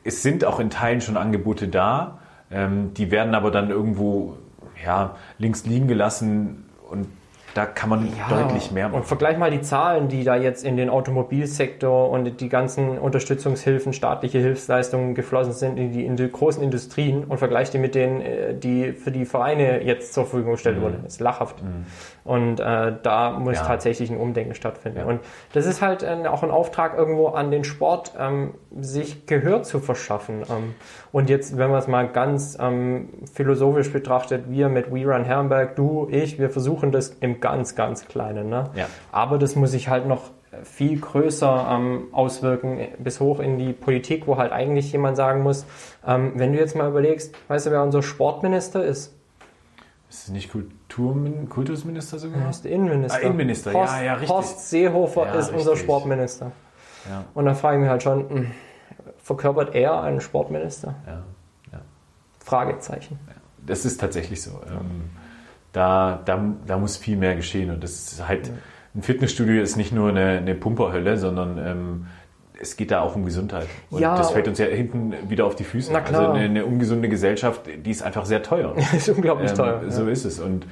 es sind auch in Teilen schon Angebote da, ähm, die werden aber dann irgendwo ja, links liegen gelassen und da kann man ja, deutlich mehr machen. Und vergleich mal die Zahlen, die da jetzt in den Automobilsektor und die ganzen Unterstützungshilfen, staatliche Hilfsleistungen geflossen sind in die, in die großen Industrien und vergleich die mit denen, äh, die für die Vereine jetzt zur Verfügung gestellt mhm. wurden. Das ist lachhaft. Mhm. Und äh, da muss ja. tatsächlich ein Umdenken stattfinden. Ja. Und das ist halt äh, auch ein Auftrag irgendwo an den Sport, ähm, sich Gehör zu verschaffen. Ähm, und jetzt, wenn man es mal ganz ähm, philosophisch betrachtet, wir mit We Run Herrenberg, du, ich, wir versuchen das im ganz, ganz Kleinen. Ne? Ja. Aber das muss sich halt noch viel größer ähm, auswirken, bis hoch in die Politik, wo halt eigentlich jemand sagen muss, ähm, wenn du jetzt mal überlegst, weißt du, wer unser Sportminister ist? Ist es nicht Kulturmin Kultusminister sogar? Er ist Innenminister. Ah, Innenminister, Horst, ja, ja, richtig. Horst Seehofer ja, ist richtig. unser Sportminister. Ja. Und dann frage ich mich halt schon, mh, hm, verkörpert er einen Sportminister? Ja. ja. Fragezeichen. Das ist tatsächlich so. Ähm, da, da, da muss viel mehr geschehen. Und das ist halt, ein Fitnessstudio ist nicht nur eine, eine Pumperhölle, sondern ähm, es geht da auch um Gesundheit. Und ja, das fällt uns ja hinten wieder auf die Füße. Na klar. Also eine, eine ungesunde Gesellschaft, die ist einfach sehr teuer. ist unglaublich ähm, teuer. So ja. ist es. Und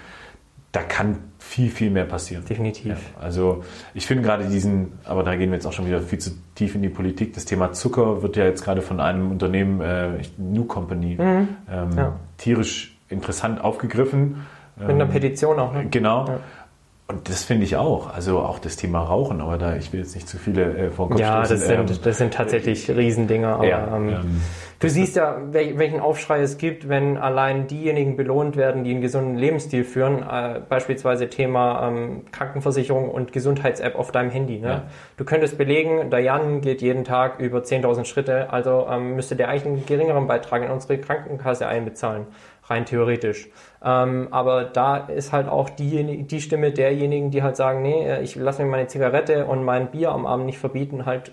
da kann viel, viel mehr passieren. Definitiv. Ja, also ich finde gerade diesen, aber da gehen wir jetzt auch schon wieder viel zu tief in die Politik. Das Thema Zucker wird ja jetzt gerade von einem Unternehmen, äh, New Company, mhm. ähm, tierisch interessant aufgegriffen. Mit einer ähm, Petition auch. Ne? Genau. Ja. Und das finde ich auch. Also auch das Thema Rauchen, aber da, ich will jetzt nicht zu viele äh, vor Kopf Ja, das sind, ähm, das sind tatsächlich Riesendinger. Aber, ja, ähm, ähm, du siehst ja, welchen Aufschrei es gibt, wenn allein diejenigen belohnt werden, die einen gesunden Lebensstil führen. Äh, beispielsweise Thema ähm, Krankenversicherung und Gesundheits-App auf deinem Handy. Ne? Ja. Du könntest belegen, der Jan geht jeden Tag über 10.000 Schritte, also ähm, müsste der eigentlich einen geringeren Beitrag in unsere Krankenkasse einbezahlen rein theoretisch. Ähm, aber da ist halt auch die, die Stimme derjenigen, die halt sagen, nee, äh, ich lasse mir meine Zigarette und mein Bier am Abend nicht verbieten, halt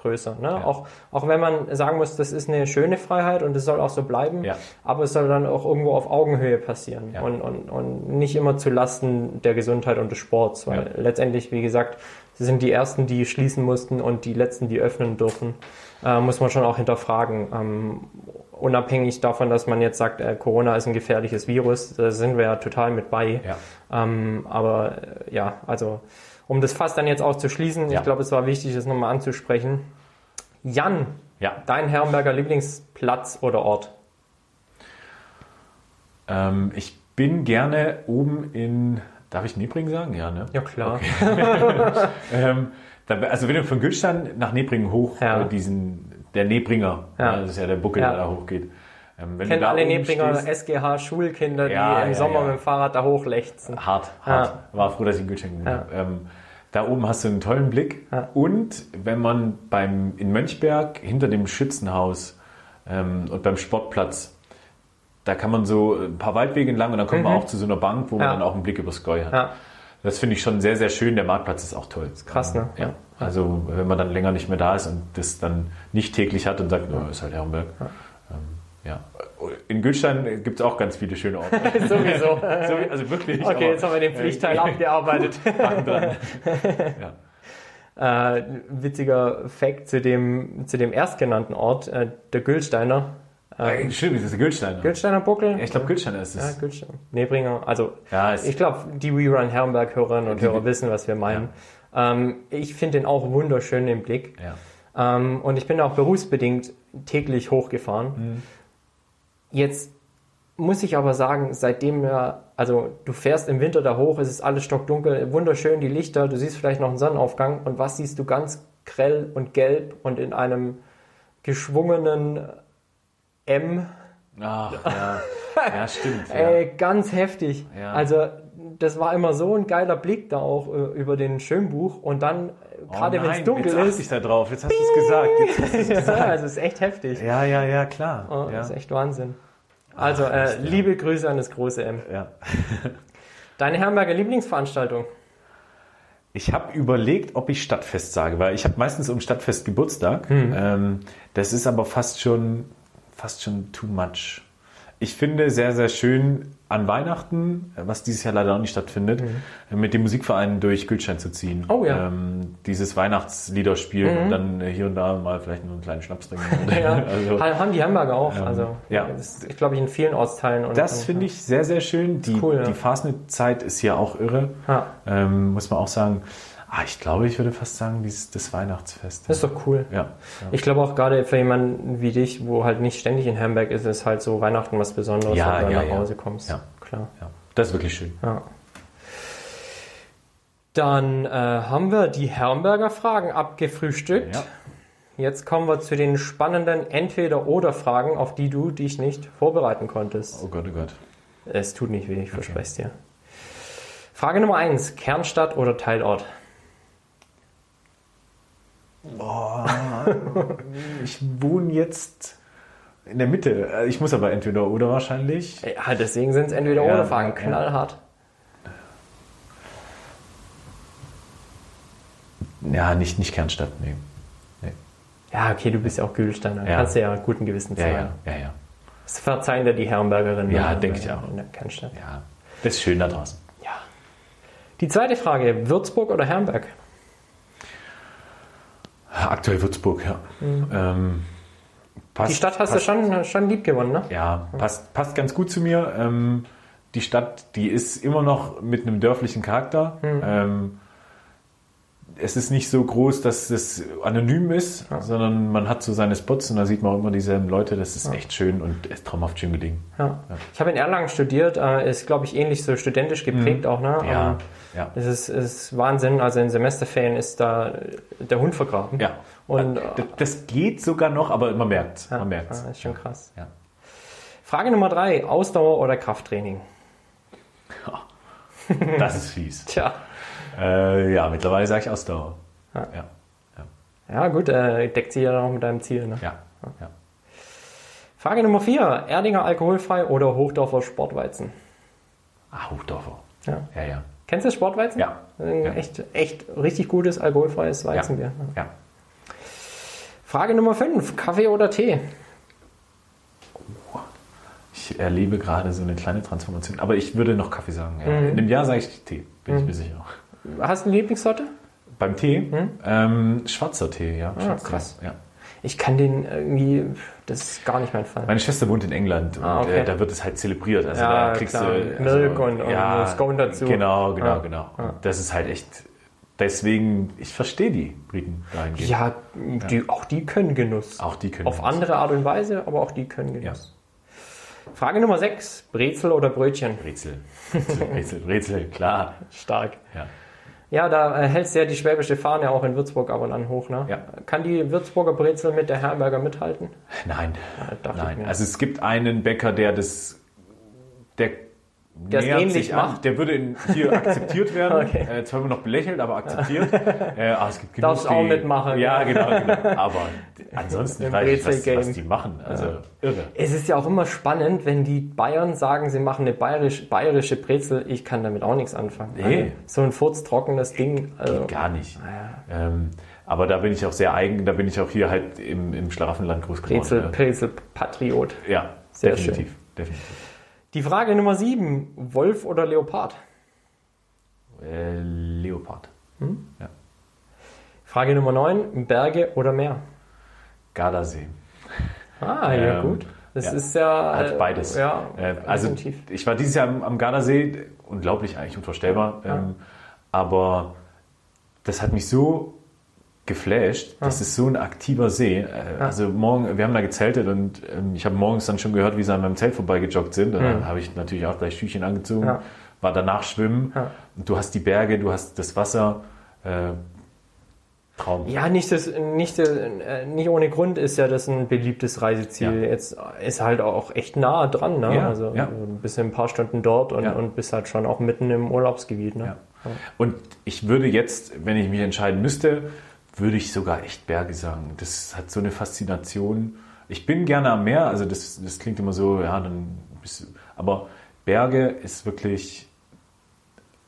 größer. Ne? Ja. Auch, auch wenn man sagen muss, das ist eine schöne Freiheit und es soll auch so bleiben, ja. aber es soll dann auch irgendwo auf Augenhöhe passieren ja. und, und, und nicht immer zu Lasten der Gesundheit und des Sports, weil letztendlich, wie gesagt, sie sind die Ersten, die schließen mussten und die Letzten, die öffnen dürfen, äh, muss man schon auch hinterfragen. Ähm, unabhängig davon, dass man jetzt sagt, äh, Corona ist ein gefährliches Virus, da sind wir ja total mit bei. Ja. Ähm, aber äh, ja, also um das Fass dann jetzt auch zu schließen, ja. ich glaube, es war wichtig, das nochmal anzusprechen. Jan, ja. dein Herrenberger Lieblingsplatz oder Ort? Ähm, ich bin gerne oben in, darf ich Nebring sagen? Ja, ne? Ja, klar. Okay. ähm, also wenn du von Gülstein nach Nebringen hoch ja. äh, diesen der Nebringer. Ja. Das ist ja der Buckel, ja. der da hochgeht. Ähm, wenn Kennt alle Nebringer SGH-Schulkinder, die ja, im Sommer mit dem Fahrrad da hochlechzen. Hart, hart. War froh, dass ich einen Gutschein gewonnen habe. Ähm, da oben hast du einen tollen Blick. Und wenn man beim, in Mönchberg hinter dem Schützenhaus ähm, und beim Sportplatz, da kann man so ein paar Waldwege entlang und dann kommt mhm. man auch zu so einer Bank, wo man dann auch einen Blick übers Gäu hat. Das finde ich schon sehr, sehr schön. Der Marktplatz ist auch toll. Krass, ne? Ja. Also wenn man dann länger nicht mehr da ist und das dann nicht täglich hat und sagt, oh, ist halt Herrenberg. Ja. Ähm, ja. In Gülstein gibt es auch ganz viele schöne Orte. Sowieso. also wirklich. Okay, jetzt haben wir den Pflichtteil abgearbeitet. ja. äh, witziger Fact zu dem, zu dem erstgenannten Ort, äh, der Gülsteiner. Ähm, Stimmt, das ist Gülsteiner. Gülsteiner Buckel? Ja, ich glaube, Gülsteiner ist es. Ja, Gülsteiner. Nebringer. Also, ja, ich glaube, die We Run Herrenberg-Hörerinnen und Hörer wissen, was wir meinen. Ja. Ähm, ich finde den auch wunderschön im Blick. Ja. Ähm, und ich bin auch berufsbedingt täglich hochgefahren. Mhm. Jetzt muss ich aber sagen, seitdem wir, also du fährst im Winter da hoch, es ist alles stockdunkel, wunderschön, die Lichter, du siehst vielleicht noch einen Sonnenaufgang und was siehst du ganz grell und gelb und in einem geschwungenen M. Ach, ja. ja, stimmt. Ja. Ey, ganz heftig. Ja. Also, das war immer so ein geiler Blick da auch äh, über den Schönbuch und dann, oh gerade wenn es dunkel jetzt ist. ich da drauf, jetzt hast du es gesagt. Jetzt gesagt. ja, also, es ist echt heftig. Ja, ja, ja, klar. Oh, ja. Das ist echt Wahnsinn. Also, Ach, äh, liebe Grüße an das große M. Ja. Deine Herrenberger Lieblingsveranstaltung? Ich habe überlegt, ob ich Stadtfest sage, weil ich habe meistens um Stadtfest Geburtstag. Mhm. Ähm, das ist aber fast schon fast schon too much. Ich finde sehr, sehr schön an Weihnachten, was dieses Jahr leider auch nicht stattfindet, mhm. mit dem Musikverein durch Gültstein zu ziehen. Oh ja. Ähm, dieses Weihnachtslieder spielen mhm. und dann hier und da mal vielleicht nur einen kleinen Schnaps trinken. ja. also, haben die Hamburger auch. Ähm, also, ja. Das ist, glaube ich, in vielen Ortsteilen. Und, das finde ich sehr, sehr schön. Die, cool, ja. die Fastnet-Zeit ist hier auch irre. Ähm, muss man auch sagen. Ah, ich glaube, ich würde fast sagen, dieses, das Weihnachtsfest. Das ist doch cool. Ja, ja. Ich glaube auch gerade für jemanden wie dich, wo halt nicht ständig in Hamburg ist, ist halt so Weihnachten was Besonderes, ja, wenn du ja, nach Hause kommst. Ja, klar. Ja. Das ist wirklich schön. Ja. Dann äh, haben wir die Herrenberger Fragen abgefrühstückt. Ja. Jetzt kommen wir zu den spannenden Entweder-Oder-Fragen, auf die du dich nicht vorbereiten konntest. Oh Gott, oh Gott. Es tut nicht weh, ich okay. verspreche es dir. Frage Nummer 1. Kernstadt oder Teilort? Boah, ich wohne jetzt in der Mitte. Ich muss aber entweder oder wahrscheinlich. Ja, deswegen sind es entweder ja, oder Fragen. Knallhart. Ja, nicht, nicht Kernstadt, nee. nee. Ja, okay, du bist ja auch Gülsteiner. Ja. Kannst du ja guten Gewissen sagen. Ja, ja, ja. ja. Das verzeihen dir die Herrenbergerinnen. Ja, denke ich auch. In der Kernstadt. Ja, das ist schön da draußen. Ja. Die zweite Frage: Würzburg oder Herrenberg? Aktuell Würzburg, ja. Mhm. Ähm, passt, die Stadt hast passt, du schon, schon lieb gewonnen, ne? Ja, passt, passt ganz gut zu mir. Ähm, die Stadt, die ist immer noch mit einem dörflichen Charakter. Mhm. Ähm, es ist nicht so groß, dass es anonym ist, ja. sondern man hat so seine Spots und da sieht man auch immer dieselben Leute. Das ist ja. echt schön und ist traumhaft schön gelingen. Ja. Ich habe in Erlangen studiert, äh, ist glaube ich ähnlich so studentisch geprägt mhm. auch. Ne? Ja. ja. Es ist, ist, Wahnsinn. Also in Semesterferien ist da der Hund vergraben. Ja. Und, äh, das geht sogar noch, aber man merkt es. Man merkt's. ist schon krass. Frage Nummer drei: Ausdauer oder Krafttraining? Das ist fies. Tja. Äh, ja, mittlerweile sage ich Ausdauer. Ja, ja. ja. ja gut, äh, deckt sich ja dann auch mit deinem Ziel. Ne? Ja. ja. Frage Nummer 4. Erdinger alkoholfrei oder Hochdorfer Sportweizen? Ah, Hochdorfer. Ja. Ja, ja. Kennst du das Sportweizen? Ja. Echt, echt richtig gutes alkoholfreies Weizenbier. Ja. Frage Nummer 5. Kaffee oder Tee? Ich erlebe gerade so eine kleine Transformation. Aber ich würde noch Kaffee sagen. Ja. Mhm. In dem Jahr sage ich Tee, bin mhm. ich mir sicher. Hast du eine Lieblingssorte? Beim Tee? Mhm. Ähm, schwarzer Tee, ja. Ah, krass. Ja. Ich kann den irgendwie, das ist gar nicht mein Fall. Meine Schwester wohnt in England und ah, okay. äh, da wird es halt zelebriert. Also ja, da kriegst klar. du also, Milk und, und ja, Scone dazu. Genau, genau, ah, genau. Ah. Das ist halt echt. Deswegen, ich verstehe die Briten dahingehend. Ja, die, ja, auch die können Genuss. Auch die können Auf Genuss. andere Art und Weise, aber auch die können Genuss. Ja. Frage Nummer 6. Brezel oder Brötchen? Brezel. Brezel, Brezel, Brezel klar. Stark. Ja. Ja, da äh, hältst du ja die schwäbische Fahne auch in Würzburg ab und an hoch. Ne? Ja. Kann die Würzburger Brezel mit der Herberger mithalten? Nein. Ja, Nein. Also es gibt einen Bäcker, der das, der der es ähnlich macht. Der würde in, hier akzeptiert werden. okay. äh, zwar immer noch belächelt, aber akzeptiert. äh, ah, es gibt Darfst auch mitmachen. Ja, genau, genau. Aber ansonsten weiß ich, was, was, die machen. Also ja. irre. Es ist ja auch immer spannend, wenn die Bayern sagen, sie machen eine bayerisch, bayerische Brezel. Ich kann damit auch nichts anfangen. Nee. Also, so ein furztrockenes Ding. Also, Geht gar nicht. Ja. Ähm, aber da bin ich auch sehr eigen. Da bin ich auch hier halt im, im Schlaraffenland groß geworden. Brezel, Brezel, Patriot. Ja, sehr definitiv. Schön. definitiv. Die Frage Nummer 7. Wolf oder Leopard? Äh, Leopard. Hm? Ja. Frage Nummer 9. Berge oder Meer? Gardasee. Ah, ja ähm, gut. Das ja, ist ja... Hat beides. Ja, äh, also definitiv. ich war dieses Jahr am, am Gardasee, unglaublich eigentlich, unvorstellbar. Ja. Ähm, aber das hat mich so geflasht. Das ah. ist so ein aktiver See. Äh, ah. Also morgen, wir haben da gezeltet und ähm, ich habe morgens dann schon gehört, wie sie an meinem Zelt vorbeigejoggt sind. Und mhm. dann habe ich natürlich auch gleich Schüchchen angezogen, ja. war danach schwimmen. Ja. Und du hast die Berge, du hast das Wasser. Äh, Traum. Ja, nicht, das, nicht, äh, nicht ohne Grund ist ja das ein beliebtes Reiseziel. Ja. Jetzt ist halt auch echt nah dran. Ne? Ja, also ja. ein bisschen ein paar Stunden dort und, und bist halt schon auch mitten im Urlaubsgebiet. Ne? Und ich würde jetzt, wenn ich mich entscheiden müsste, würde ich sogar echt Berge sagen. Das hat so eine Faszination. Ich bin gerne am Meer, also das, das klingt immer so, ja, dann bist du, aber Berge ist wirklich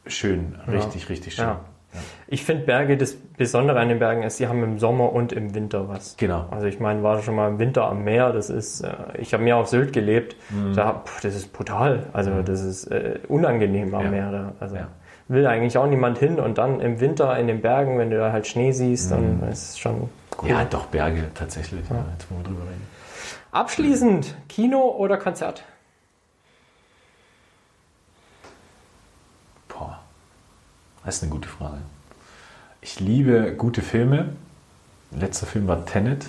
schön, richtig, ja. richtig schön. Ja. Ja. Ich finde Berge, das Besondere an den Bergen ist, sie haben im Sommer und im Winter was. Genau. Also ich meine, war schon mal im Winter am Meer, das ist, äh, ich habe mehr auf Sylt gelebt, mhm. da, pff, das ist brutal, also mhm. das ist äh, unangenehm am Meer. Da. Also. Will eigentlich auch niemand hin und dann im Winter in den Bergen, wenn du da halt Schnee siehst, dann mhm. ist es schon cool. Ja, doch, Berge tatsächlich, ja. Ja, jetzt wollen wir drüber reden. Abschließend, Kino oder Konzert? Boah, das ist eine gute Frage. Ich liebe gute Filme. Letzter Film war Tenet.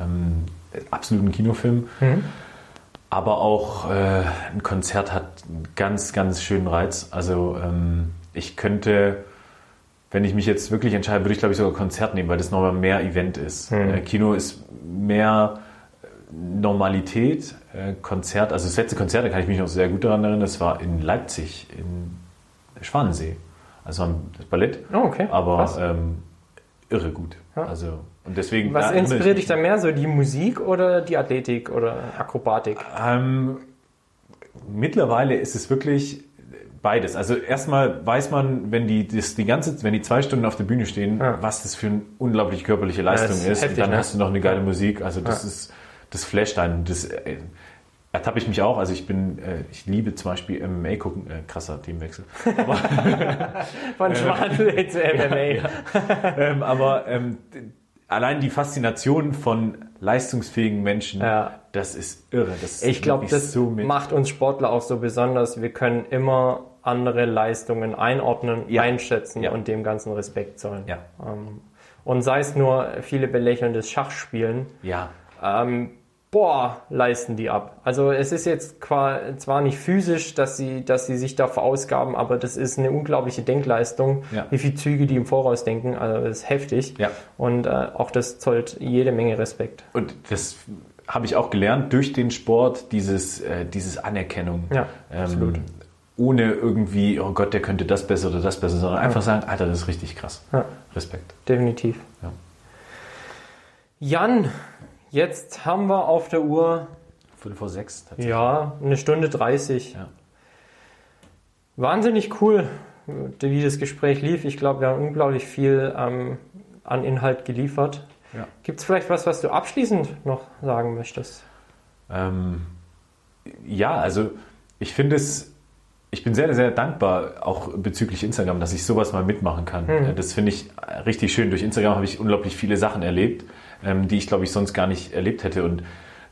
Ähm, absolut ein Kinofilm. Mhm. Aber auch äh, ein Konzert hat einen ganz, ganz schönen Reiz. Also ähm, ich könnte, wenn ich mich jetzt wirklich entscheide, würde ich glaube ich sogar Konzert nehmen, weil das nochmal mehr Event ist. Mhm. Äh, Kino ist mehr Normalität. Äh, Konzert, also das letzte Konzert, da kann ich mich noch sehr gut daran erinnern, das war in Leipzig, in Schwanensee. Also das Ballett. Oh, okay. Aber ähm, irre gut. Ja. Also und deswegen, Was inspiriert dich da mehr, so die Musik oder die Athletik oder Akrobatik? Ähm, mittlerweile ist es wirklich beides. Also erstmal weiß man, wenn die, das, die ganze, wenn die zwei Stunden auf der Bühne stehen, ja. was das für eine unglaublich körperliche Leistung ja, ist. ist. Heftig, und dann ne? hast du noch eine geile Musik. Also das ist, das flasht einen. Das äh, ertappe ich mich auch. Also ich bin, äh, ich liebe zum Beispiel MMA gucken. Äh, krasser Teamwechsel. Aber, Von Schwarzenegger zu MMA. Ja, ähm, aber ähm, allein die Faszination von leistungsfähigen Menschen, ja. das ist irre. Das ich glaube, das so macht uns Sportler auch so besonders. Wir können immer andere Leistungen einordnen, ja. einschätzen ja. und dem ganzen Respekt zollen. Ähm, und sei es nur viele belächelndes Schachspielen. Ja. Ähm, boah, leisten die ab. Also es ist jetzt zwar nicht physisch, dass sie, dass sie sich da verausgaben, aber das ist eine unglaubliche Denkleistung, ja. wie viele Züge die im Voraus denken. Also das ist heftig. Ja. Und äh, auch das zollt jede Menge Respekt. Und das habe ich auch gelernt durch den Sport, dieses, äh, dieses Anerkennung. Ja, ähm, absolut. Ohne irgendwie, oh Gott, der könnte das besser oder das besser, sondern einfach sagen, Alter, das ist richtig krass. Ja. Respekt. Definitiv. Ja. Jan, Jetzt haben wir auf der Uhr. Viertel vor sechs. Ja, eine Stunde 30. Ja. Wahnsinnig cool, wie das Gespräch lief. Ich glaube, wir haben unglaublich viel ähm, an Inhalt geliefert. Ja. Gibt es vielleicht was, was du abschließend noch sagen möchtest? Ähm, ja, also ich finde es, ich bin sehr, sehr dankbar, auch bezüglich Instagram, dass ich sowas mal mitmachen kann. Mhm. Das finde ich richtig schön. Durch Instagram habe ich unglaublich viele Sachen erlebt ähm, die ich, glaube ich, sonst gar nicht erlebt hätte. Und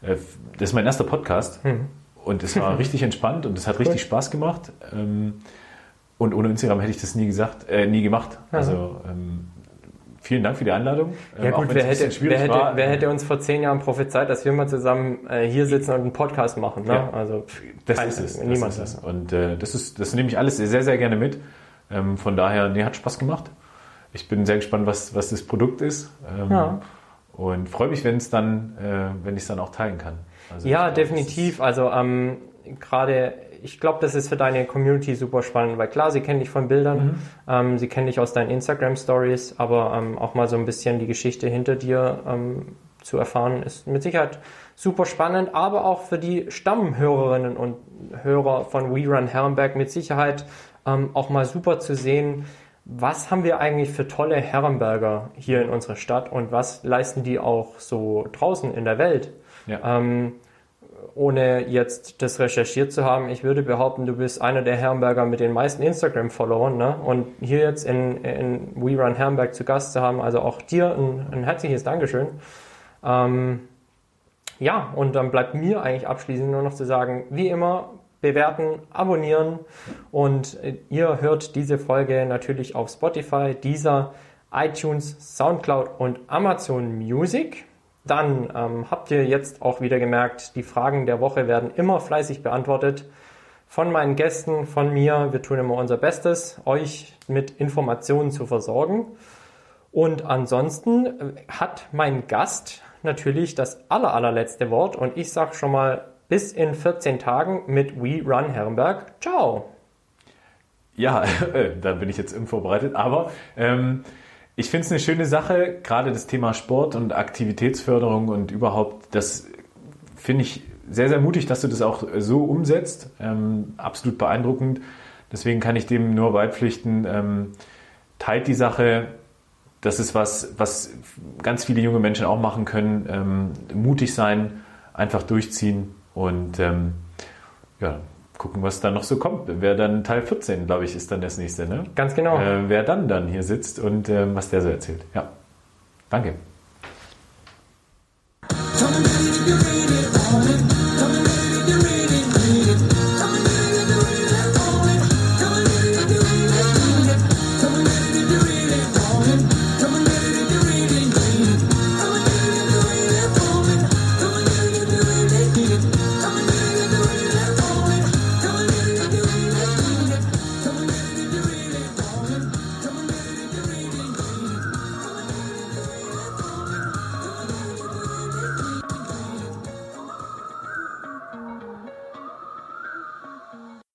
äh, das ist mein erster Podcast. Mhm. Und es war richtig entspannt und es hat cool. richtig Spaß gemacht. Ähm, und ohne Instagram hätte ich das nie gesagt, äh, nie gemacht. Ja. Also ähm, vielen Dank für die Einladung. Ja ähm, gut, wer hätte, wer, hätte, war, wer hätte, uns vor zehn Jahren prophezeit, dass wir mal zusammen äh, hier sitzen und einen Podcast machen? Ne? Ja, also das ist es. Niemand. Das ist es. Und äh, das, ist, das nehme ich alles sehr, sehr gerne mit. Ähm, von daher, nee, hat Spaß gemacht. Ich bin sehr gespannt, was, was das Produkt ist. Ähm, ja. Und freue mich, wenn es dann, äh, wenn ich es dann auch teilen kann. Also ja, glaub, definitiv. Also ähm, gerade, ich glaube, das ist für deine Community super spannend, weil klar, sie kennen dich von Bildern, mhm. ähm, sie kennen dich aus deinen Instagram Stories, aber ähm, auch mal so ein bisschen die Geschichte hinter dir ähm, zu erfahren, ist mit Sicherheit super spannend, aber auch für die Stammhörerinnen und Hörer von We Run Herrenberg mit Sicherheit ähm, auch mal super zu sehen, was haben wir eigentlich für tolle Herrenberger hier in unserer Stadt und was leisten die auch so draußen in der Welt? Ja. Ähm, ohne jetzt das recherchiert zu haben, ich würde behaupten, du bist einer der Herrenberger mit den meisten Instagram-Followern. Ne? Und hier jetzt in, in We Run Herrenberg zu Gast zu haben, also auch dir ein, ein herzliches Dankeschön. Ähm, ja, und dann bleibt mir eigentlich abschließend nur noch zu sagen, wie immer, bewerten, abonnieren und ihr hört diese Folge natürlich auf Spotify, dieser iTunes, SoundCloud und Amazon Music. Dann ähm, habt ihr jetzt auch wieder gemerkt, die Fragen der Woche werden immer fleißig beantwortet von meinen Gästen, von mir. Wir tun immer unser Bestes, euch mit Informationen zu versorgen. Und ansonsten äh, hat mein Gast natürlich das aller, allerletzte Wort und ich sage schon mal bis in 14 Tagen mit We Run Herrenberg. Ciao! Ja, äh, da bin ich jetzt unvorbereitet, aber ähm, ich finde es eine schöne Sache, gerade das Thema Sport und Aktivitätsförderung und überhaupt, das finde ich sehr, sehr mutig, dass du das auch so umsetzt. Ähm, absolut beeindruckend. Deswegen kann ich dem nur beipflichten. Ähm, teilt die Sache. Das ist was, was ganz viele junge Menschen auch machen können. Ähm, mutig sein, einfach durchziehen. Und ähm, ja, gucken, was dann noch so kommt. Wer dann Teil 14, glaube ich, ist dann das nächste. Ne? Ganz genau. Äh, wer dann dann hier sitzt und ähm, was der so erzählt. Ja, danke.